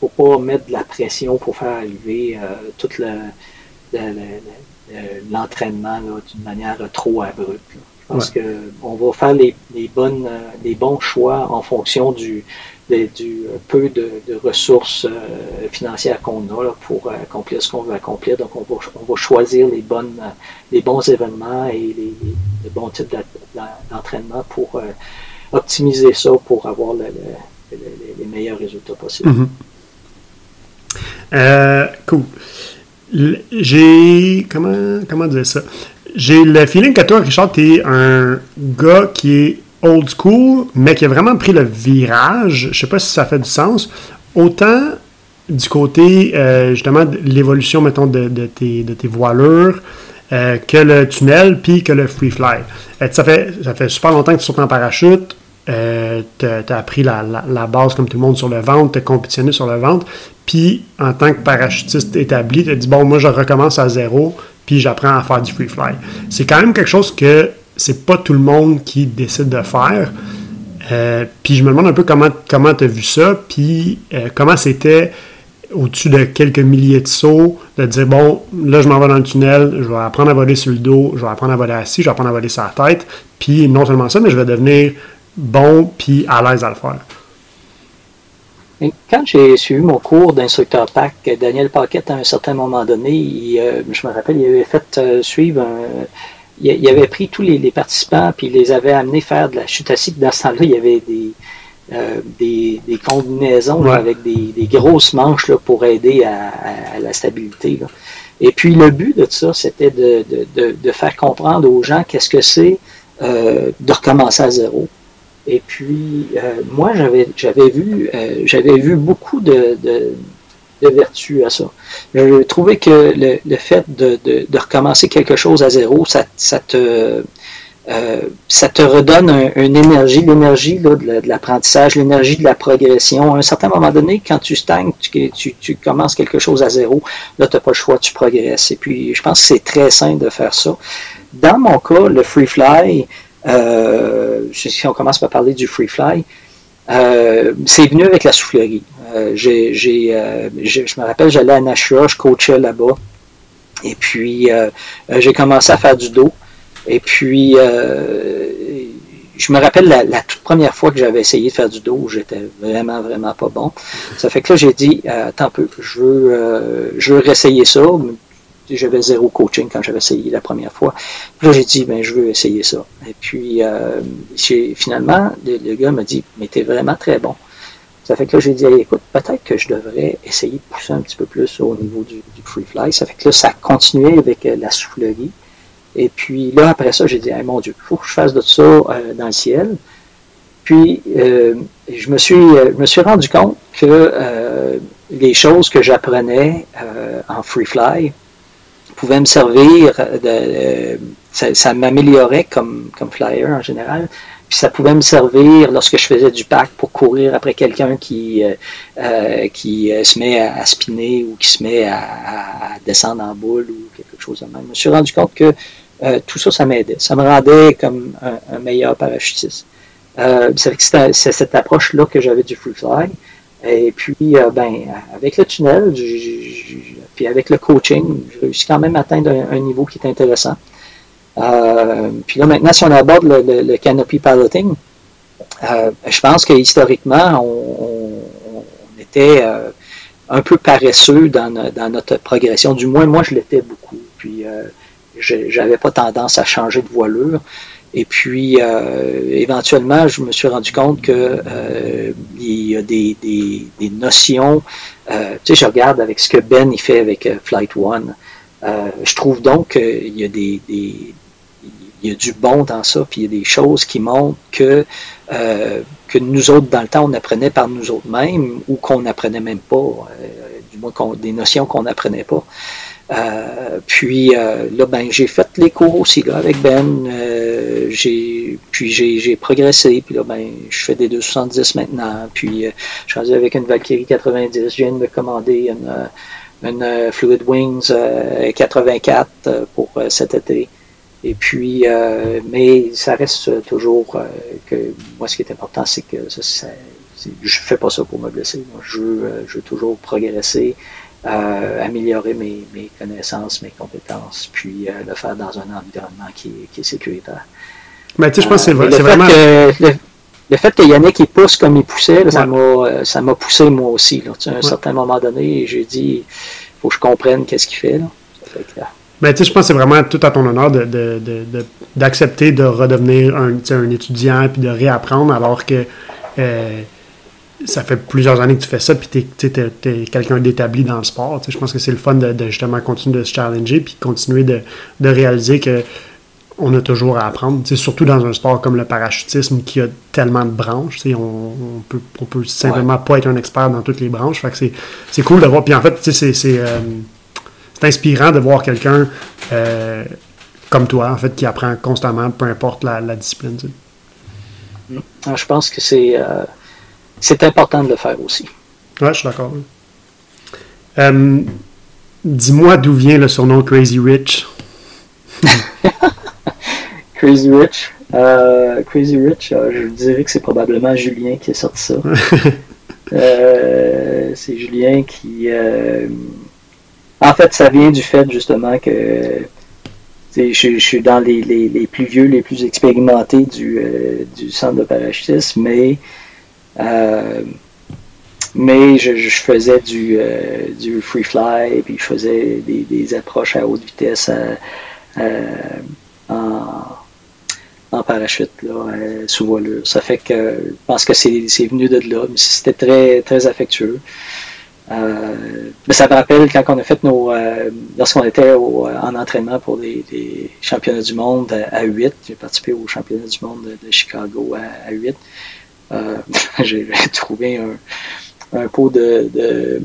faut pas mettre de la pression pour faire arriver tout l'entraînement d'une manière trop abrupte. Je pense qu'on va faire les, bonnes, les bons choix en fonction du, du peu de, ressources euh, financières qu'on a pour accomplir ce qu'on veut accomplir. Donc, on va, on va choisir les, bonnes, les bons événements et les, bons types d'entraînement pour euh, optimiser ça pour avoir les meilleurs résultats possibles. Mm-hmm. Euh, cool. J'ai. Comment, comment dire ça? J'ai le feeling que toi, Richard, tu es un gars qui est old school, mais qui a vraiment pris le virage. Je sais pas si ça fait du sens. Autant du côté, euh, justement, de l'évolution, mettons, de, tes, de tes voilures, que le tunnel, puis que le free fly. ça, fait, ça fait super longtemps que tu sautes en parachute. Euh, tu as appris la, base comme tout le monde sur le ventre, tu as compétitionné sur le ventre. Puis, en tant que parachutiste établi, tu as dit Bon, moi, je recommence à zéro, puis j'apprends à faire du free fly. C'est quand même quelque chose que c'est pas tout le monde qui décide de faire. Euh, puis, je me demande un peu comment comment tu as vu ça, puis euh, comment c'était au-dessus de quelques milliers de sauts, de dire bon, là je m'en vais dans le tunnel, je vais apprendre à voler sur le dos, je vais apprendre à voler assis, je vais apprendre à voler sur la tête, puis non seulement ça, mais je vais devenir bon puis à l'aise à le faire. Quand j'ai suivi mon cours d'instructeur PAC, Daniel Paquette, à un certain moment donné, euh, je me rappelle, il avait fait suivre il, avait pris tous les, participants puis il les avait amenés faire de la chute assise. Dans ce temps-là, il y avait des, euh, des, combinaisons avec des, grosses manches là, pour aider à, la stabilité. Et puis le but de ça, c'était de, de, faire comprendre aux gens qu'est-ce que c'est de recommencer à zéro. Et puis, euh, moi, j'avais, j'avais vu, euh, j'avais vu beaucoup de, de, vertus à ça. Je trouvais que le, le fait de, de, de, recommencer quelque chose à zéro, ça, te, euh, ça te redonne une énergie, l'énergie de, l'apprentissage, l'énergie de la progression. À un certain moment donné, quand tu stagnes, tu, tu, tu commences quelque chose à zéro, là, tu n'as pas le choix, tu progresses. Et puis, je pense que c'est très sain de faire ça. Dans mon cas, le free fly, euh, si on commence par parler du free fly, euh, c'est venu avec la soufflerie. Euh, j'ai, je me rappelle, j'allais à Nashua, je coachais là-bas. Et puis, j'ai commencé à faire du dos. Et puis, je me rappelle la, toute première fois que j'avais essayé de faire du dos, j'étais vraiment, vraiment pas bon. Ça fait que là, j'ai dit, attends un peu, je veux, je veux réessayer ça j'avais zéro coaching quand j'avais essayé la première fois. Puis là, j'ai dit, ben, je veux essayer ça. Et puis, euh, finalement, le, gars m'a dit, mais t'es vraiment très bon. Ça fait que là, j'ai dit, écoute, peut-être que je devrais essayer de pousser un petit peu plus au niveau du, free fly. Ça fait que là, ça a continué avec euh, la soufflerie. Et puis là, après ça, j'ai dit, mon Dieu, il faut que je fasse de ça euh, dans le ciel. Puis, je, me suis, je me suis rendu compte que les choses que j'apprenais en free fly, pouvait me servir, ça, m'améliorait comme, comme flyer en général. Puis ça pouvait me servir lorsque je faisais du pack pour courir après quelqu'un qui, euh, euh, qui euh, se met à, spinner ou qui se met à, descendre en boule ou quelque chose de même. Je me suis rendu compte que tout ça, ça m'aidait. Ça me rendait comme un, meilleur parachutiste. c'est cette approche-là que j'avais du free fly. Et puis, ben, avec le tunnel, puis avec le coaching, j'ai réussi quand même à atteindre un, niveau qui est intéressant. Euh, puis là, maintenant, si on aborde le, canopy piloting, euh, je pense que historiquement, on, était euh, un peu paresseux dans, notre progression. Du moins, moi, je l'étais beaucoup. Puis, je n'avais pas tendance à changer de voilure. Et puis, éventuellement, je me suis rendu compte que il y a des, des notions euh, tu sais, je regarde avec ce que Ben il fait avec euh, Flight One. Euh, je trouve donc qu'il y a des, des, il y a du bon dans ça, puis il y a des choses qui montrent que que nous autres dans le temps on apprenait par nous autres mêmes ou qu'on n'apprenait même pas, du moins des notions qu'on n'apprenait pas. Euh, puis euh, là, ben, j'ai fait les cours aussi là, avec Ben. Euh, j'ai, puis j'ai, progressé. Puis là, ben, je fais des 270 maintenant. Puis je suis rendu avec une Valkyrie 90. Je viens de me commander une, une Fluid Wings 84 pour cet été. Et puis, mais ça reste toujours que moi, ce qui est important, c'est que ça, je fais pas ça pour me blesser. je, veux, je veux toujours progresser améliorer mes, mes, connaissances, mes compétences, puis euh, le faire dans un environnement qui, qui est sécuritaire. Mais tu sais, je pense que c'est euh, vraiment. le, le, fait que Yannick il pousse comme il poussait, ça m'a euh, ça m'a poussé moi aussi. Là. à un certain moment donné, j'ai dit il faut que je comprenne qu'est-ce qu'il fait. Là. Mais tu sais, je pense que c'est vraiment tout à ton honneur d'accepter de, de, de, redevenir un, un, étudiant puis de réapprendre alors que ça fait plusieurs années que tu fais ça, puis tu es, quelqu'un d'établi dans le sport. Je pense que c'est le fun de, justement continuer de se challenger, puis continuer de, réaliser que on a toujours à apprendre. surtout dans un sport comme le parachutisme qui a tellement de branches. On, on, peut, on peut simplement pas être un expert dans toutes les branches. Fait que c'est cool de voir. Puis en fait, c'est. Euh, inspirant de voir quelqu'un comme toi, en fait, qui apprend constamment, peu importe la, discipline. Je pense que c'est c'est important de le faire aussi. Ouais, je suis d'accord. Dis-moi d'où vient le surnom Crazy Rich. (laughs) Crazy Rich. Euh, Crazy Rich, euh, je dirais que c'est probablement Julien qui a sorti ça. (laughs) Euh, c'est Julien qui. En fait, ça vient du fait justement que je, suis dans les, plus vieux, les plus expérimentés du, du centre de parachutisme, mais mais je, faisais du, euh, du free fly, puis je faisais des, approches à haute vitesse en, parachute, sous voilure. Ça fait que je pense que c'est venu de là, mais c'était très, affectueux. Euh, mais ça me rappelle quand on a fait nos. Euh, lorsqu'on était en entraînement pour des, championnats du monde à, 8, j'ai participé aux championnats du monde de, Chicago à, à 8. (laughs) j'ai trouvé un, un pot de, de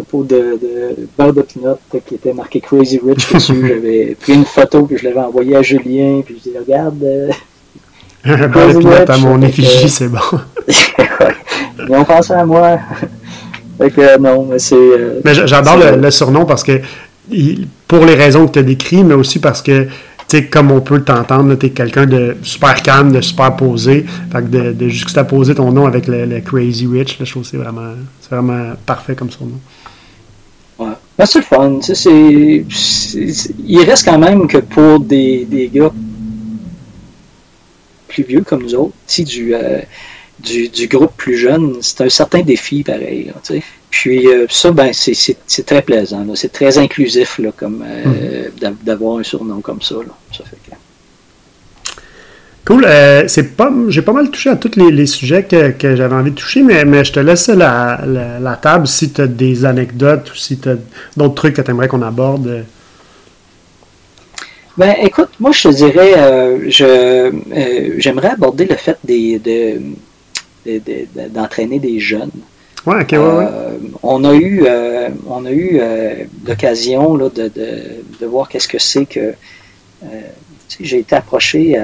un pot de, de beurre de peanut qui était marqué Crazy Rich dessus. (laughs) J'avais pris une photo puis je l'avais envoyé à Julien puis je dis regarde. Euh, (laughs) un beurre de peanut à mon effigie, c'est bon. Ils ont pensé à moi. fait que non, mais c'est. Euh, mais j'adore le, surnom parce que pour les raisons que tu as décrites, mais aussi parce que comme on peut t'entendre, tu es quelqu'un de super calme, de super posé. Fait que de, de juxtaposer ton nom avec le, Crazy Rich, je trouve c'est vraiment, vraiment parfait comme son nom. Ouais. Ben, c'est le fun. il reste quand même que pour des, gars plus vieux comme nous autres, du, euh, du, du, groupe plus jeune, c'est un certain défi pareil. Puis euh, ça, ben, c'est très plaisant. C'est très inclusif là, comme euh, mm. d'avoir un surnom comme ça. Là. ça fait Cool. Euh, c'est pas, j'ai pas mal touché à tous les, sujets que, que j'avais envie de toucher, mais, mais je te laisse la, la, table si tu as des anecdotes ou si tu as d'autres trucs que tu aimerais qu'on aborde. Ben, écoute, moi, je te dirais, je, j'aimerais aborder le fait des, de, d'entraîner des jeunes. Euh, on a eu, euh, on a eu euh, l'occasion de, de, de, voir qu'est-ce que c'est que. j'ai été approché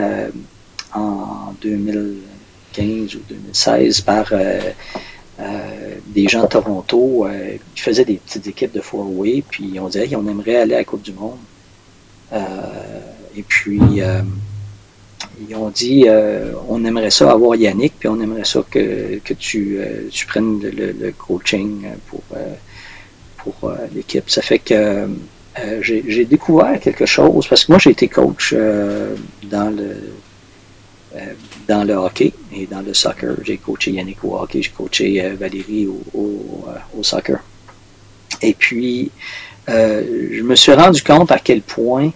en 2015 ou 2016 par des gens de Toronto qui faisaient des petites équipes de four-way, puis on disait on aimerait aller à la Coupe du Monde. et puis ils ont dit euh, on aimerait ça avoir Yannick, puis on aimerait ça que, que tu, euh, tu prennes le, coaching pour, euh, pour l'équipe. Ça fait que j'ai découvert quelque chose, parce que moi j'ai été coach dans le dans le hockey et dans le soccer. J'ai coaché Yannick au hockey, j'ai coaché Valérie au, au, au, soccer. Et puis, je me suis rendu compte à quel point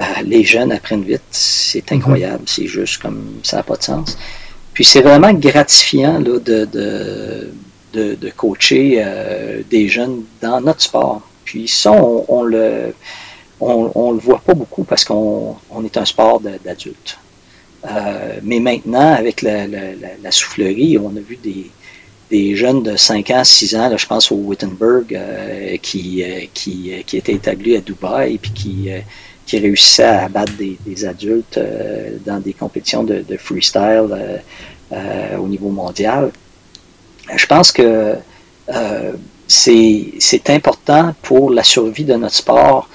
euh, les jeunes apprennent vite. C'est mhm. incroyable. C'est juste comme ça n'a pas de sens. Puis c'est vraiment gratifiant là, de, de, de, coacher euh, des jeunes dans notre sport. Puis ça, on, le on, le voit pas beaucoup parce qu'on on est un sport d'adultes. Euh, mais maintenant, avec la, la, soufflerie, on a vu des, des jeunes de 5 ans, 6 ans, là, je pense au Wittenberg, qui, qui, qui était établi à Dubaï, puis qui, qui réussissait à abattre des, adultes euh, dans des compétitions de, freestyle euh, euh, au niveau mondial. Je pense que c'est important pour la survie de notre sport.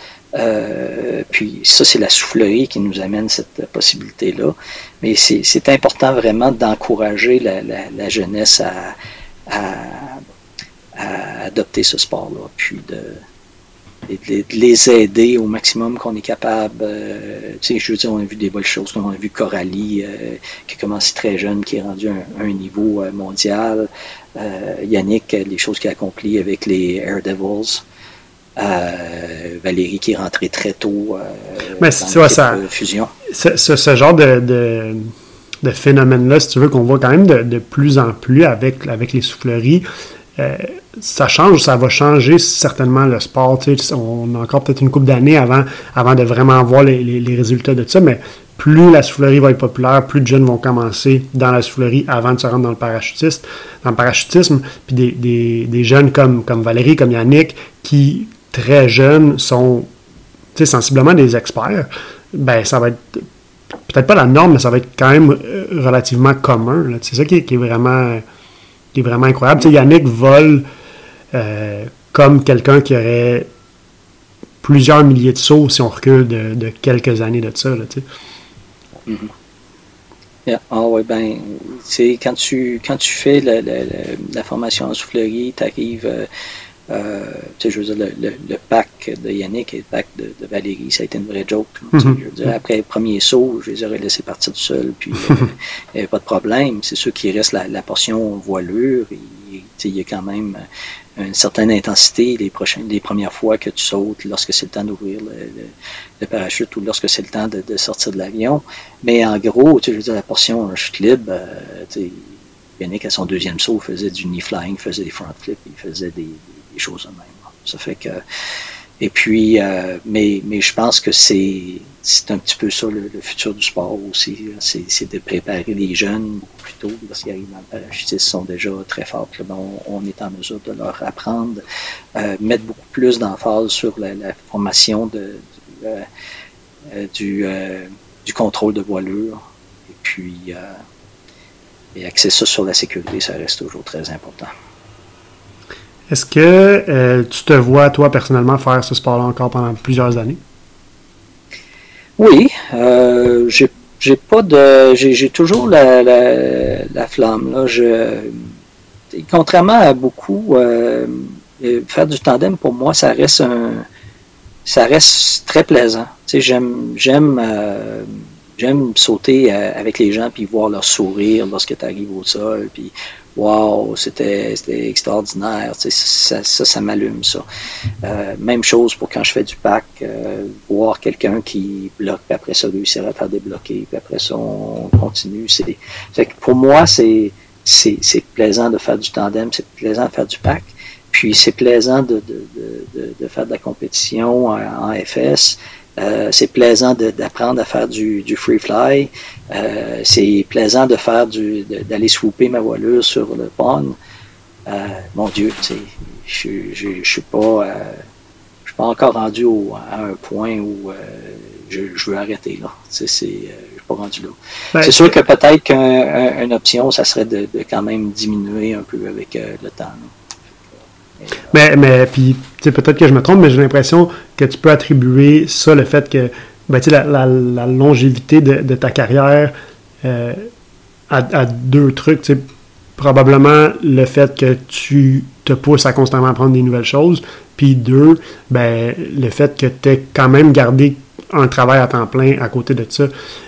puis ça, c'est la soufflerie qui nous amène cette possibilité-là. Mais c'est important vraiment d'encourager la, jeunesse à, à adopter ce sport-là, puis de, de, les aider au maximum qu'on est capable. Euh, tu sais, je veux dire, on a vu des bonnes choses. On a vu Coralie, euh, qui a commencé très jeune, qui est rendu à un, niveau euh, mondial. Yannick, les choses qu'il a accomplies avec les Air Devils. Valérie qui est rentrée très tôt Mais dans ça, fusion. Ce, ce, genre de, de, phénomène-là, si tu veux, qu'on voit quand même de, de, plus en plus avec, avec les souffleries, ça change, ça va changer certainement le sport. On a encore peut-être une couple d'années avant, avant de vraiment voir les, résultats de ça, mais plus la soufflerie va être populaire, plus de jeunes vont commencer dans la soufflerie avant de se rendre dans le parachutisme, dans le parachutisme, puis des, jeunes comme, comme Valérie, comme Yannick, qui très jeunes sont sensiblement des experts, ben ça va être peut-être pas la norme, mais ça va être quand même euh, relativement commun. C'est ça qui est, vraiment, qui est vraiment incroyable. Yannick vole euh, comme quelqu'un qui aurait plusieurs milliers de sauts si on recule de, quelques années de ça. Là, mm-hmm. Ah ouais, ben, quand tu, quand tu fais la, formation en soufflerie, tu arrives, euh, euh, je veux dire, le, pack de Yannick et le pack de, Valérie, ça a été une vraie joke. Je veux dire, après le premier saut, je les aurais laissés partir tout seuls, puis (laughs) il n'y avait pas de problème. C'est sûr qu'il reste la, portion voilure. il y a quand même une certaine intensité les, prochaines, les premières fois que tu sautes, lorsque c'est le temps d'ouvrir le, parachute ou lorsque c'est le temps de, sortir de l'avion. Mais en gros, tu veux dire, la portion chute libre, euh, Yannick, à son deuxième saut, faisait du knee flying, faisait des front flips, il faisait des, choses de même. Ça fait que et puis, euh, mais, mais je pense que c'est un petit peu ça le, futur du sport aussi. C'est de préparer les jeunes beaucoup plus tôt lorsqu'ils arrivent dans le parachutisme, sont déjà très forts. on, est en mesure de leur apprendre, euh, mettre beaucoup plus d'emphase sur la, formation de, euh, du, du, contrôle de voilure. Et puis, et axer ça sur la sécurité, ça reste toujours très important. Est-ce que euh, tu te vois, toi, personnellement, faire ce sport-là encore pendant plusieurs années? Oui. Euh, j'ai pas de. J'ai toujours la, la, flamme. Là. Contrairement à beaucoup, euh, faire du tandem, pour moi, ça reste un. Ça reste très plaisant. J'aime j'aime j'aime sauter avec les gens puis voir leur sourire lorsque tu arrives au sol puis Wow, c'était extraordinaire. Ça, ça, ça m'allume, ça. Euh, même chose pour quand je fais du pack, euh, voir quelqu'un qui bloque, puis après ça, réussir à faire débloquer, puis après ça, on continue. C'est, pour moi, c'est, c'est, plaisant de faire du tandem, c'est plaisant de faire du pack. Puis c'est plaisant de, de, de, de, faire de la compétition en FS. Euh, c'est plaisant d'apprendre à faire du, free fly. Euh, c'est plaisant de faire du d'aller swooper ma voilure sur le pond. Euh, mon Dieu, je je suis pas suis pas encore rendu à un point où je, veux arrêter là. C'est je suis pas rendu là. Ben, c'est sûr que peut-être qu'une option, ça serait de, quand même diminuer un peu avec le temps. Mais, mais puis, peut-être que je me trompe, mais j'ai l'impression que tu peux attribuer ça, le fait que ben, la, la, longévité de, de ta carrière euh, à, deux trucs. Probablement le fait que tu te pousses à constamment apprendre des nouvelles choses. Puis deux, ben, le fait que tu aies quand même gardé un travail à temps plein à côté de ça.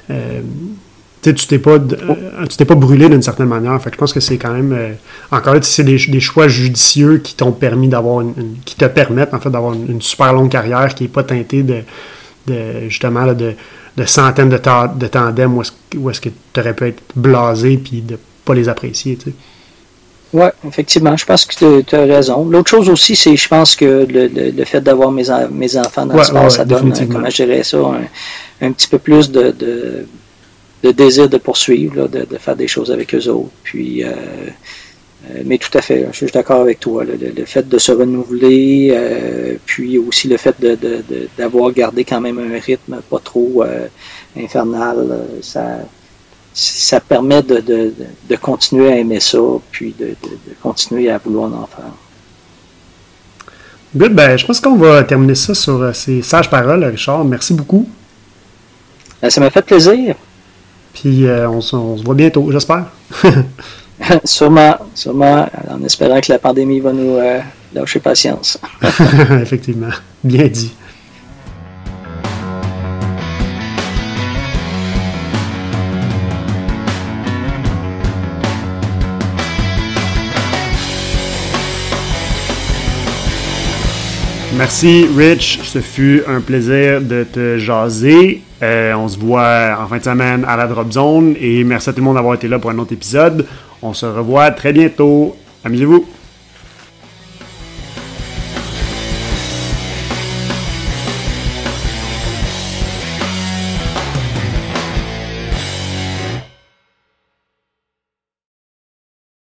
Euh, tu t'es pas, euh, tu t'es pas brûlé d'une certaine manière. Fait je pense que c'est quand même, euh, encore là, c'est des, des, choix judicieux qui t'ont permis d'avoir une, qui te permettent en fait d'avoir une, super longue carrière qui est pas teintée de, de justement de, de, centaines de, de tandems où est-ce, que tu aurais pu être blasé puis de pas les apprécier. Tu sais. Oui, effectivement, je pense que tu as raison. L'autre chose aussi, c'est je pense que le, le, fait d'avoir mes, mes enfants dans le sport, ça donne, comment je dirais ça, un, un petit peu plus de, de de désir de poursuivre, de, faire des choses avec eux autres. Puis, euh, euh, mais tout à fait, je suis d'accord avec toi. Le, fait de se renouveler, euh, puis aussi le fait d'avoir gardé quand même un rythme pas trop infernal, ça, ça permet de, continuer à aimer ça, puis de, continuer à vouloir en faire. Good, ben, je pense qu'on va terminer ça sur ces sages paroles, Richard. Merci beaucoup. Ben, ça m'a fait plaisir. Puis euh, on, se voit bientôt, j'espère. (laughs) sûrement, sûrement, en espérant que la pandémie va nous euh, lâcher patience. (laughs) Effectivement, bien dit. Merci Rich, ce fut un plaisir de te jaser. Euh, on se voit en fin de semaine à la Drop Zone et merci à tout le monde d'avoir été là pour un autre épisode. On se revoit très bientôt. Amusez-vous.